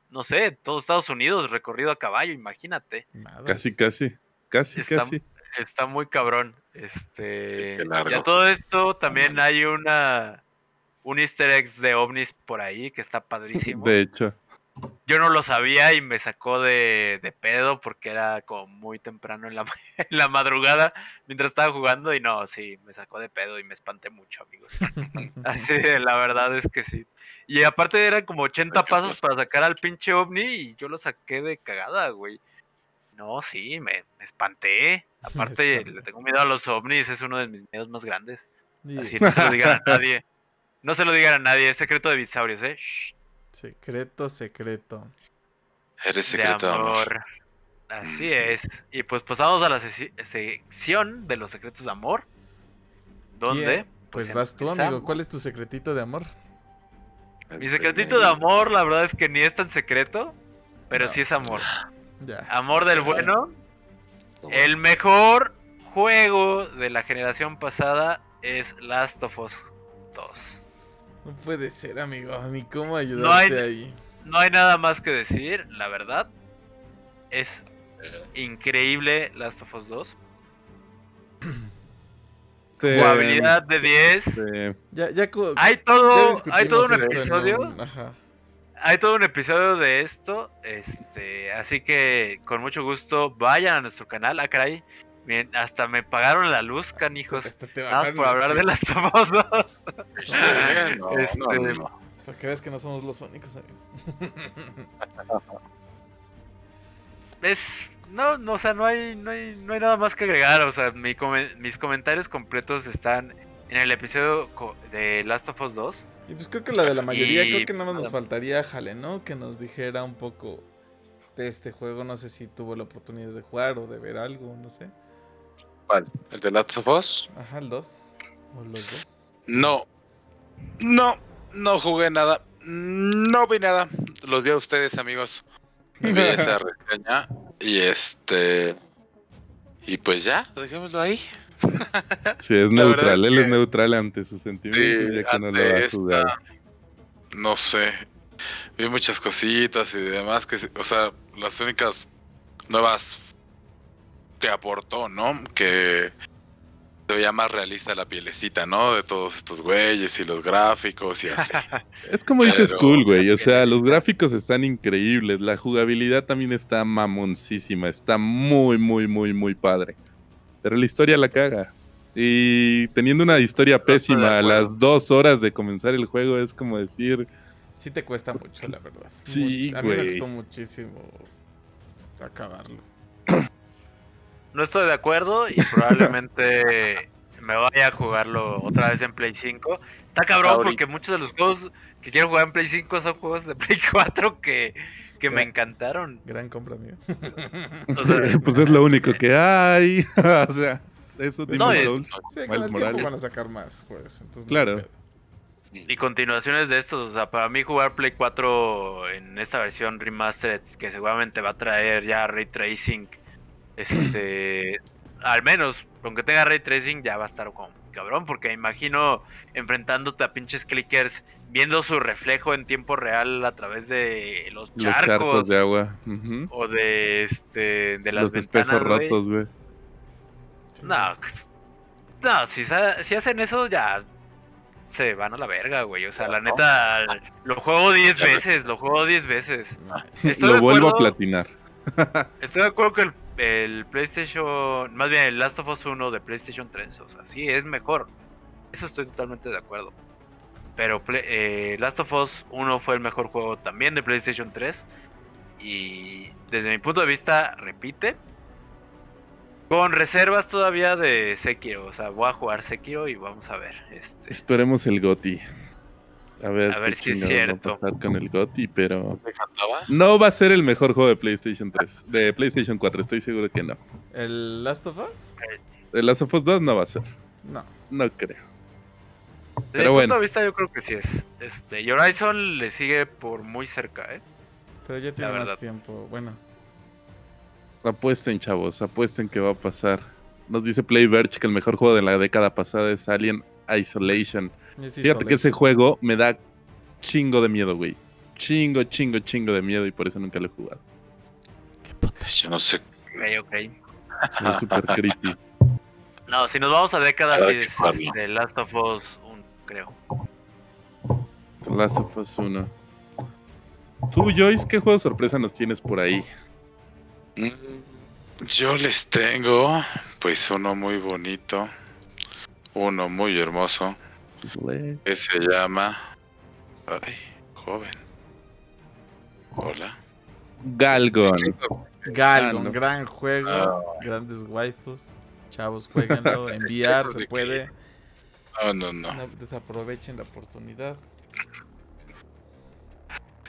no sé, todo Estados Unidos recorrido a caballo, imagínate. Casi, casi, casi, está, casi. Está muy cabrón. Este, y a todo esto también hay una un Easter egg de ovnis por ahí que está padrísimo. De hecho. Yo no lo sabía y me sacó de, de pedo porque era como muy temprano en la, en la, madrugada mientras estaba jugando y no, sí, me sacó de pedo y me espanté mucho, amigos. Así, la verdad es que sí. Y aparte eran como 80 pasos para sacar al pinche ovni y yo lo saqué de cagada, güey. No, sí, me, espanté. Aparte, le tengo miedo a los ovnis, es uno de mis miedos más grandes. Así no se lo digan a nadie. No se lo digan a nadie, es secreto de Bitsaurios, ¿eh? Secreto, secreto. Eres secreto de amor. Así es. Y pues pasamos a la sección de los secretos de amor. ¿Dónde? Pues, pues vas tú, amigo. ¿Cuál es tu secretito de amor? Mi secretito de amor, la verdad es que ni es tan secreto, pero sí es amor. Amor del bueno. El mejor juego de la generación pasada es Last of Us 2. No puede ser, amigo. Ni cómo ayudarte no hay, ahí. No hay nada más que decir, la verdad. Es increíble Last of Us 2. Este, Jugabilidad de 10. Este, ya, ya, hay todo, hay todo un episodio. hay todo un episodio de esto, este, así que con mucho gusto vayan a nuestro canal. Ah, caray, Bien, hasta me pagaron la luz, canijos. Este Nada por hablar de las famosas. no, este, no, Porque ves que no somos los únicos. es no, no, o sea, no hay, no hay, no hay nada más que agregar. O sea, mi, mis comentarios completos están en el episodio de Last of Us 2. Y pues creo que la de la mayoría, creo que nada más nos faltaría Jale, ¿no? Que nos dijera un poco de este juego. No sé si tuvo la oportunidad de jugar o de ver algo, no sé. ¿Cuál? ¿El de Last of Us? Ajá, el 2. O los dos. No. No, no jugué nada. No vi nada. Los vi a ustedes, amigos. Vi esa reseña. Y este. Y pues ya, dejémoslo ahí. Sí, es neutral, él es neutral ante sus sentimientos, ya que no lo va a jugar. No sé, vi muchas cositas y demás, que, o sea, las únicas nuevas que aportó, ¿no? Que se veía más realista la pielecita, ¿no? De todos estos güeyes y los gráficos y así. es como dice Skull, güey. O sea, los gráficos están increíbles. La jugabilidad también está mamoncísima. Está muy, muy, muy, muy padre. Pero la historia la caga. Y teniendo una historia pésima a las dos horas de comenzar el juego, es como decir. Sí, te cuesta mucho, la verdad. Sí, a mí me costó muchísimo acabarlo. No estoy de acuerdo y probablemente me vaya a jugarlo otra vez en Play 5. Está cabrón porque muchos de los juegos que quiero jugar en Play 5 son juegos de Play 4 que, que me encantaron. Gran compra, mío. pues es lo único que hay. o sea, eso no, Souls. Sí, con el tiempo van a sacar más, pues. claro. y continuaciones de estos, o sea, para mí jugar Play 4 en esta versión remastered, que seguramente va a traer ya ray tracing este, al menos, aunque tenga ray tracing, ya va a estar como cabrón, porque imagino enfrentándote a pinches clickers, viendo su reflejo en tiempo real a través de los charcos, de agua, o de este, de las los espejos rotos, güey. No, no, si, si hacen eso ya se van a la verga, güey. O sea, la neta, lo juego 10 veces, lo juego 10 veces. lo vuelvo a platinar. Estoy de acuerdo que el, PlayStation, más bien el Last of Us 1 de PlayStation 3, o sea, sí es mejor. Eso estoy totalmente de acuerdo. Pero eh, Last of Us 1 fue el mejor juego también de PlayStation 3. Y desde mi punto de vista, repite. Con reservas todavía de Sekiro. O sea, voy a jugar Sekiro y vamos a ver. Este... Esperemos el GOTI. A ver, a ver si es cierto. Va a pasar con el GOTI, pero no va a ser el mejor juego de PlayStation 3, de PlayStation 4, estoy seguro que no. ¿El Last of Us? El Last of Us 2 no va a ser. No. No creo. Desde pero mi bueno. punto de vista yo creo que sí es. Este, y Horizon le sigue por muy cerca, ¿eh? Pero ya tiene más tiempo, bueno. Apuesten, chavos, apuesten que va a pasar. Nos dice Playverge que el mejor juego de la década pasada es Alien Isolation. Fíjate que ese juego me da chingo de miedo, güey. Chingo, chingo, chingo de miedo y por eso nunca lo he jugado. Yo no sé. Ok, ok. Es súper creepy. No, si nos vamos a décadas, sí es de Last of Us 1, creo. Last of Us 1. Tú, Joyce, ¿qué juego de sorpresa nos tienes por ahí? Mm, yo les tengo, pues, uno muy bonito. Uno muy hermoso. Que se llama. Ay, joven. Hola. Galgon. Galgon, gran juego. Ah. Grandes waifus. Chavos, jueguenlo. Enviar se puede. No, no, no. desaprovechen la oportunidad.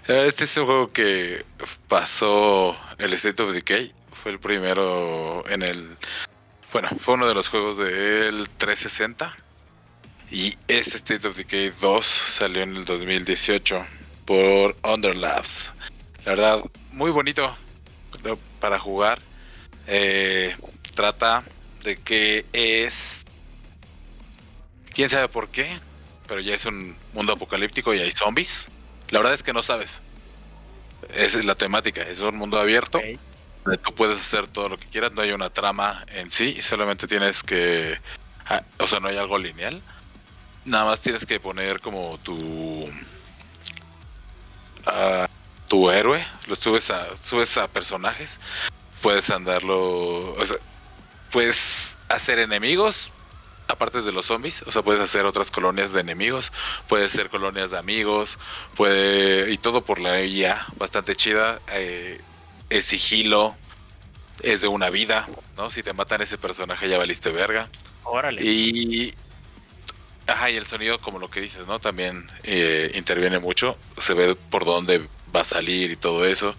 Este es un juego que pasó el State of Decay. Fue el primero en el. Bueno, fue uno de los juegos del 360 y este State of Decay 2 salió en el 2018 por Underlabs. La verdad, muy bonito para jugar. Eh, trata de que es... ¿Quién sabe por qué? Pero ya es un mundo apocalíptico y hay zombies. La verdad es que no sabes. Esa es la temática. Es un mundo abierto. Tú puedes hacer todo lo que quieras. No hay una trama en sí. Solamente tienes que... Ah, o sea, no hay algo lineal Nada más tienes que poner como tu... a tu héroe, lo subes a, subes a personajes, puedes andarlo, o sea, puedes hacer enemigos, aparte de los zombies, o sea, puedes hacer otras colonias de enemigos, puedes hacer colonias de amigos, puede y todo por la IA, bastante chida, eh, es sigilo, es de una vida, ¿no? Si te matan ese personaje ya valiste verga. Órale. Y ajá, y el sonido como lo que dices, ¿no? También eh, interviene mucho, se ve por dónde va a salir y todo eso.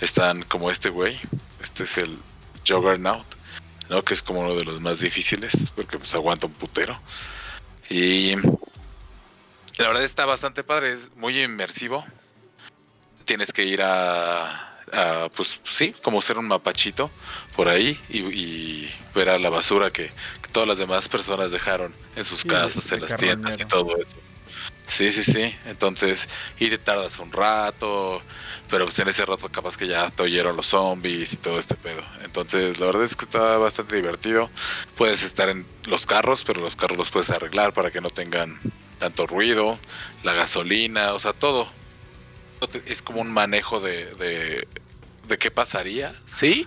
Están como este güey, este es el Juggernaut ¿no? Que es como uno de los más difíciles, porque pues aguanta un putero. Y la verdad está bastante padre, es muy inmersivo. Tienes que ir a, pues sí, como ser un mapachito por ahí y, ver a la basura que, todas las demás personas dejaron en sus casas, en las tiendas y todo eso. Sí, sí, sí. Entonces, y te tardas un rato, pero pues en ese rato capaz que ya te oyeron los zombies y todo este pedo. Entonces, la verdad es que está bastante divertido. Puedes estar en los carros, pero los carros los puedes arreglar para que no tengan tanto ruido, la gasolina, o sea, todo. Es como un manejo de, de, de qué pasaría, ¿sí?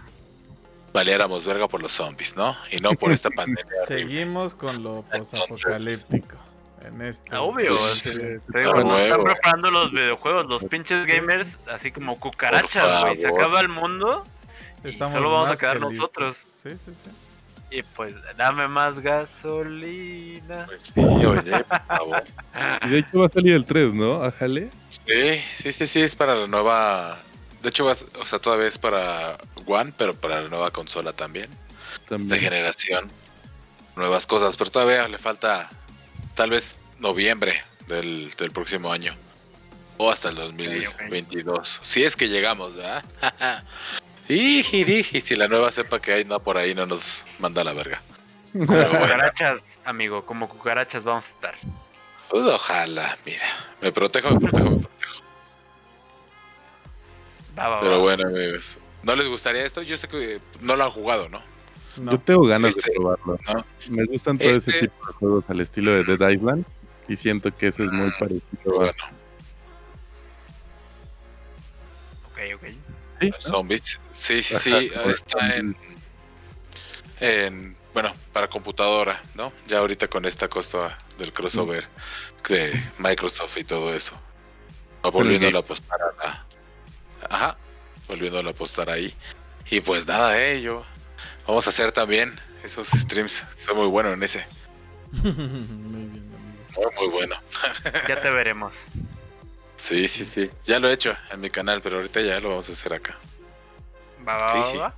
Valiéramos verga por los zombies, ¿no? Y no por esta pandemia. Seguimos con lo posapocalíptico en este. Obvio, pues, están preparando los videojuegos, los pinches gamers, así como cucarachas, güey. Se acaba el mundo. Y solo vamos a quedar nosotros. Sí, sí, sí. Y pues, dame más gasolina. Pues sí, oye, por favor. Y de hecho va a salir el 3, ¿no? Ajale. Sí, sí, sí, sí, es para la nueva. De hecho, o sea, todavía es para One, pero para la nueva consola también. también. De generación. Nuevas cosas, pero todavía le falta tal vez noviembre del, próximo año. O hasta el 2022. Si es que llegamos, ¿verdad? y, si la nueva cepa que hay no por ahí no nos manda la verga. Como cucarachas, amigo, como cucarachas vamos a estar. Pues ojalá, mira. Me protejo, me protejo, me protejo. Pero bueno, amigos. ¿No les gustaría esto? Yo sé que no lo han jugado, ¿no? Yo tengo ganas de este, probarlo. Me gustan todo ese este tipo de juegos al estilo de Dead Island y siento que ese es muy ah, parecido. Bueno. Ok, ok. ¿Sí? Zombies. Sí, sí, sí. Está en, en, bueno, para computadora, ¿no? Ya ahorita con esta costa del crossover de Microsoft y todo eso. Volviendo a apostar a la... Ajá, volviendo a apostar ahí. Y pues nada, eh, yo Vamos a hacer también esos streams. Soy muy bueno en ese. muy bien, Muy, muy bueno. ya te veremos. Sí, sí, sí. Ya lo he hecho en mi canal, pero ahorita ya lo vamos a hacer acá. Va, va, sí, va,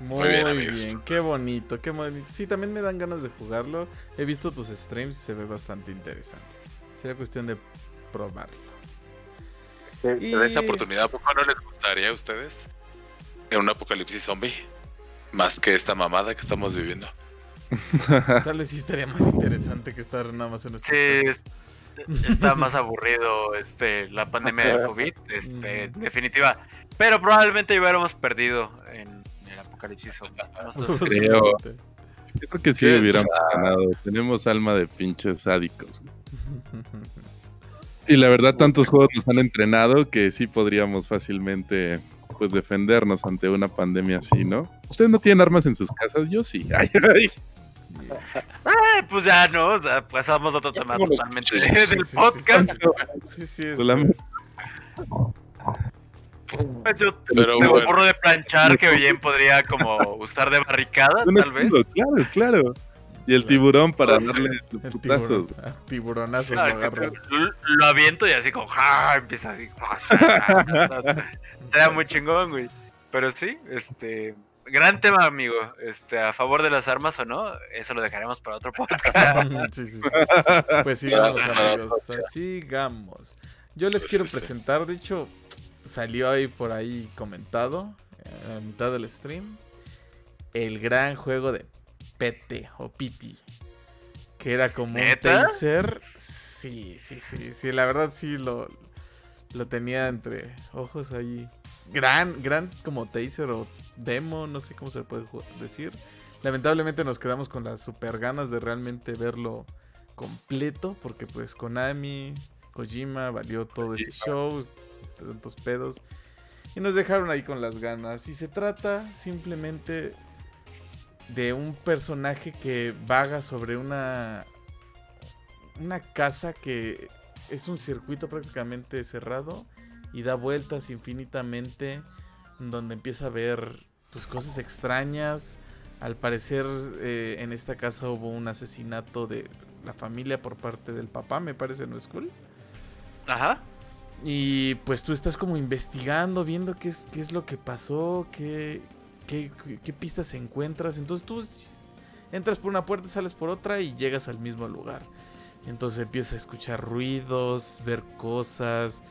Muy, bien, qué bonito, qué bonito. Sí, también me dan ganas de jugarlo. He visto tus streams y se ve bastante interesante. Sería cuestión de probarlo. Y... esa oportunidad, ¿por qué no les gustaría a ustedes? en un apocalipsis zombie. Más que esta mamada que estamos viviendo. Tal vez sí estaría más interesante que estar nada más en nuestras sí, está más aburrido este la pandemia del COVID, este, definitiva. Pero probablemente hubiéramos perdido en el apocalipsis zombie. creo, creo que sí hubiéramos ganado. Tenemos alma de pinches sádicos. Y la verdad, tantos juegos nos han entrenado que sí podríamos fácilmente pues defendernos ante una pandemia así, ¿no? ¿Ustedes no tienen armas en sus casas? Yo sí. Ay, ay. Eh, pues ya no, o sea, pasamos a otro tema totalmente del podcast. Sí, sí, sí pues yo Pero me bueno. de planchar que bien podría como usar de barricada, tal vez. Claro, claro. Y el tiburón para darle putazos. tiburonazos lo. Lo, aviento y así como, Empieza así. Era muy chingón, güey. Pero sí, este. Gran tema, amigo. Este, a favor de las armas o no, eso lo dejaremos para otro podcast. sí, sí, sí. Pues sigamos, amigos. Sigamos. Yo les quiero presentar, de hecho, salió ahí por ahí comentado, a la mitad del stream, el gran juego de PT o PT. Que era como un taser. Sí, sí, sí, sí. La verdad sí lo, lo tenía entre ojos ahí. Gran, gran como taser o demo, no sé cómo se puede decir. Lamentablemente nos quedamos con las super ganas de realmente verlo completo. Porque pues Konami Kojima, valió todo ese show, tantos pedos. Y nos dejaron ahí con las ganas. Y se trata simplemente de un personaje que vaga sobre una una casa que es un circuito prácticamente cerrado y da vueltas infinitamente donde empieza a ver pues cosas extrañas. Al parecer eh, en esta casa hubo un asesinato de la familia por parte del papá me parece no es cool ajá. Y pues tú estás como investigando viendo qué es qué es lo que pasó qué qué, qué pistas encuentras entonces tú entras por una puerta sales por otra y llegas al mismo lugar entonces empieza a escuchar ruidos, ver cosas,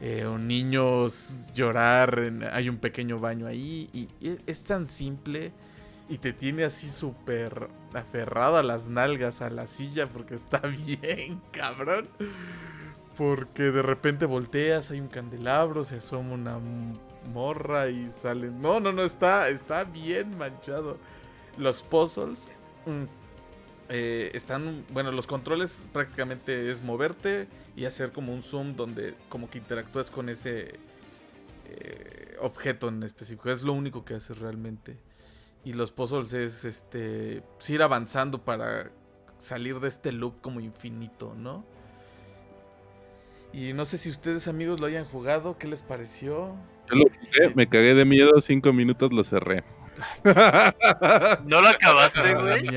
eh, niños llorar, hay un pequeño baño ahí y, es tan simple y te tiene así súper aferrado a las nalgas a la silla porque está bien, cabrón. Porque de repente volteas, hay un candelabro, se asoma una morra y sale... No, no, no, está, está bien manchado. Los puzzles... Mm, eh, están, bueno, los controles prácticamente es moverte y hacer como un zoom donde como que interactúas con ese eh, objeto en específico. Es lo único que haces realmente. Y los puzzles es este pues, ir avanzando para salir de este loop como infinito, ¿no? Y no sé si ustedes amigos lo hayan jugado, ¿qué les pareció? Yo lo jugué, me cagué de miedo, cinco minutos lo cerré. ¿No lo acabaste, güey?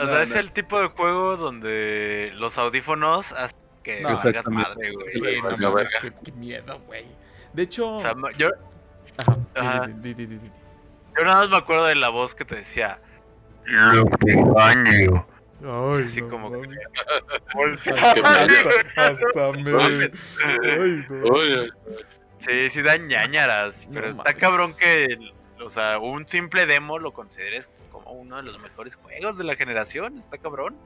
O sea, es el tipo de juego donde los audífonos hacen que no, madre, güey. Sí, no, no, qué, miedo, güey. De hecho... O sea, yo... Ajá, Yo nada más me acuerdo de la voz que te decía... Lo que Ay, Así no, como que... hasta, hasta me... Ay, no. Sí, sí dan ñañaras, pero está cabrón que, o sea, un simple demo lo consideres como uno de los mejores juegos de la generación, está cabrón.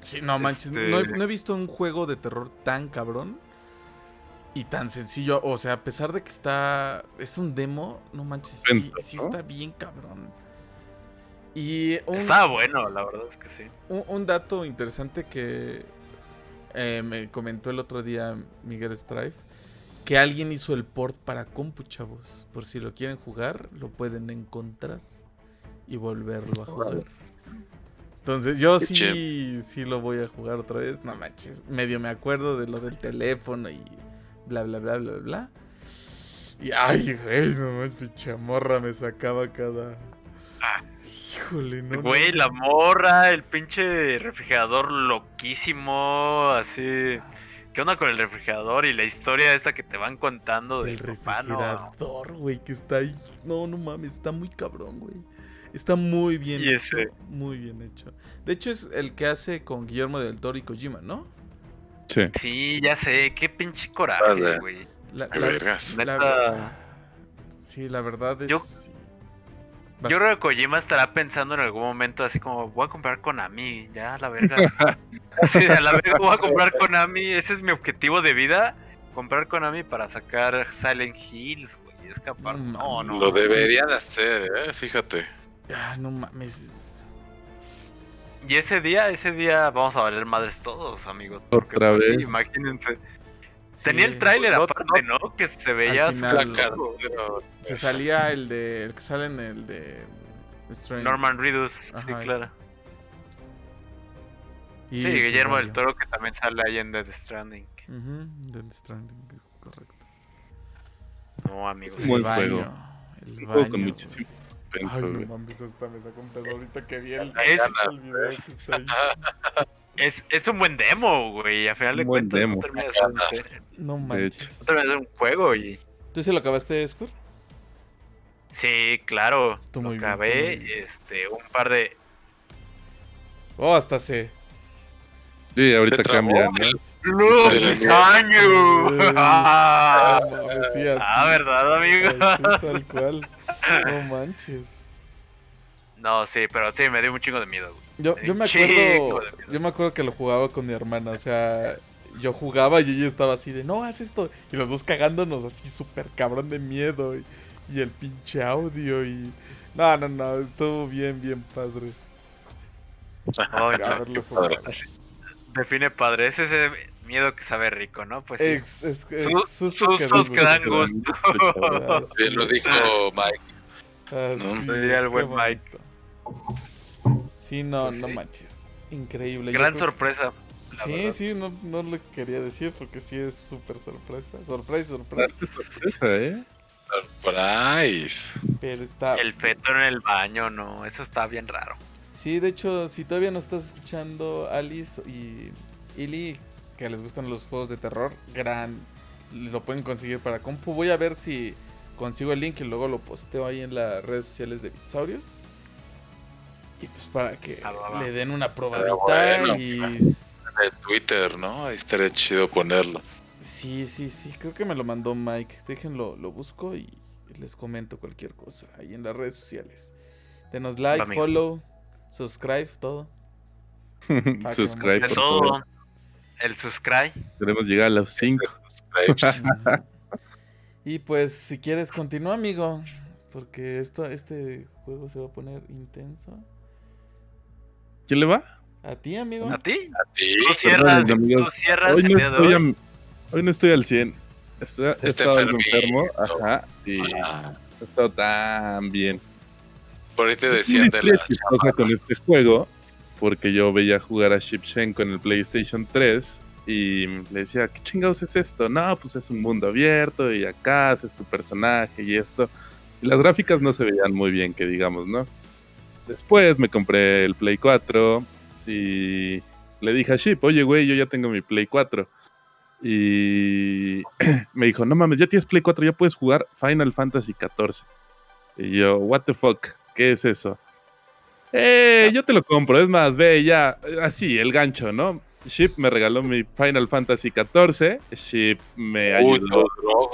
Sí, no manches, este no, he, visto un juego de terror tan cabrón y tan sencillo, o sea, a pesar de que está, es un demo, no manches, sí, está bien cabrón. Y está bueno, la verdad es que sí. Un, dato interesante que eh, me comentó el otro día Miguel Strife que alguien hizo el port para compu, chavos. Por si lo quieren jugar, lo pueden encontrar y volverlo a jugar. Entonces, yo sí, sí lo voy a jugar otra vez. No manches. Medio me acuerdo de lo del teléfono y bla, bla, bla, bla, bla. Y ay, güey, no manches, chamorra me sacaba cada. Híjole, no. Güey, la morra, el pinche refrigerador loquísimo, así. ¿Qué onda con el refrigerador y la historia esta que te van contando del refrigerador, güey, que está ahí? No, no mames, está muy cabrón, güey. Está muy bien hecho. Muy bien hecho. De hecho, es el que hace con Guillermo del Toro y Kojima, ¿no? Sí. Sí, ya sé. Qué pinche coraje, güey. La, la, sí, la verdad es. Yo creo que Kojima estará pensando en algún momento así como, voy a comprar Konami, ya, la verga. a la verga voy a comprar Konami, ese es mi objetivo de vida, comprar Konami para sacar Silent Hills, güey, escapar. No, no. Lo deberían hacer, eh, fíjate. Ah, no mames. Y ese día, ese día vamos a valer madres todos, amigos. Otra pues, vez. imagínense. Tenía el tráiler aparte, ¿no? Que se veía Se salía el de. El que sale en el de. Norman Reedus, sí, claro. sí, Guillermo del Toro que también sale ahí en Dead Stranding. Dead Stranding, es correcto. No, amigos. Es un buen juego. El baño, con muchísimo Ay, no mames, hasta me sacó un pedo ahorita que vi el, es... el video que está ahí. Es, es un buen demo, güey. A final de cuentas, demo. no manches. No termina de un juego, y. ¿Tú sí lo acabaste, Skur? Sí, claro. Tú muy lo acabé, este, un par de. Oh, hasta se. Sí, ahorita cambia. ¡Look, año! Ah, ah, ¿verdad, amigo? Sí, tal cual. No manches. No, sí, pero sí, me dio un chingo de miedo, güey. Yo, yo me acuerdo. Yo me acuerdo que lo jugaba con mi hermana. O sea, yo jugaba y ella estaba así de no, haz esto. Y los dos cagándonos así súper cabrón de miedo. Y, y, el pinche audio. Y. No, no, no. Estuvo bien, bien padre. Ay, define padre. Es ese miedo que sabe rico, ¿no? Pues es, es, sustos, que, dan gusto. lo dijo Mike. ¿no? el buen Mike. Sí, no, pues no manches. Increíble. Gran sorpresa. Sí, sí, no, no lo quería decir porque sí es súper sorpresa. Sorpresa, sorpresa. sorpresa, ¿eh? Surprise. Pero está... El feto en el baño, no, eso está bien raro. Sí, de hecho, si todavía no estás escuchando Alice y Illy, que les gustan los juegos de terror, gran, lo pueden conseguir para compu. Voy a ver si consigo el link y luego lo posteo ahí en las redes sociales de Bitsaurios. Y pues para que ah, le den una probadita y... Twitter, ¿no? Ahí estaría chido ponerlo. Sí, sí, sí, creo que me lo mandó Mike. Déjenlo, lo busco y les comento cualquier cosa ahí en las redes sociales. Denos like, follow, subscribe, todo. subscribe, por todo. El subscribe. Queremos llegar a los 5. y pues, si quieres, continúa, amigo. Porque esto, este juego se va a poner intenso. ¿Quién le va? A ti, amigo. ¿A ti? A ti. Tú cierras, tú cierras hoy, no estoy hoy no estoy al 100. Estoy, he estado enfermo. Ajá. Y ah. he estado tan bien. Por ahí te decían de la. cosa con este juego. Porque yo veía jugar a Shipshenko en el PlayStation 3 y le decía, ¿qué chingados es esto? No, pues es un mundo abierto y acá haces tu personaje y esto. Y las gráficas no se veían muy bien, que digamos, ¿no? Después me compré el Play 4 y le dije a Ship, oye, güey, yo ya tengo mi Play 4. Y me dijo, no mames, ya tienes Play 4, ya puedes jugar Final Fantasy 14. Y yo, what the fuck, ¿qué es eso? Eh, yo te lo compro, es más, ve ya, así, el gancho, ¿no? Ship me regaló mi Final Fantasy 14, Ship me ayudó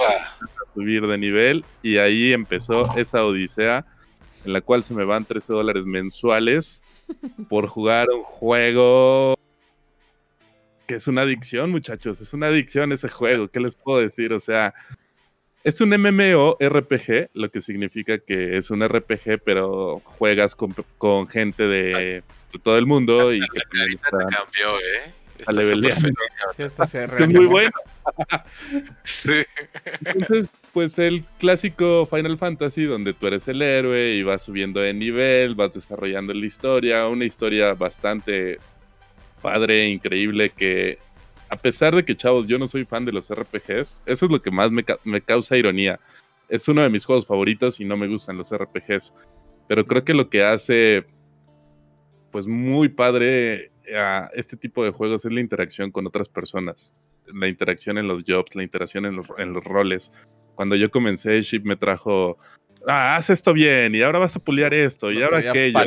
a subir de nivel y ahí empezó esa odisea en la cual se me van 13 dólares mensuales por jugar un juego que es una adicción, muchachos. Es una adicción ese juego. ¿Qué les puedo decir? O sea, es un MMO RPG, lo que significa que es un RPG, pero juegas con, gente de, todo el mundo y que cambió, ¿eh? A. Sí, es muy bueno. sí. Entonces, pues el clásico Final Fantasy, donde tú eres el héroe y vas subiendo de nivel, vas desarrollando la historia, una historia bastante padre, increíble, que a pesar de que, chavos, yo no soy fan de los RPGs, eso es lo que más me, me causa ironía. Es uno de mis juegos favoritos y no me gustan los RPGs. Pero creo que lo que hace, pues muy padre a este tipo de juegos es la interacción con otras personas. La interacción en los jobs, la interacción en los, en los roles cuando yo comencé, Ship me trajo, ah, haz esto bien y ahora vas a puliar esto y ahora aquello.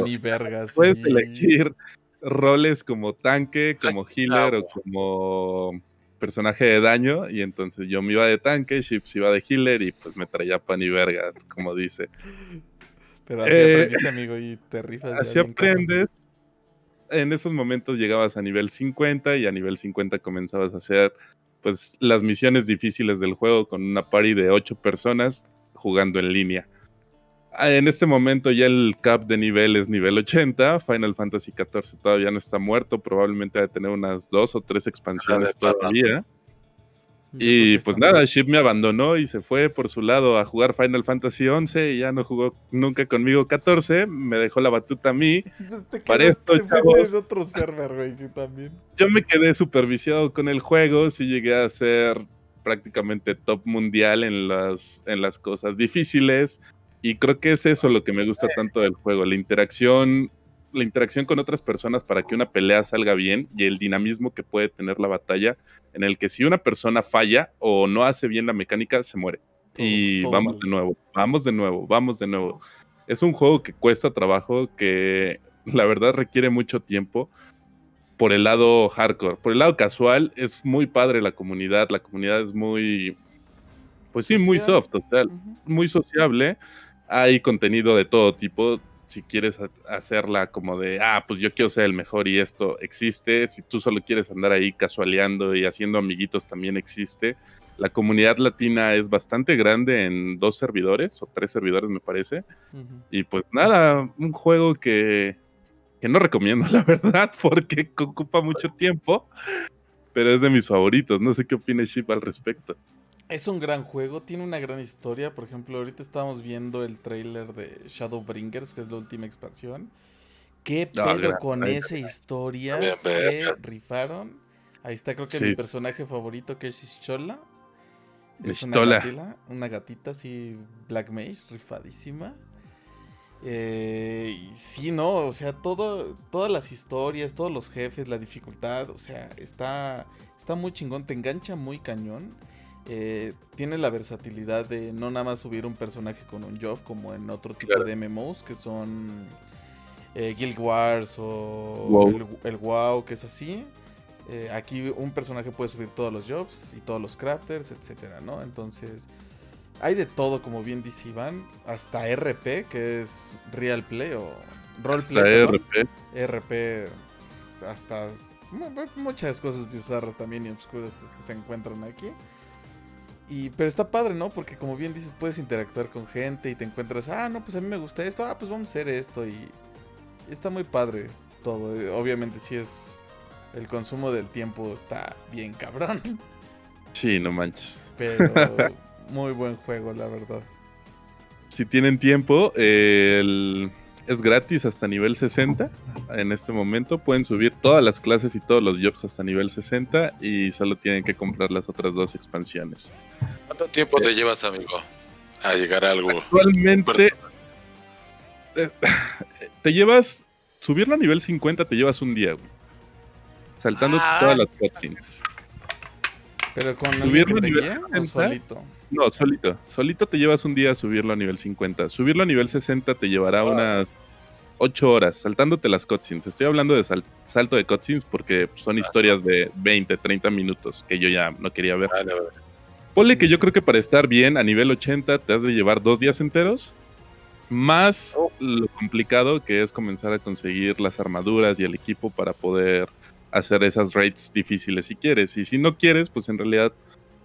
Puedes elegir roles como tanque, como healer o como personaje de daño y entonces yo me iba de tanque, Ship se iba de healer y pues me traía pan y verga, como dice. Pero así eh, aprendiste, amigo, y te rifas. Así aprendes. En esos momentos llegabas a nivel 50 y a nivel 50 comenzabas a hacer pues las misiones difíciles del juego con una party de 8 personas jugando en línea. Ah, en este momento ya el cap de nivel es nivel 80, Final Fantasy XIV todavía no está muerto, probablemente va a tener unas dos o tres expansiones todavía. Y pues nada, Ship me abandonó y se fue por su lado a jugar Final Fantasy XI y ya no jugó nunca conmigo 14, me dejó la batuta a mí. Para esto, chavos, otro server, güey, también. Yo me quedé superviciado con el juego, sí llegué a ser prácticamente top mundial en las, en las cosas difíciles y creo que es eso lo que me gusta tanto del juego, la interacción la interacción con otras personas para que una pelea salga bien y el dinamismo que puede tener la batalla, en el que si una persona falla o no hace bien la mecánica, se muere. y vamos de nuevo, vamos de nuevo, vamos de nuevo. Es un juego que cuesta trabajo, que la verdad requiere mucho tiempo por el lado hardcore. Por el lado casual es muy padre la comunidad, la comunidad es muy, pues sí, muy soft, o sea, muy sociable. Hay contenido de todo tipo si quieres hacerla como de, ah, pues yo quiero ser el mejor y esto existe, si tú solo quieres andar ahí casualeando y haciendo amiguitos también existe. La comunidad latina es bastante grande en dos servidores o tres servidores me parece. Y pues nada, un juego que que no recomiendo, la verdad, porque ocupa mucho tiempo, pero es de mis favoritos. No sé qué opina Ship al respecto. Es un gran juego, tiene una gran historia. Por ejemplo, ahorita estábamos viendo el trailer de Shadowbringers, que es la última expansión. ¿Qué ah, pedo con esa historia? Se rifaron. Ahí está, creo que mi personaje favorito, que es Ischola. Es una, una gatita así, Black Mage, rifadísima. Eh, sí, no, o sea, todo, todas las historias, todos los jefes, la dificultad, o sea, está, está muy chingón, te engancha muy cañón. Eh, tiene la versatilidad de no nada más subir un personaje con un job como en otro tipo de MMOs que son eh, Guild Wars o El, WoW que es así. Eh, aquí un personaje puede subir todos los jobs y todos los crafters, etcétera, ¿no? Entonces, hay de todo, como bien dice Iván, hasta RP, que es Real Play o Roleplay. RP. RP, hasta muchas cosas bizarras también y obscuras se encuentran aquí. Y, pero está padre, ¿no? Porque como bien dices, puedes interactuar con gente y te encuentras, ah, no, pues a mí me gusta esto, ah, pues vamos a hacer esto. Y está muy padre todo. Obviamente si es el consumo del tiempo está bien cabrón. Sí, no manches. Pero muy buen juego, la verdad. Si tienen tiempo, el es gratis hasta nivel 60 en este momento. Pueden subir todas las clases y todos los jobs hasta nivel 60 y solo tienen que comprar las otras dos expansiones. ¿Cuánto tiempo te llevas, amigo, a llegar a algo? Actualmente eh, te llevas, subirlo a nivel 50 te llevas un día, güey. Saltando ah. todas las cutscenes. Pero con subirlo a nivel 60, solito. No, solito. Solito te llevas un día a subirlo a nivel 50. Subirlo a nivel 60 te llevará unas 8 horas, saltándote las cutscenes. Estoy hablando de salto de cutscenes porque son historias de 20, 30 minutos que yo ya no quería ver. Ponle que yo creo que para estar bien a nivel 80 te has de llevar dos días enteros. Más oh. lo complicado que es comenzar a conseguir las armaduras y el equipo para poder hacer esas raids difíciles si quieres. Y si no quieres, pues en realidad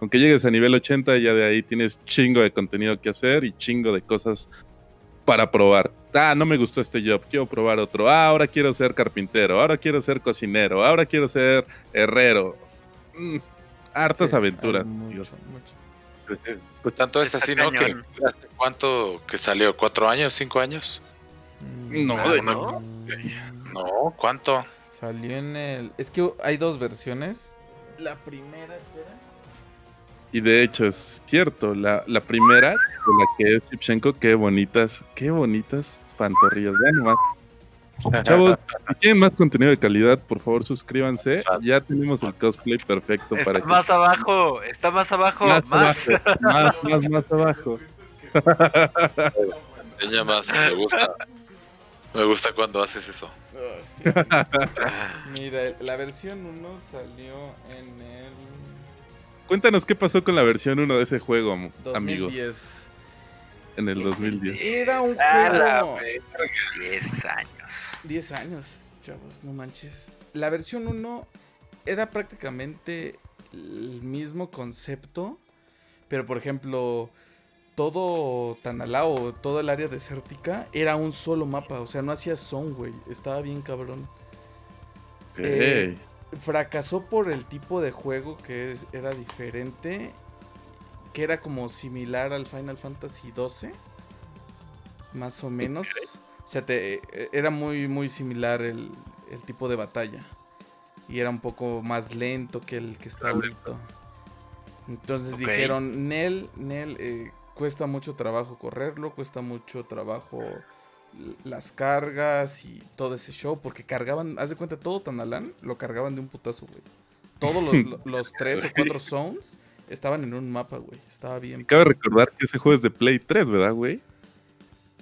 con que llegues a nivel 80 ya de ahí tienes chingo de contenido que hacer y chingo de cosas para probar. Ah, no me gustó este job, quiero probar otro. Ah, ahora quiero ser carpintero, ahora quiero ser cocinero, ahora quiero ser herrero. Mm, hartas aventuras. Pues, eh, pues, tanto es así, ¿no? Que, ¿Cuánto que salió? ¿Cuatro años? ¿Cinco años? Mm, no, no. No, ¿cuánto? Salió en el... Es que hay dos versiones. La primera y de hecho es cierto, la, la primera, de la que es Chipchenko, qué bonitas, qué bonitas pantorrillas. Vean nomás. Chavos, si quieren más contenido de calidad, por favor suscríbanse. Ya tenemos el cosplay perfecto está para más abajo, está más abajo, más, más, más, más, más abajo. Ella más, me gusta. Me gusta cuando haces eso. Oh, Mira, la versión 1 salió en el Cuéntanos qué pasó con la versión 1 de ese juego, amigo. 2010. En el 2010. Era un juego. 10 años. 10 años, chavos, no manches. La versión 1 era prácticamente el mismo concepto, pero por ejemplo, todo Tanalao, todo el área desértica, era un solo mapa. O sea, no hacía son, güey. Estaba bien cabrón. Eh, fracasó por el tipo de juego que era diferente, que era como similar al Final Fantasy XII, más o menos. O sea, te, era muy, muy similar el, tipo de batalla. Y era un poco más lento que el que está ahorita. Entonces dijeron, Nel, Nel, eh, cuesta mucho trabajo correrlo, cuesta mucho trabajo las cargas y todo ese show, porque cargaban, haz de cuenta, todo Tanalán lo cargaban de un putazo, güey. Todos los, tres o cuatro zones estaban en un mapa, güey. Estaba bien. Cabe recordar que ese juego es de Play 3, ¿verdad, güey?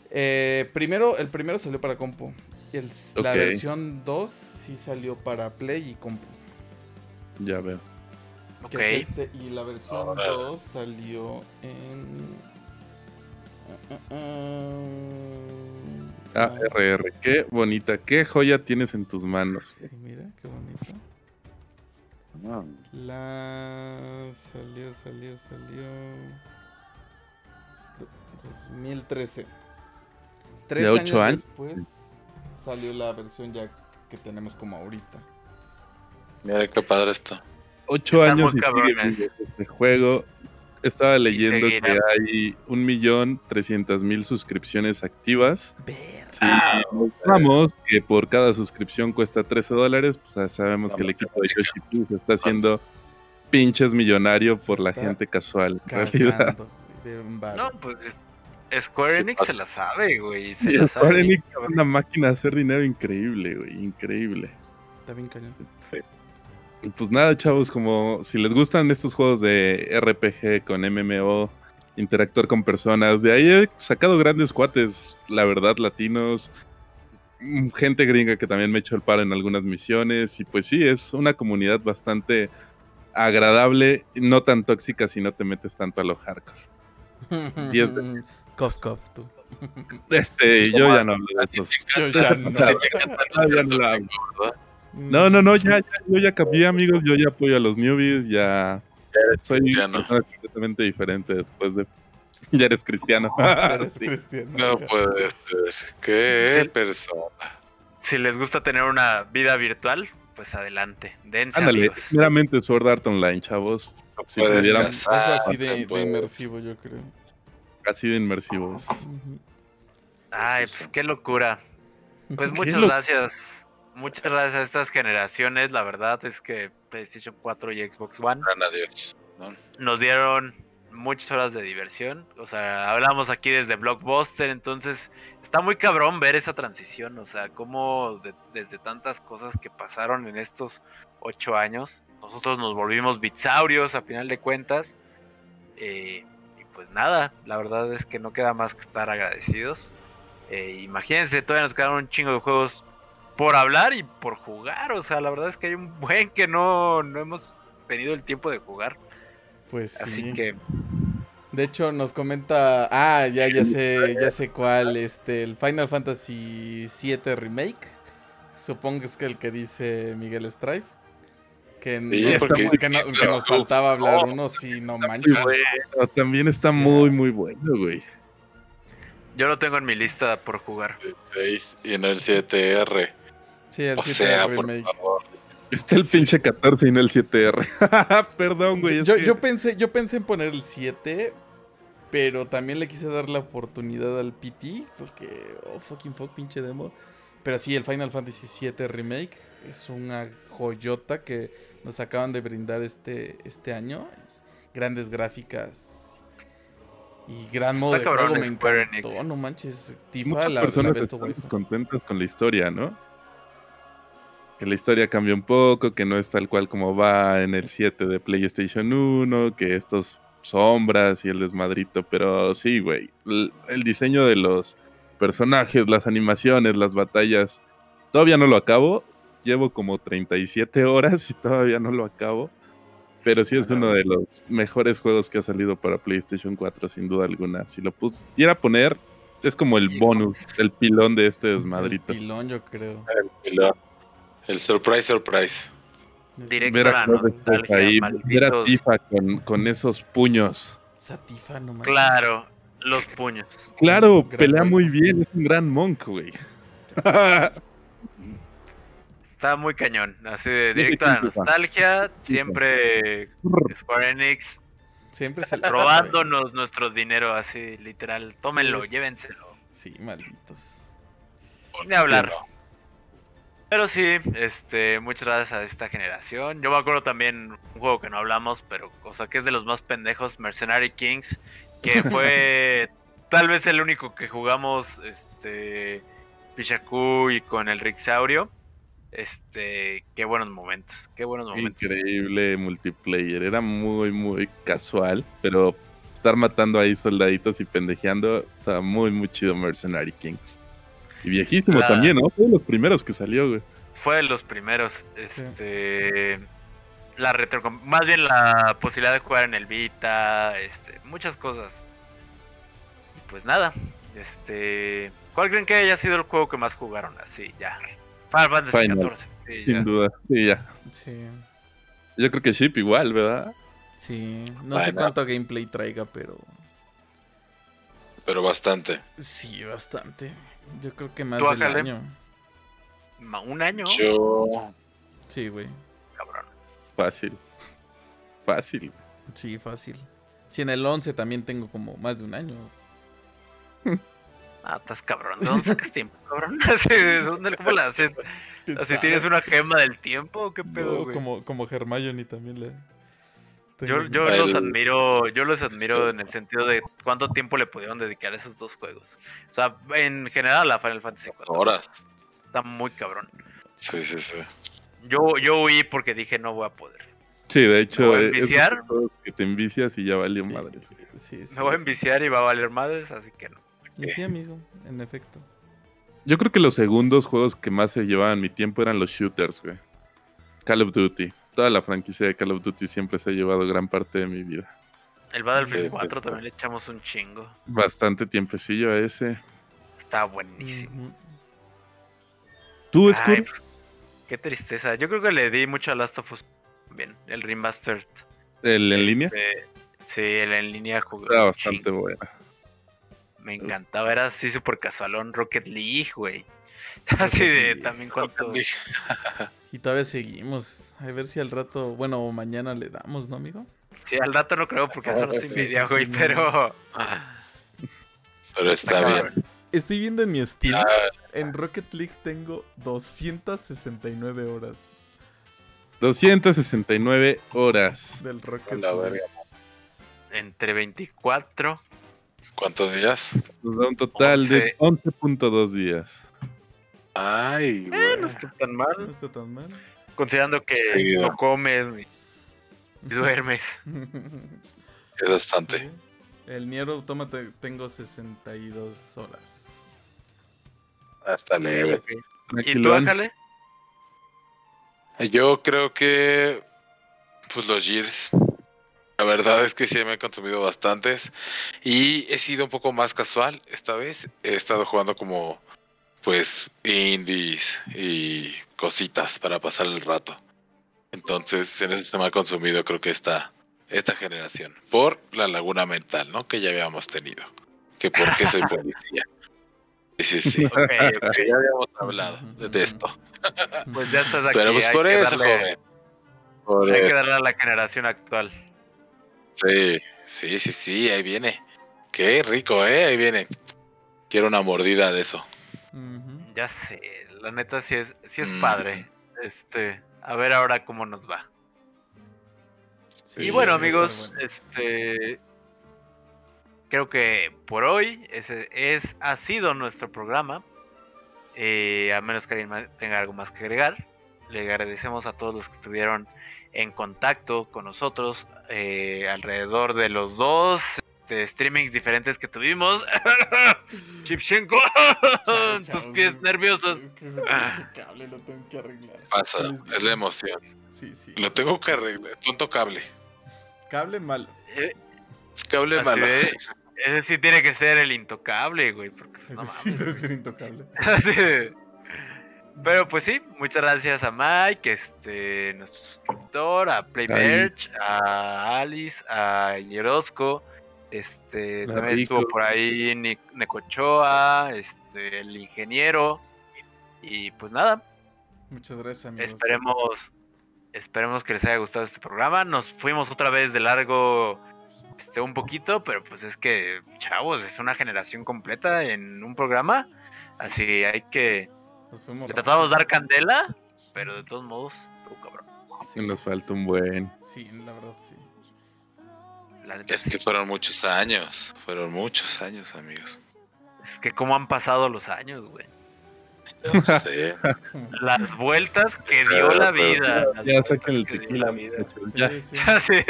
Eh, primero, el primero salió para compu. El, La versión 2 sí salió para Play y compu. Ya veo. Este, y la versión 2 salió en ARR, qué bonita, qué joya tienes en tus manos. mira, qué bonita. Ah. La salió, salió, salió. 2013. Tres ¿De 8 años, después salió la versión ya que tenemos como ahorita. Mira qué padre está. Ocho años y sigue este juego. Estaba leyendo que hay un millón trescientas mil suscripciones activas. Si vamos que por cada suscripción cuesta 13 dólares, pues sabemos que el equipo de Yoshi se está haciendo pinches millonario por la gente casual. En realidad. No, pues Square Enix se la sabe, güey. Square Enix es una máquina de hacer dinero increíble, güey. Increíble. Está bien cañón. Pues nada, chavos, como si les gustan estos juegos de RPG con MMO, interactuar con personas, de ahí he sacado grandes cuates, la verdad, latinos, mm, gente gringa que también me echó el paro en algunas misiones, y pues sí, es una comunidad bastante agradable, no tan tóxica si no te metes tanto a lo hardcore. 10 de... tú. Este, yo ya no hablo de esos. Yo ya no, hablo. No, no, no, ya, ya, yo ya cambié, amigos. Yo ya apoyo a los newbies. Ya soy una completamente diferente después de. Ya eres cristiano. eres cristiano. No puede ser. Qué persona. Si les gusta tener una vida virtual, pues adelante. Dense, Ándale, amigos. meramente Sword Art Online, chavos. Si es así de, inmersivo, yo creo. Así de inmersivos. Ay, pues qué locura. Pues muchas gracias. Muchas gracias a estas generaciones. La verdad es que PlayStation 4 y Xbox One nos dieron muchas horas de diversión. O sea, hablamos aquí desde Blockbuster, entonces está muy cabrón ver esa transición. O sea, cómo desde tantas cosas que pasaron en estos ocho años, nosotros nos volvimos bitsaurios a final de cuentas. Eh, y pues nada, la verdad es que no queda más que estar agradecidos. Eh, imagínense, todavía nos quedaron un chingo de juegos por hablar y por jugar. O sea, la verdad es que hay un buen que no, no hemos tenido el tiempo de jugar. Pues Así que. De hecho, nos comenta. Ah, ya, ya sé, ya sé cuál. Este, el Final Fantasy VII Remake. Supongo que es el que dice Miguel Strife. Que, nos faltaba hablar uno, si no manches. también está muy, muy bueno, güey. Yo lo tengo en mi lista por jugar. El 6 y en el 7R. Sí, el 7R remake. Está el pinche 14 y no el 7R. Perdón, güey. Yo, yo, pensé, yo pensé en poner el 7, pero también le quise dar la oportunidad al PT, porque, oh, fucking fuck, pinche demo. Pero sí, el Final Fantasy 7 Remake es una joyota que nos acaban de brindar este, este año. Grandes gráficas y gran modo de juego me encantó. No manches, Tifa, Muchas la, personas están contentas con la historia, ¿no? Que la historia cambia un poco, que no es tal cual como va en el 7 de PlayStation 1, que estos sombras y el desmadrito, pero sí, güey. El diseño de los personajes, las animaciones, las batallas, todavía no lo acabo. Llevo como 37 horas y todavía no lo acabo. Pero sí es uno de los mejores juegos que ha salido para PlayStation 4, sin duda alguna. Si lo pusiera poner, es como el bonus, el pilón de este desmadrito. El pilón, yo creo. El pilón. El surprise, surprise. Directo ver a, ahí, ver a Tifa con, con, esos puños. Satifa, no Claro, los puños. Claro, pelea muy bien, es un gran monk, güey. Está muy cañón, así de directo a la nostalgia, siempre Square Enix siempre se robándonos nuestro dinero así literal, tómenlo, llévenselo. Sí, malditos. Ni hablar. Pero sí, este, muchas gracias a esta generación. Yo me acuerdo también un juego que no hablamos, pero cosa que es de los más pendejos, Mercenary Kings, que fue tal vez el único que jugamos, este, Pichaku y con el Rixaurio. Este, qué buenos momentos, qué buenos momentos. Increíble multiplayer, era muy, muy casual, pero estar matando ahí soldaditos y pendejeando, estaba muy, muy chido Mercenary Kings. Y viejísimo también, ¿no? Fue de los primeros que salió, güey. Fue de los primeros, este... La retro... Más bien la posibilidad de jugar en el Vita, este... Muchas cosas. Y pues nada, este... ¿Cuál creen que haya sido el juego que más jugaron? Así, ya. Final Fantasy XIV. Sin duda, sí, ya. Sí. Yo creo que Ship igual, ¿verdad? Sí, no sé cuánto gameplay traiga, pero. Pero bastante. Sí, bastante. Yo creo que más del año. ¿Un año? Yo. Sí, güey. Cabrón. Fácil. Fácil. Sí, fácil. Si en el 11 también tengo como más de un año. Ah, estás cabrón. ¿De dónde sacas tiempo, cabrón? ¿Cómo la haces? ¿Así tienes una gema del tiempo? ¿Qué pedo, no, como, como Hermione también le... Yo, yo los admiro, yo los admiro en el sentido de cuánto tiempo le pudieron dedicar a esos dos juegos. O sea, en general a Final Fantasy 4. Horas. Está muy cabrón. Sí, sí, sí. Yo, yo huí porque dije no voy a poder. Sí, de hecho, ¿Me voy a enviciar? que te envicias y ya valió madres. Sí, Me voy a enviciar y va a valer madres, así que no. Y sí, amigo, en efecto. Yo creo que los segundos juegos que más se llevaban mi tiempo eran los shooters, güey. Call of Duty. Toda la franquicia de Call of Duty siempre se ha llevado gran parte de mi vida. El Battlefield 4 también le echamos un chingo. Bastante tiempecillo a ese. Está buenísimo. ¿Tú, Skur? Pues, qué tristeza. Yo creo que le di mucho a Last of Us. Bien, el remastered. ¿El en línea? Este, sí, el en línea jugué. Está bastante buena. Me encantaba, era así súper casualón Rocket League, güey. Así de también cuánto. y todavía seguimos. A ver si al rato, bueno, mañana le damos, ¿no, amigo? Sí, al rato no creo porque solo soy media, güey, pero. Pero está bien. Estoy viendo en mi Steam. En Rocket League tengo 269 horas. 269 horas. Del Rocket League. Entre 24 ¿Cuántos días? Nos da un total de 11.2 días. Ay, eh, no está tan mal. No está tan mal. Considerando que no comes y duermes. es bastante. El Nier Automata tengo 62 horas. Hasta leve. ¿Y tú, Ájale? Yo creo que. Pues los Gears. La verdad es que sí me he consumido bastantes y he sido un poco más casual esta vez. He estado jugando como pues indies y cositas para pasar el rato. Entonces, en eso se me ha consumido creo que esta esta generación por la laguna mental, ¿no? Que ya habíamos tenido. Que por qué soy policía. Sí, sí, sí. Ya habíamos hablado de esto. Pues ya estás aquí. Pero pues por eso, joven. hay que darle a la generación actual. Sí, sí, sí, sí, ahí viene. Qué rico, ¿eh? Ahí viene. Quiero una mordida de eso. Ya sé, la neta sí es, sí es mm. padre. Este, a ver ahora cómo nos va. y bueno, amigos, este creo que por hoy ese es ha sido nuestro programa. Eh, a menos que alguien tenga algo más que agregar. Le agradecemos a todos los que estuvieron en contacto con nosotros eh, alrededor de los dos este, streamings diferentes que tuvimos. Chipchenko, tus pies nerviosos. cable lo tengo que arreglar. Pasa, es la emoción. Sí, sí. Lo tengo que arreglar. Tonto cable. Cable malo. Eh, es cable malo. ese sí tiene que ser el intocable, güey. Porque, pues, ese sí debe ser intocable. Pero pues sí, muchas gracias a Mike, este, nuestro suscriptor, a Playmerch, a Alice, a Yerosco, este, también estuvo por ahí Necochoa, este, el ingeniero, y pues nada. Muchas gracias, amigos. Esperemos, esperemos que les haya gustado este programa. Nos fuimos otra vez de largo este, un poquito, pero pues es que, chavos, es una generación completa en un programa, así hay que le tratamos de dar candela, pero de todos modos, cabrón. Sí, nos falta un buen. Sí, la verdad, sí. Es que fueron muchos años, fueron muchos años, amigos. Es que cómo han pasado los años, güey. No sé. Las vueltas que dio la vida. Ya saquen el tequila, vida. Ya. Sí,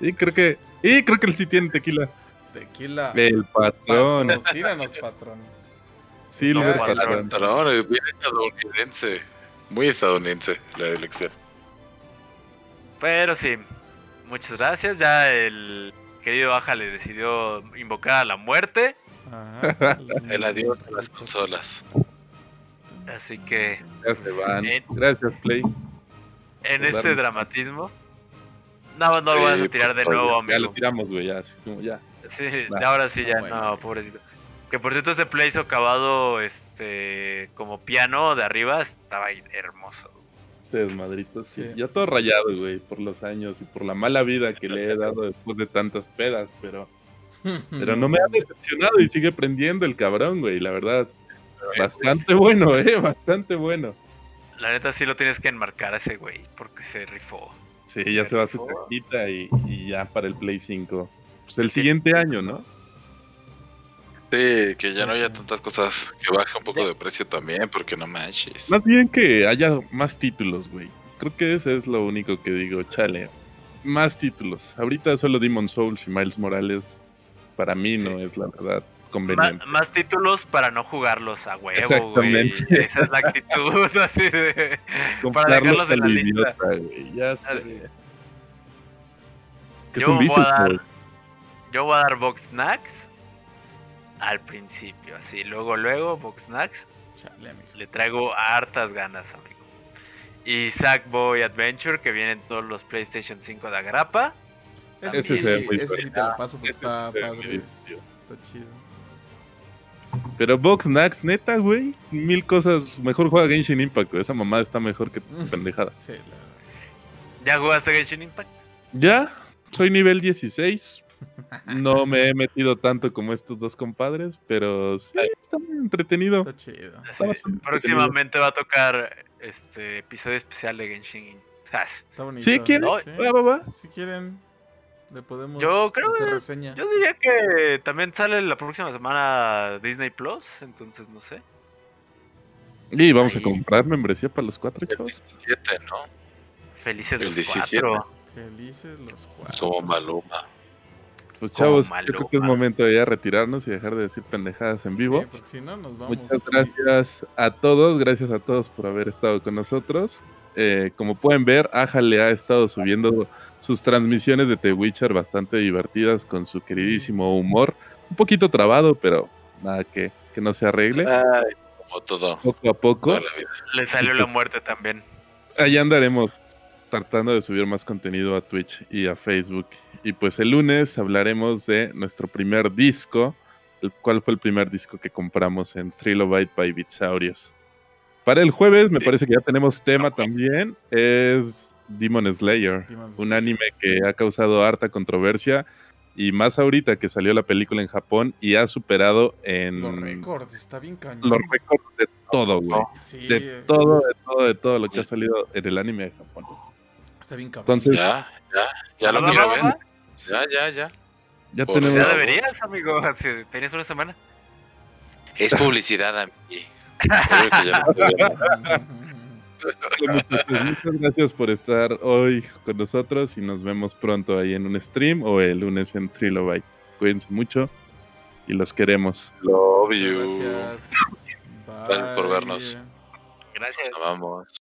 y creo que. Y creo que él sí tiene tequila. Tequila. El patrón. Patrocínanos, patrón. Silver patrón. patrón. Bien estadounidense. Muy estadounidense la elección. Pero sí, muchas gracias. Ya el querido Baja le decidió invocar a la muerte. el adiós de las consolas. Así que. Gracias, Play. En este dramatismo. No, no lo vas a tirar de nuevo, amigo. Ya lo tiramos, güey, ya. Así como ya. Sí, ahora sí ya, no, pobrecito. Que por cierto ese play acabado este como piano de arriba estaba hermoso. Ustedes, madritos, sí. Ya todo rayado, güey, por los años y por la mala vida que le he dado después de tantas pedas, pero pero no me ha decepcionado y sigue prendiendo el cabrón, güey, la verdad. Bastante bueno, eh, bastante bueno. La neta sí lo tienes que enmarcar a ese güey, porque se rifó. Sí, ya se va a su cajita y, ya para el Play 5. Pues el siguiente año, ¿no? Sí, que ya no haya tantas cosas, que baje un poco de precio también, porque no manches. Más bien que haya más títulos, güey. Creo que eso es lo único que digo, chale. Más títulos. Ahorita solo Demon Souls y Miles Morales para mí no es la verdad conveniente. Más, títulos para no jugarlos a huevo, Exactamente. Esa es la actitud así de para dejarlos en la lista. Ya sé. yo, voy a dar, yo voy a dar Box Snacks al principio, así, luego, luego, Box Snacks. Le traigo hartas ganas, amigo. Y Sackboy Adventure, que vienen todos los PlayStation 5 de Agrapa. Ese, sí, ese sí te lo paso porque está padre. Está chido. Pero Box Nax, neta, güey. Mil cosas. Mejor juega Genshin Impact, Esa mamada está mejor que pendejada. Sí, la ¿Ya jugaste Genshin Impact? Ya. Soy nivel 16. No me he metido tanto como estos dos compadres, pero sí, está muy entretenido. Está chido. Próximamente va a tocar este episodio especial de Genshin. Está bonito. ¿Sí quieren? Si quieren, le podemos yo creo hacer reseña. Yo diría que también sale la próxima semana Disney Plus, entonces no sé. Y vamos a comprar membresía para los cuatro chavos. 17, ¿no? Felices los 17. cuatro. Felices los cuatro. Como Maluma. Pues chavos, yo creo que es momento de ya retirarnos y dejar de decir pendejadas en vivo. Sí, si no, nos vamos. Muchas gracias a todos, gracias a todos por haber estado con nosotros. Eh, como pueden ver, Aja le ha estado subiendo sus transmisiones de The Witcher bastante divertidas con su queridísimo humor. Un poquito trabado, pero nada que, que no se arregle. como todo. Poco a poco. Le salió la muerte también. Allá andaremos tratando de subir más contenido a Twitch y a Facebook. Y pues el lunes hablaremos de nuestro primer disco, el cual fue el primer disco que compramos en Trilobyte by Bitsaurios. Para el jueves, me parece que ya tenemos tema también. Es Demon Slayer, un anime que ha causado harta controversia. Y más ahorita que salió la película en Japón y ha superado en. Los récords, está bien cañón. Los récords de todo, güey. de todo, de todo, de todo lo que ha salido en el anime de Japón. Está bien cabrón. Entonces. Ya, ya, ya lo quiero ver. Ya, ya, ya. Ya tenemos. Ya deberías, amigo. Tenías una semana. Es publicidad, amigo. Muchas gracias por estar hoy con nosotros y nos vemos pronto ahí en un stream o el lunes en Trilobyte. Cuídense mucho y los queremos. Love you. Gracias. Gracias por vernos. Gracias. Nos amamos.